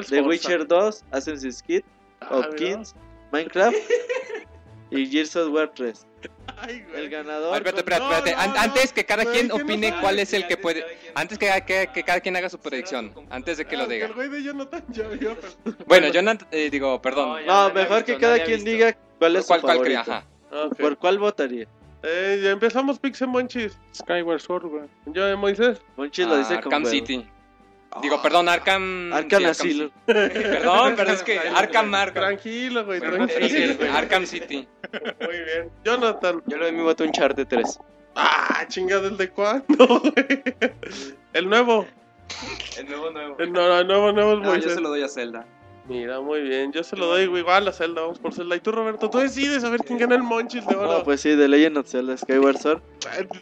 es The. Witcher 2 Assassin's Creed, Ah. Kings, Minecraft y Gears of War 3. Ay, güey. El ganador. espérate, espérate, No, espérate. no, An- no. Antes que cada quien opine sabe. cuál es el que puede. Antes que, que- que cada quien haga su predicción. Antes de que lo diga. El güey de Jonathan ya vio, pero... Bueno, yo no, eh, digo, perdón. No, mejor visto, que cada quien visto. diga cuál es su ¿Cuál, cuál favorito. cree? Ajá. Ah. ¿Por cuál votaría? Eh, ya empezamos Pixel Monchis. Skyward Sword, güey. Yo de Moisés. Monchi lo dice con Arkham huevo. City. Digo, perdón, Arkham. Arkham sí, Asylum. City. Perdón, pero es que Arkham Arkham. Tranquilo, güey, tranquilo. güey. Arkham City. Muy bien. Jonathan. Yo le doy mi voto a Uncharted 3. Ah, chingada, ¿el de cuándo, güey? El nuevo. El nuevo nuevo. El, no, el nuevo, nuevo es No, yo Moisés. se lo doy a Zelda. Mira, muy bien. Yo se lo doy igual a Zelda. Vamos por Zelda. Y tú, Roberto, tú decides a ver quién gana el Monchis de oro. No, pues sí, The Legend of Zelda Skyward Sword.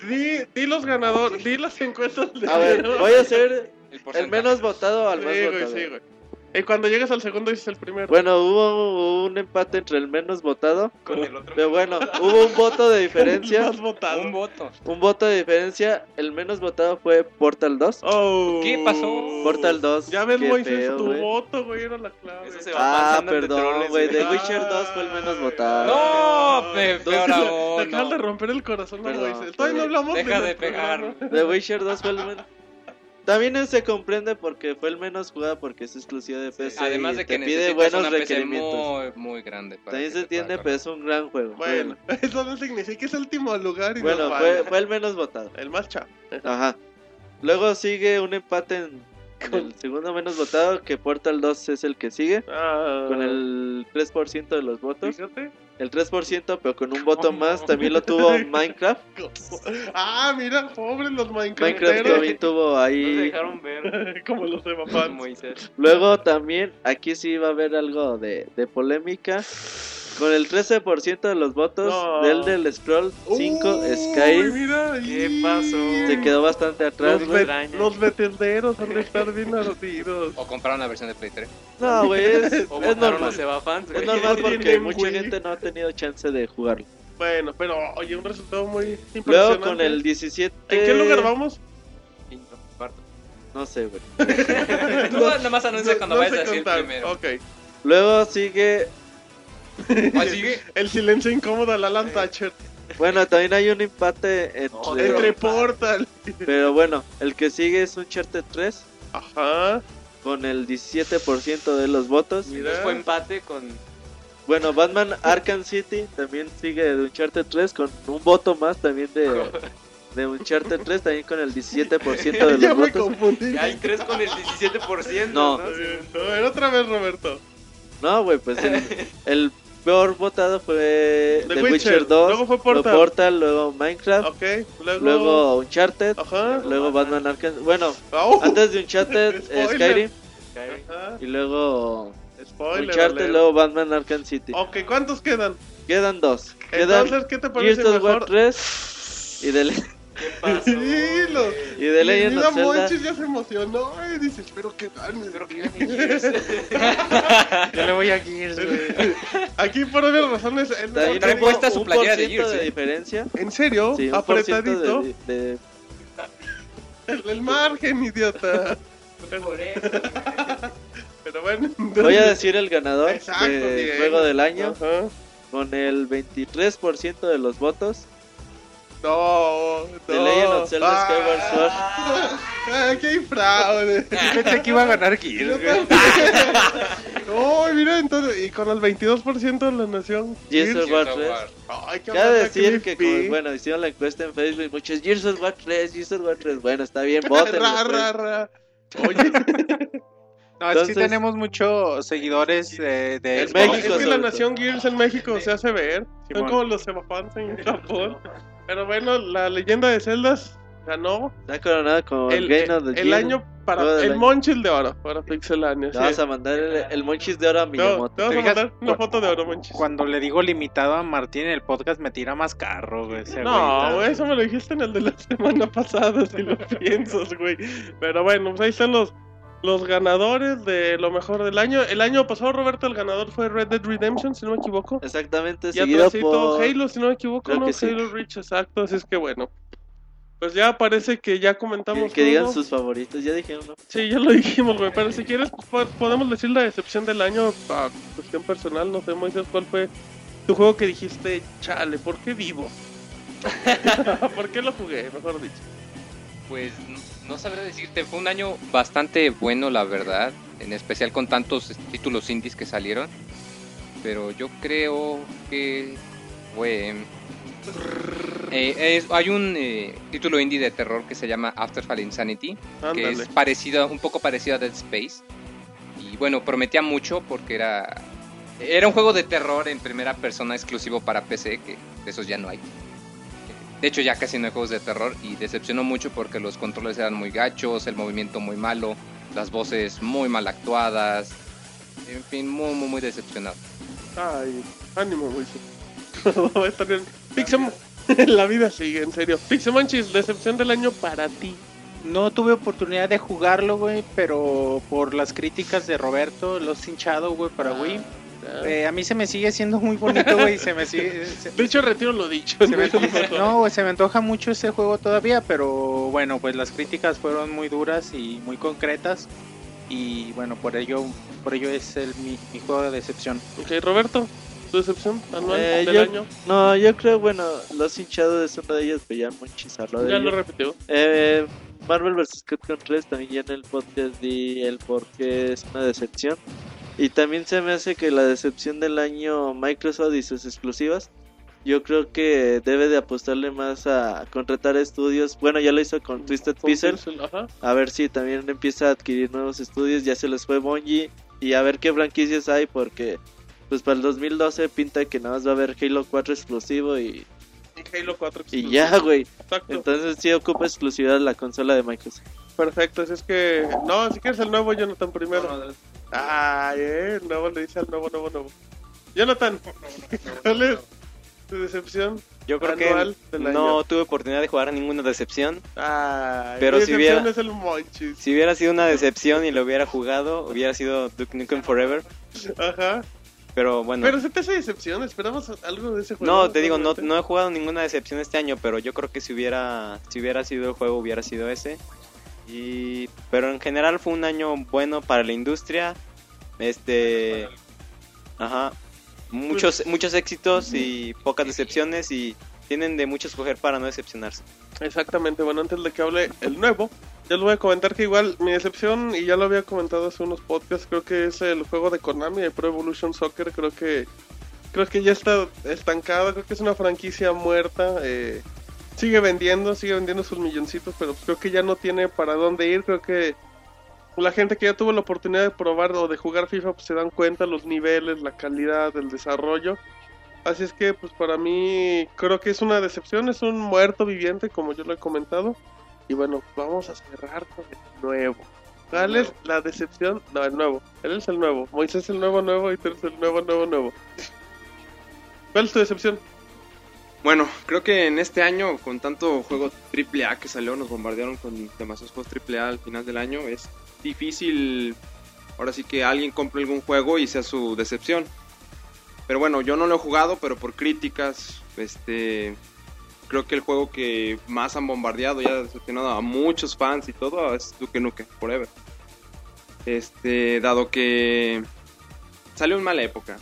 Di, di los ganadores, di las encuestas. De A ver, voy a ser El, menos votado al Sí, más güey, votado. sí, güey. Y cuando llegues al segundo dices el primero. Bueno, hubo un empate entre el menos votado. Con el otro. Pero bueno, hubo un voto de El diferencia. más votado. Un voto. Un voto de diferencia. El menos votado fue Portal 2. Oh. ¿Qué pasó? Portal 2. Ya ves, Moisés, feo, tu voto, güey, era la clave. Eso se va Ah, perdón, güey. The. Witcher 2 fue el menos votado. No, Entonces, peor de romper el corazón Moisés. Todavía no perdón. hablamos Deja del de pegar. The Witcher 2 fue el menos. También se comprende porque fue el menos jugado porque es exclusivo de PC. Además y de que te pide buenos una PC requerimientos. muy, muy grande. para También se entiende, pero es un gran juego. Bueno, eso no significa que es último lugar y Bueno, fue, fue el menos votado. el más chavo. Ajá. Luego sigue un empate en el segundo menos votado, que Portal 2 es el que sigue, Ah, con el 3% de los votos. Fíjate. El 3%, pero con un voto más, también lo tuvo Minecraft. Ah, mira, pobres los Minecraft Minecrafteros. también tuvo ahí. dejaron ver. Como los Evafans. Moisés. Luego también, aquí sí va a haber algo de, de polémica. Con el 13% de los votos No. del del Scroll 5 Uy, Skyrim mira, ¿Qué pasó? se quedó bastante atrás, Los, ve- los vetenderos han de estar bien ardidos. O comprar una versión de Play 3. No, güey, es, es normal. fans. Es normal porque mucha Wii. gente no ha tenido chance de jugarlo. Bueno, pero oye, un resultado muy impresionante. Luego con el 17. ¿En qué lugar vamos? Quinto, cuarto. No sé, güey. Tú nada más anuncia cuando No vayas a decir contar. primero. Ok. Luego sigue. Ah, sigue. El silencio incómodo al Alan Thatcher. Bueno, también hay un empate entre. No, Entre Portal. Pero bueno, el que sigue es Uncharted 3 Ajá. con el 17% de los votos. Mira. Fue empate con. Bueno, Batman Arkham City también sigue de Uncharted 3 con un voto más también de, de Uncharted 3, también con el 17% de ya los me votos. confundí. Ya hay tres con el 17%. No. ¿no? A ver, otra vez, Roberto. No, güey, pues el, el peor votado fue The The, Witcher, Witcher 2, luego fue luego Portal. Portal, luego Minecraft, Ok. Luego. luego Uncharted, Ajá. luego Batman Arkham. Bueno, Au. antes de Uncharted. Skyrim Ajá. y luego Spoiler. Uncharted, alert. luego Batman Arkham City. Ok, ¿cuántos quedan? Quedan dos. Quedan Entonces, ¿qué te parece Gears mejor? 3 y The, ¿Qué pasó? Sí, lo- y The Legend of Zelda. Monchis ya se emocionó y dice, espero que gane. Espero que gane Gears. Yo le voy a Gears, güey. Aquí por obvias razones. el- También Trae hubo puesta su un playera de Gears, de ¿eh? diferencia. ¿En serio? Sí, un Apretadito. de, de- El, el margen, idiota. Por eso. Pero bueno. Voy a decir el ganador Exacto, de bien. juego del año Ajá. con el 23% de los votos. No, no. The Legend of Zelda Ah, Skyward Sword. ah, ¡Qué fraude! Pensé que iba a ganar Gears, güey. No, mira, entonces, y con el 22% de la nación. Gears of War Gears of 3. War. Ay, qué Cabe decir que, creepy. como, bueno, hicieron la encuesta en Facebook, muchos Gears of War 3, Gears of War 3. Bueno, está bien, voten. Ra, ra, ra. Oye, No, es que sí Entonces- tenemos muchos seguidores de, de En México, es que la todo. nación Gears en México se hace ver. Son como los semafans en Japón. Pero bueno, la leyenda de Zeldas ganó Está coronado como el, Game of the el Year. año para el año. Monchil de oro para Pixelania. Sí. vas a mandar el, el Monchis de oro a Te- Miyamoto. te vas ¿Te a mandar una foto de oro, Monchis. Cuando le digo limitado a Martín en el podcast me tira más carro, güey. ese No, güey, eso me lo dijiste en el de la semana pasada, si lo piensas, güey. Pero bueno, pues ahí están los, los ganadores de lo mejor del año. El año pasado, Roberto, el ganador fue Red Dead Redemption, si no me equivoco. Exactamente, Y por... Halo, si no me equivoco, Creo ¿no? que sí. Halo Reach, exacto, así es que bueno. Pues ya parece que ya comentamos que digan todo. sus favoritos, ya dijeron, ¿no? Sí, ya lo dijimos, güey, pero si quieres po- podemos decir la decepción del año a cuestión personal, no sé, Moisés, ¿cuál fue tu juego que dijiste, chale, ¿por qué vivo? ¿Por qué lo jugué, mejor dicho? Pues no- sabré decirte, fue un año bastante bueno, la verdad, en especial con tantos títulos indies que salieron. Pero yo creo que fue. Eh, es- hay un eh, título indie de terror que se llama Afterfall Insanity, que es parecido, un poco parecido a Dead Space. Y bueno, prometía mucho porque era. Era un juego de terror en primera persona exclusivo para PC, que de esos ya no hay. De hecho, ya casi no hay juegos de terror y decepcionó mucho porque los controles eran muy gachos, el movimiento muy malo, las voces muy mal actuadas. En fin, muy, muy, muy decepcionado. Ay, ánimo, Moisés. Va a estar bien. Pixem- la vida sigue, en serio. Pixemonchis, decepción del año para ti. No tuve oportunidad de jugarlo, güey, pero por las críticas de Roberto, los hinchado, güey, para Wii. Eh, a mí se me sigue siendo muy bonito, güey, y se me sigue... se- De hecho, retiro lo dicho. se me- no, güey, se me antoja mucho ese juego todavía, pero bueno, pues las críticas fueron muy duras y muy concretas. Y bueno, por ello, por ello es el, mi, mi juego de decepción. Ok, Roberto, tu decepción anual Eh, del yo- año. No, yo creo, bueno, los hinchados es una de ellas, pero ya muchis habló de Ya lo repitió. Eh, Marvel vs. Capcom 3 también ya en el podcast di el por qué es una decepción. Y también se me hace que la decepción del año Microsoft y sus exclusivas. Yo creo que debe de apostarle más a contratar estudios. Bueno, ya lo hizo con Twisted Pixel. A ver si también empieza a adquirir nuevos estudios. Ya se les fue Bungie. Y a ver qué franquicias hay porque pues para el 2012 pinta que nada más va a haber Halo 4 exclusivo y, Y Halo 4 y exclusivo. ya, güey. Entonces sí ocupa exclusividad la consola de Microsoft. Perfecto, así es que. No, si quieres el nuevo, Jonathan primero. Ay, eh, el nuevo le dice al nuevo, nuevo, nuevo. Jonathan, ¿cuál es tu decepción? Yo creo Anual que del no año. tuve oportunidad de jugar ninguna decepción. Ay, Pero si hubiera- es el Monchis. Si hubiera sido una decepción y lo hubiera jugado, hubiera sido Duke Nukem Forever. Ajá. Pero bueno, Pero se te hace decepción, esperamos algo de ese juego. no, te digo, no, no he jugado ninguna decepción este año, pero yo creo que si hubiera, si hubiera sido el juego, hubiera sido ese. Y, pero en general fue un año bueno para la industria. Este, ajá, muchos, muchos éxitos y pocas decepciones y tienen de mucho escoger para no decepcionarse. Exactamente, bueno, antes de que hable el nuevo, ya les voy a comentar que igual mi decepción, y ya lo había comentado hace unos podcasts, creo que es el juego de Konami, de Pro Evolution Soccer, creo que creo que ya está estancado, creo que es una franquicia muerta, eh, sigue vendiendo, sigue vendiendo sus milloncitos, pero creo que ya no tiene para dónde ir, creo que la gente que ya tuvo la oportunidad de probar o de jugar FIFA pues se dan cuenta los niveles, la calidad, el desarrollo. Así es que pues para mí creo que es una decepción, es un muerto viviente como yo lo he comentado. Y bueno, vamos a cerrar con el nuevo. ¿Cuál es la decepción? No, el nuevo. Él es el nuevo. Moisés es el nuevo nuevo y tú eres el nuevo nuevo nuevo. ¿Cuál es tu decepción? Bueno, creo que en este año, con tanto juego AAA que salió, nos bombardearon con demasiados juegos AAA al final del año. Es difícil, ahora sí que alguien compre algún juego y sea su decepción. Pero bueno, yo no lo he jugado, pero por críticas, este, creo que el juego que más han bombardeado y ha decepcionado a muchos fans y todo es Duke Nukem Forever. Este, dado que salió en mala época.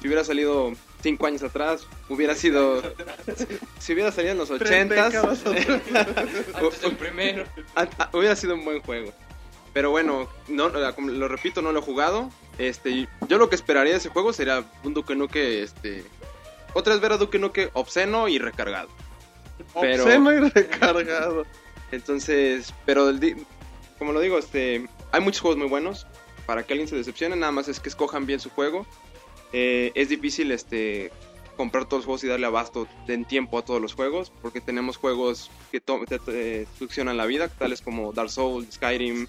Si hubiera salido cinco años atrás, hubiera sido. Si hubiera salido en los ochentas. Antes del primero. Ah, hubiera sido un buen juego. Pero bueno, no, lo repito, no lo he jugado. Este, yo lo que esperaría de ese juego sería un Duke Nukem, este, otra vez ver a Duke Nukem obsceno y recargado. Pero- Obsceno y recargado. Entonces, pero el como lo digo, este, hay muchos juegos muy buenos. Para que alguien se decepcione, nada más es que escojan bien su juego. Eh, es difícil, este, comprar todos los juegos y darle abasto en tiempo a todos los juegos, porque tenemos juegos que te, te succionan la vida, tales como Dark Souls, Skyrim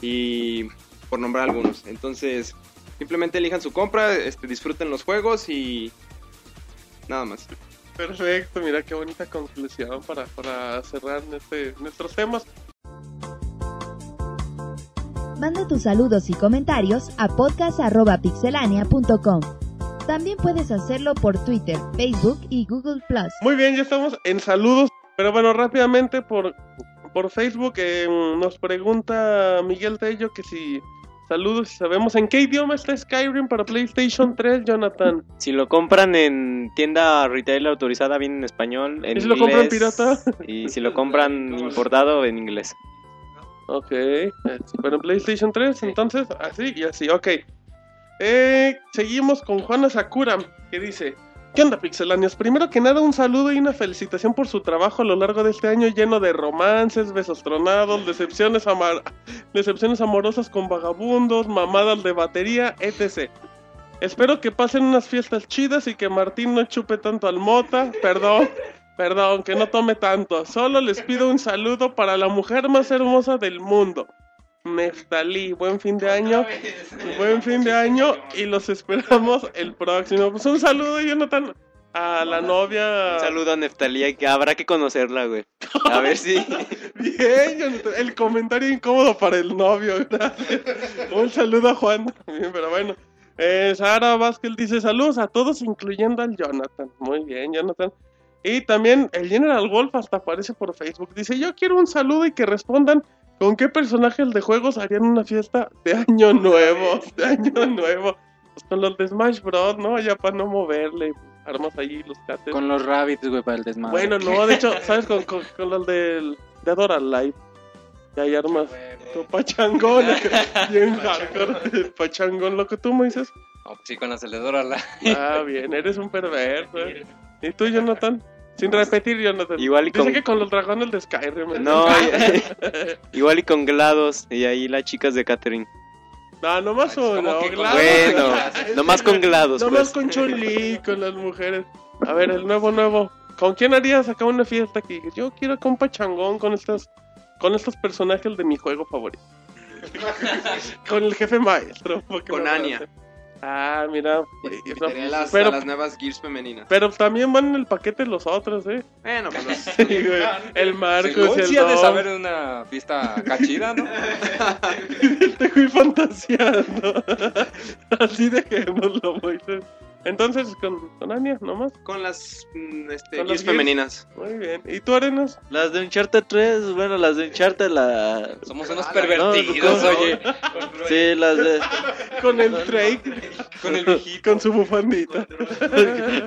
y por nombrar algunos. Entonces, simplemente elijan su compra, este, disfruten los juegos y nada más. Perfecto, mira qué bonita conclusión para, para cerrar este, nuestros temas. Manda tus saludos y comentarios a podcast.pixelania.com. También puedes hacerlo por Twitter, Facebook y Google Plus. Muy bien, ya estamos en saludos. Pero bueno, rápidamente por, por Facebook eh, nos pregunta Miguel Tello que si saludos y sabemos en qué idioma está Skyrim para PlayStation 3, Jonathan. Si lo compran en tienda retail autorizada, viene en español, en ¿Y si lo compran pirata? Y si lo compran importado, en inglés. Ok, pero en PlayStation 3, entonces así y así, ok. Eh, seguimos con Juana Sakura, que dice: ¿Qué onda, pixelanios? Primero que nada, un saludo y una felicitación por su trabajo a lo largo de este año lleno de romances, besos tronados, decepciones, amar- decepciones amorosas con vagabundos, mamadas de batería, etc. Espero que pasen unas fiestas chidas y que Martín no chupe tanto al mota. Perdón, perdón, que no tome tanto. Solo les pido un saludo para la mujer más hermosa del mundo. Neftalí. Buen fin de año. Buen fin de año y los esperamos el próximo. Pues un saludo, Jonathan, a la novia. Un saludo a Neftalía, que habrá que conocerla, güey. A ver si. Bien, Jonathan. El comentario incómodo para el novio. Gracias. Un saludo a Juan también, pero bueno. Eh, Sara Vázquez dice saludos a todos, incluyendo al Jonathan. Muy bien, Jonathan. Y también el General Wolf hasta aparece por Facebook. Dice, yo quiero un saludo y que respondan con qué personajes de juegos harían una fiesta de año nuevo. De año nuevo. Pues con los de Smash Bros, ¿no? Ya para no moverle. Armas allí los cates. Con los rabbits, güey, para el desmadre. Bueno, no, de hecho, ¿sabes? Con, con, con los del Dead or Alive. Ya hay armas. Tu pachangón. bien hardcore. Pachangón, lo que tú me dices. No, pues sí, con la aceleradora la... Ah, bien, eres un perverso. ¿eh? ¿Y tú, Jonathan? Sin repetir, Jonathan. Igual y Dice con- que con los dragones de Skyrim. No, igual y con GLaDOS y ahí las chicas de Catherine. No, nomás ¿Cómo uno. que con- claro. Bueno, nomás con GLaDOS, Nomás pues. con Chun-Li, con las mujeres. A ver, el nuevo, nuevo. ¿Con quién harías acá una fiesta aquí? Yo quiero acá un pachangón con estos, con estos personajes de mi juego favorito. con el jefe maestro. Con parece. Ah, mira. Invitaría a las, pero, a las nuevas Gears femeninas. pero también van en el paquete los otros, ¿eh? Bueno, pues los- Sí, güey. El Marcos Según y el sí de saber una fiesta cachida, ¿no? Te fui fantaseando. Así dejémoslo, Moisés. Entonces, con, con Anya, nomás. con las mm, este, Con las femeninas. Muy bien. ¿Y tú, Arenas? Las de Uncharted 3, bueno, las de Uncharted, la... Somos unos Ah, pervertidos, no, oye. Sí, las de... Con el Drake. Con el viejito. Con su bufandita.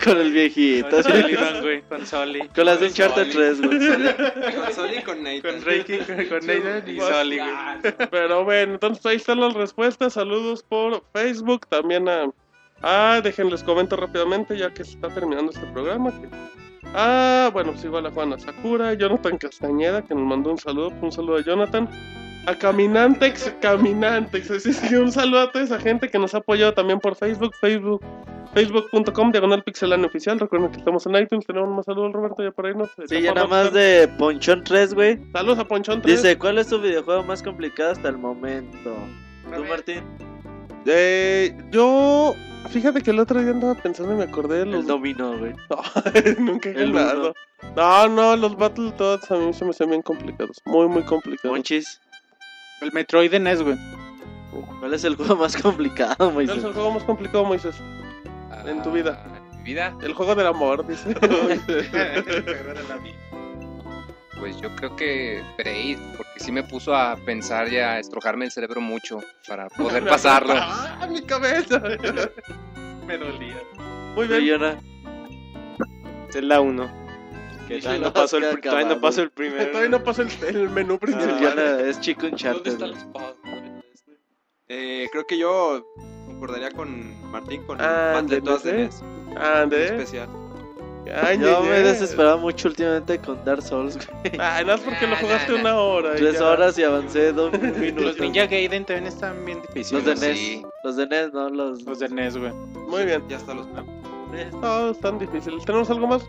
con el viejito. Con. Sullivan, güey, con Soli. Con las de Uncharted 3, güey. Con Soli y con Nathan. Con Reiki, con, con Nathan y Soli, güey. Pero bueno, entonces ahí están las respuestas. Saludos por Facebook. También a. Ah, déjenles comento rápidamente ya que se está terminando este programa. que- Ah, bueno, pues igual a Juana Sakura, Jonathan Castañeda, que nos mandó un saludo. Un saludo a Jonathan. A Caminantex, Caminantex. Así es que un saludo a toda esa gente que nos ha apoyado también por Facebook, Facebook, facebook.com, diagonal pixelano oficial. Recuerden que estamos en iTunes. Tenemos más saludos, Roberto, ya por ahí nos. Sí, ya nada más de Ponchón 3, güey. Saludos a Ponchón 3. Dice, ¿cuál es tu videojuego más complicado hasta el momento? ¿Tú, Martín? Eh, yo, fíjate que el otro día andaba pensando y me acordé de los. El dominó, güey. Nunca he El ganado. No, no, los Battletoads a mí se me hacen bien complicados. Muy, muy complicados. Monchis. El Metroid de NES, güey. ¿Cuál es el juego más complicado, ¿Cuál Moisés? es el juego más complicado, Moisés? En tu vida. Ah, En mi vida, El juego del amor, dice. Pues yo creo que Braid, porque sí me puso a pensar y a estrojarme el cerebro mucho para poder pasarlo. ¡Ah, mi cabeza! Me dolía. Muy bien. Yona. Zelda 1. Que todavía no, pasó el, todavía no pasó el primero. Todavía no pasa el, el menú El principal. Es chico ¿Dónde Uncharted. está güey. el spot? Eh, creo que yo concordaría con Martín con Ah, Battletoads de ¿de NES. Ande. Especial. Ay, Yo me he desesperado mucho últimamente con Dark Souls, güey. Ay, no es porque lo jugaste nah, una hora. Tres ya. horas y avancé dos minutos. Los Ninja Gaiden también están bien difíciles. Los de NES. Sí. Los de NES, no los... Los de NES, güey. Muy bien. Ya está los No, están difíciles. ¿Tenemos algo más?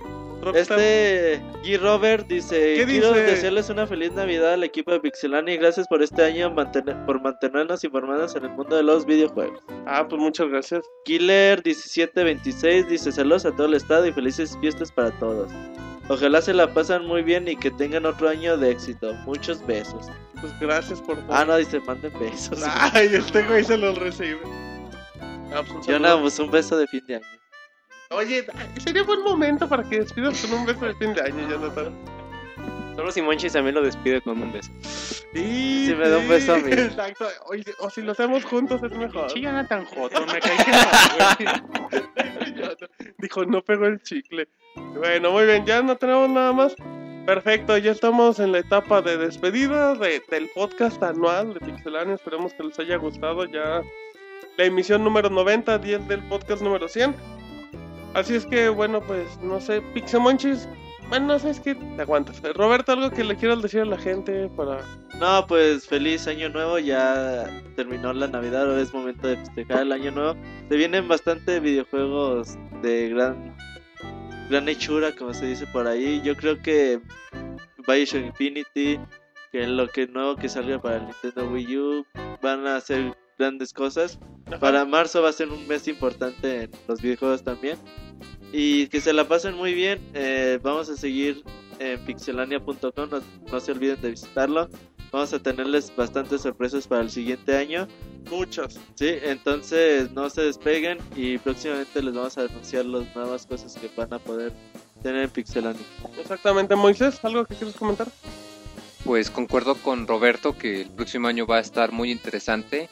Este G. Robert dice, ¿Qué quiero dice? desearles una feliz Navidad al equipo de Pixelania y gracias por este año mantener- por mantenernos informados en el mundo de los videojuegos. Ah, pues muchas gracias. Killer 1726 dice saludos a todo el estado y felices fiestas para todos. Ojalá se la pasan muy bien y que tengan otro año de éxito. Muchos besos. Pues gracias por Ah, no, dice manden besos. Ay, este güey se los recibe. Ah, pues Yo pues un beso de fin de año. Oye, sería buen momento para que despidas con un beso de fin de año, Jonathan. Solo si Monchis también lo despide con un beso. Sí, Sí, me da un beso a mí. Exacto. Oye, o si lo hacemos juntos es mejor. Sí, Jonathan Joto, me caí que. Dijo, no pegó el chicle. Bueno, muy bien, ya no tenemos nada más. Perfecto, ya estamos en la etapa de despedida de- del podcast anual de Pixelania. Esperemos que les haya gustado ya la emisión número 90, 10 del podcast número 100. Así es que, bueno, pues no sé, Pixemonchis. Bueno, no sé, es que te aguantas. Roberto, algo que le quieras decir a la gente para. No, pues feliz año nuevo, ya terminó la Navidad, ahora es momento de festejar el año nuevo. Se vienen bastante videojuegos de gran gran hechura, como se dice por ahí. Yo creo que Bioshock Infinity, que lo que nuevo que salga para el Nintendo Wii U van a hacer grandes cosas. Para marzo va a ser un mes importante en los videojuegos también. Y que se la pasen muy bien. Eh, vamos a seguir en pixelania.com. No, no se olviden de visitarlo. Vamos a tenerles bastantes sorpresas para el siguiente año. Muchas. Sí, entonces no se despeguen y próximamente les vamos a anunciar las nuevas cosas que van a poder tener en Pixelania. Exactamente, Moisés, ¿algo que quieres comentar? Pues concuerdo con Roberto que el próximo año va a estar muy interesante.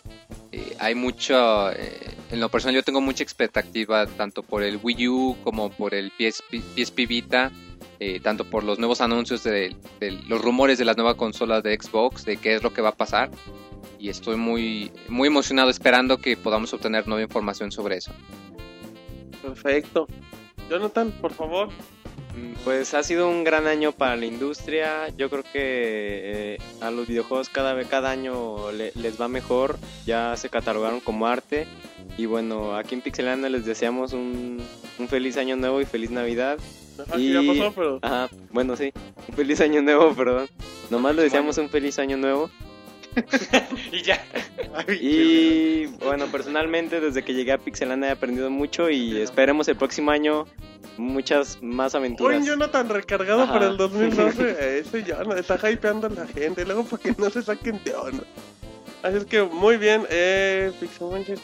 Eh, hay mucho, eh, en lo personal yo tengo mucha expectativa tanto por el Wii U como por el PSP, PSP Vita, eh, tanto por los nuevos anuncios de, de los rumores de las nuevas consolas de Xbox, de qué es lo que va a pasar. Y estoy muy, muy emocionado esperando que podamos obtener nueva información sobre eso. Perfecto. Jonathan, por favor. Mm, Pues ha sido un gran año para la industria. Yo creo que eh, a los videojuegos cada vez cada año le- les va mejor. Ya se catalogaron como arte. Y bueno, aquí en Pixelania les deseamos un, un feliz año nuevo y feliz Navidad. Ajá, que ya Y- pasó, pero... Ajá, bueno, sí. Un feliz año nuevo, perdón. Nomás les deseamos un feliz año nuevo. y ya. Y bueno, personalmente desde que llegué a Pixelania he aprendido mucho y esperemos el próximo año muchas más aventuras. Buen Jonathan recargado Ajá. para el 2012. Ese Jonathan está hypeando a la gente. Luego para que no se saquen de onda. Así es que muy bien. Eh,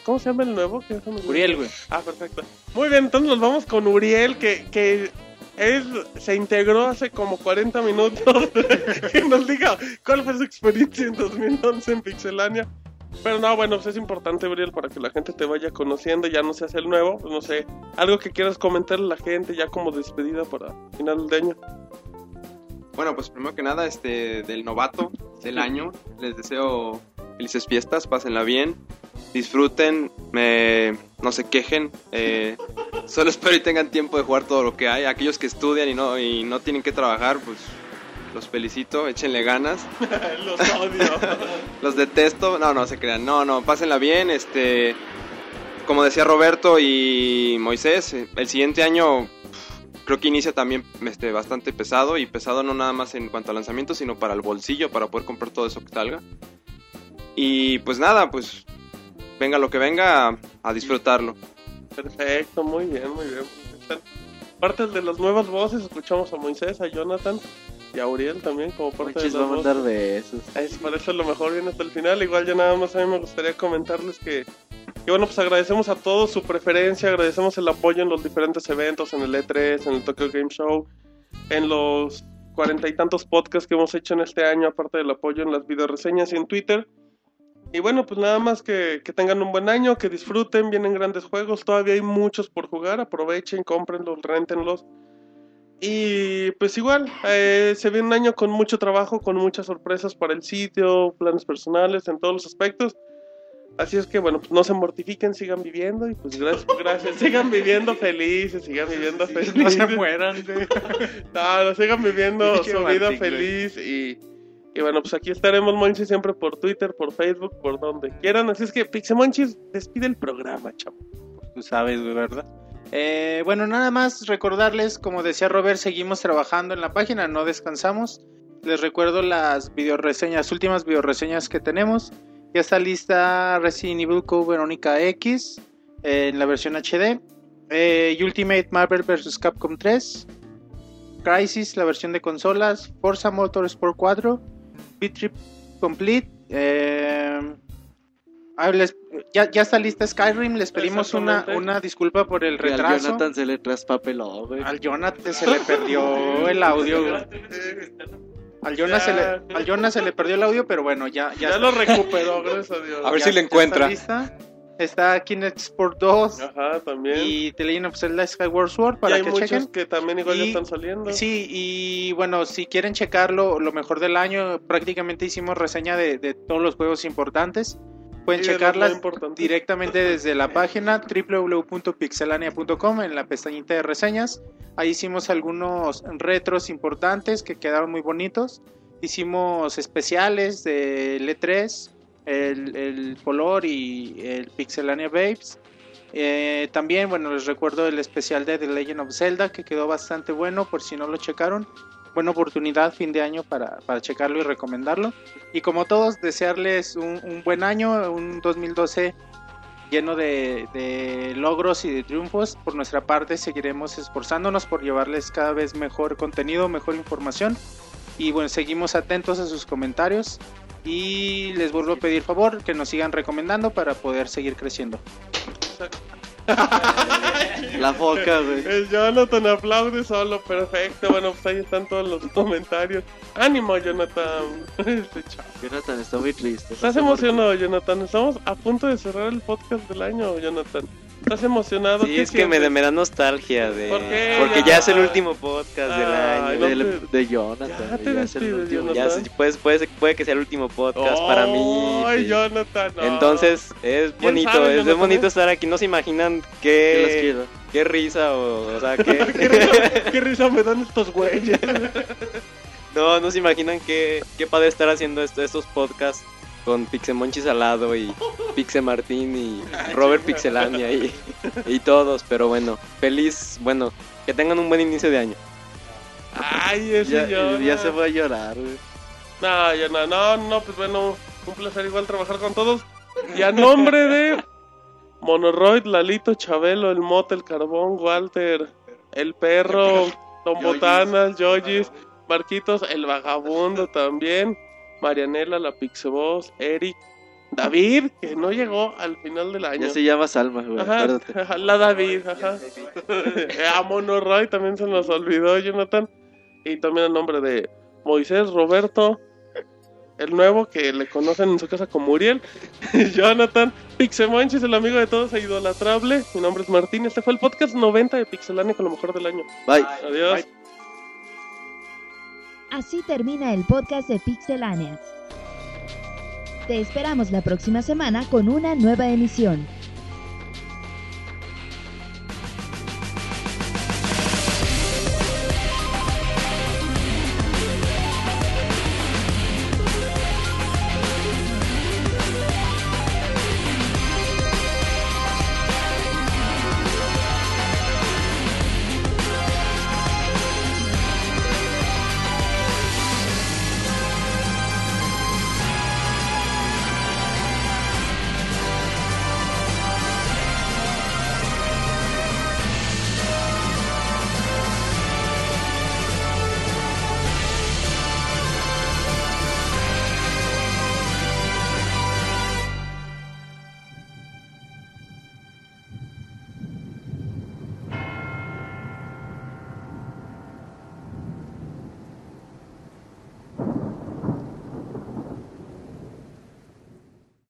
¿Cómo se llama el nuevo? Uriel, güey. Ah, perfecto. Muy bien, entonces nos vamos con Uriel, que, que él se integró hace como 40 minutos. que nos diga cuál fue su experiencia en 2011 en Pixelania. Pero no, bueno, pues es importante, Uriel, para que la gente te vaya conociendo, ya no seas el nuevo, pues no sé, algo que quieras comentarle a la gente ya como despedida para final de año. Bueno, pues primero que nada, este, del novato del año, les deseo felices fiestas, pásenla bien, disfruten, me, no se quejen, eh, solo espero y tengan tiempo de jugar todo lo que hay. Aquellos que estudian y no, y no tienen que trabajar, pues los felicito, échenle ganas. Los odio. Los detesto, no, no se crean, no, no, pásenla bien, este, como decía Roberto y Moisés, eh, el siguiente año creo que inicia también este, bastante pesado y pesado no nada más en cuanto a lanzamiento, sino para el bolsillo, para poder comprar todo eso que salga. Y pues nada, pues venga lo que venga, a, a disfrutarlo. Perfecto, muy bien, muy bien. Parte de las nuevas voces, escuchamos a Moisés, a Jonathan y a Uriel también como parte Monchis de va las a voces. mandar besos. Es, por eso lo mejor viene hasta el final. Igual ya nada más a mí me gustaría comentarles que, que bueno, pues agradecemos a todos su preferencia, agradecemos el apoyo en los diferentes eventos, en el E3, en el Tokyo Game Show, en los cuarenta y tantos podcasts que hemos hecho en este año, aparte del apoyo en las videoreseñas y en Twitter. Y bueno, pues nada más que, que tengan un buen año, que disfruten, vienen grandes juegos, todavía hay muchos por jugar, aprovechen, cómprenlos, rentenlos. Y pues igual, eh, se viene un año con mucho trabajo, con muchas sorpresas para el sitio, planes personales, en todos los aspectos. Así es que bueno, pues no se mortifiquen, sigan viviendo y pues gracias, gracias, sigan viviendo felices, sigan viviendo felices. No se mueran, güey. No, no, sigan viviendo su vida güey. feliz y, y bueno, pues aquí estaremos Monchis siempre por Twitter, por Facebook, por donde quieran. Así es que Pixemonchis despide el programa, chavo. Tú sabes, güey, ¿verdad? Eh, bueno, nada más recordarles, como decía Robert, seguimos trabajando en la página, no descansamos. Les recuerdo las videoreseñas, últimas videoreseñas que tenemos. Ya está lista Resident Evil Code Verónica X eh, en la versión HD. eh, Ultimate Marvel vs. Capcom 3. Crisis, la versión de consolas. Forza Motorsport 4. Beat Trip Complete. eh, ah, les- ya, ya está lista Skyrim. Les pedimos una, una disculpa por el Que al retraso. Jonathan se le traspapeló, güey. Al Jonathan se le perdió el audio. güey. Al Jonas, se le, al Jonas se le perdió el audio, pero bueno, ya, ya, Ya, lo recuperó, gracias a Dios. A ver ya- si lo ya encuentra. Está, lista. Está Kinect Sport 2 Ajá, también. y The Legend of Zelda Skyward Sword Y para hay que muchos chequen. que también igual ya Y- están saliendo. Sí, y bueno, si quieren checarlo, lo mejor del año, prácticamente hicimos reseña de, de todos los juegos importantes. Pueden Sí, de checarlas directamente desde la página www.pixelania.com en la pestañita de reseñas. Ahí hicimos algunos retros importantes que quedaron muy bonitos. Hicimos especiales del E3, el, el color y el Pixelania Babes. Eh, también, bueno, les recuerdo el especial de The Legend of Zelda que quedó bastante bueno por si no lo checaron. buena oportunidad fin de año para, para checarlo y recomendarlo. Y como todos, desearles un, un buen año, un 2012 lleno de, de logros y de triunfos. Por nuestra parte, seguiremos esforzándonos por llevarles cada vez mejor contenido, mejor información. Y bueno, seguimos atentos a sus comentarios. Y les vuelvo a pedir favor que nos sigan recomendando para poder seguir creciendo. La foca, güey. El Jonathan aplaude solo, perfecto. Bueno, pues ahí están todos los comentarios. Ánimo, Jonathan. Este. Jonathan está muy triste. ¿Estás emocionado, Jonathan? Estamos a punto de cerrar el podcast del año, Jonathan. ¿Estás emocionado? Sí, ¿Qué es que me, da nostalgia de... ¿Por qué? Porque ya es el último podcast del Ay, año. no Del- te- de Jonathan. Ya te güey, ya es el último. Jonathan. Ya se- puede, puede, puede que sea el último podcast para mí. Ay, sí. Jonathan. no. Entonces es ¿Quién bonito, sabe, es Jonathan, bonito eh? estar aquí. No se imaginan Que los qué, qué risa o, o sea, ¿Qué qué... risa, qué risa me dan estos güeyes. no, no se imaginan qué, qué padre estar haciendo esto, estos podcasts con Pixemonchi Salado y Pixe Martín y Robert Pixelania y, y todos. Pero bueno, feliz, bueno, que tengan un buen inicio de año. Ay, ese Ya, se fue a llorar, güey. No, ya no, no, no, pues bueno, un placer igual trabajar con todos. Y a nombre de Monoroid, Lalito, Chabelo, el Mote, el Carbón, Walter, el Perro, Don Botanas, Yoyis, Marquitos, el Vagabundo también, Marianela, la Pixeboss, Eric, David, que no llegó al final del año. Ya se llama Salma, güey. Ajá, acuérdate. ajá, la David, ajá. a Monoroy también se nos olvidó, Jonathan. Y también el nombre de Moisés, Roberto, el nuevo que le conocen en su casa como Uriel, Jonathan, Pixemonchis, el amigo de todos e idolatrable. Mi nombre es Martín. Este fue el podcast 90 de Pixelania con lo mejor del año. Bye. Adiós. Así termina el podcast de Pixelania. Te esperamos la próxima semana con una nueva emisión.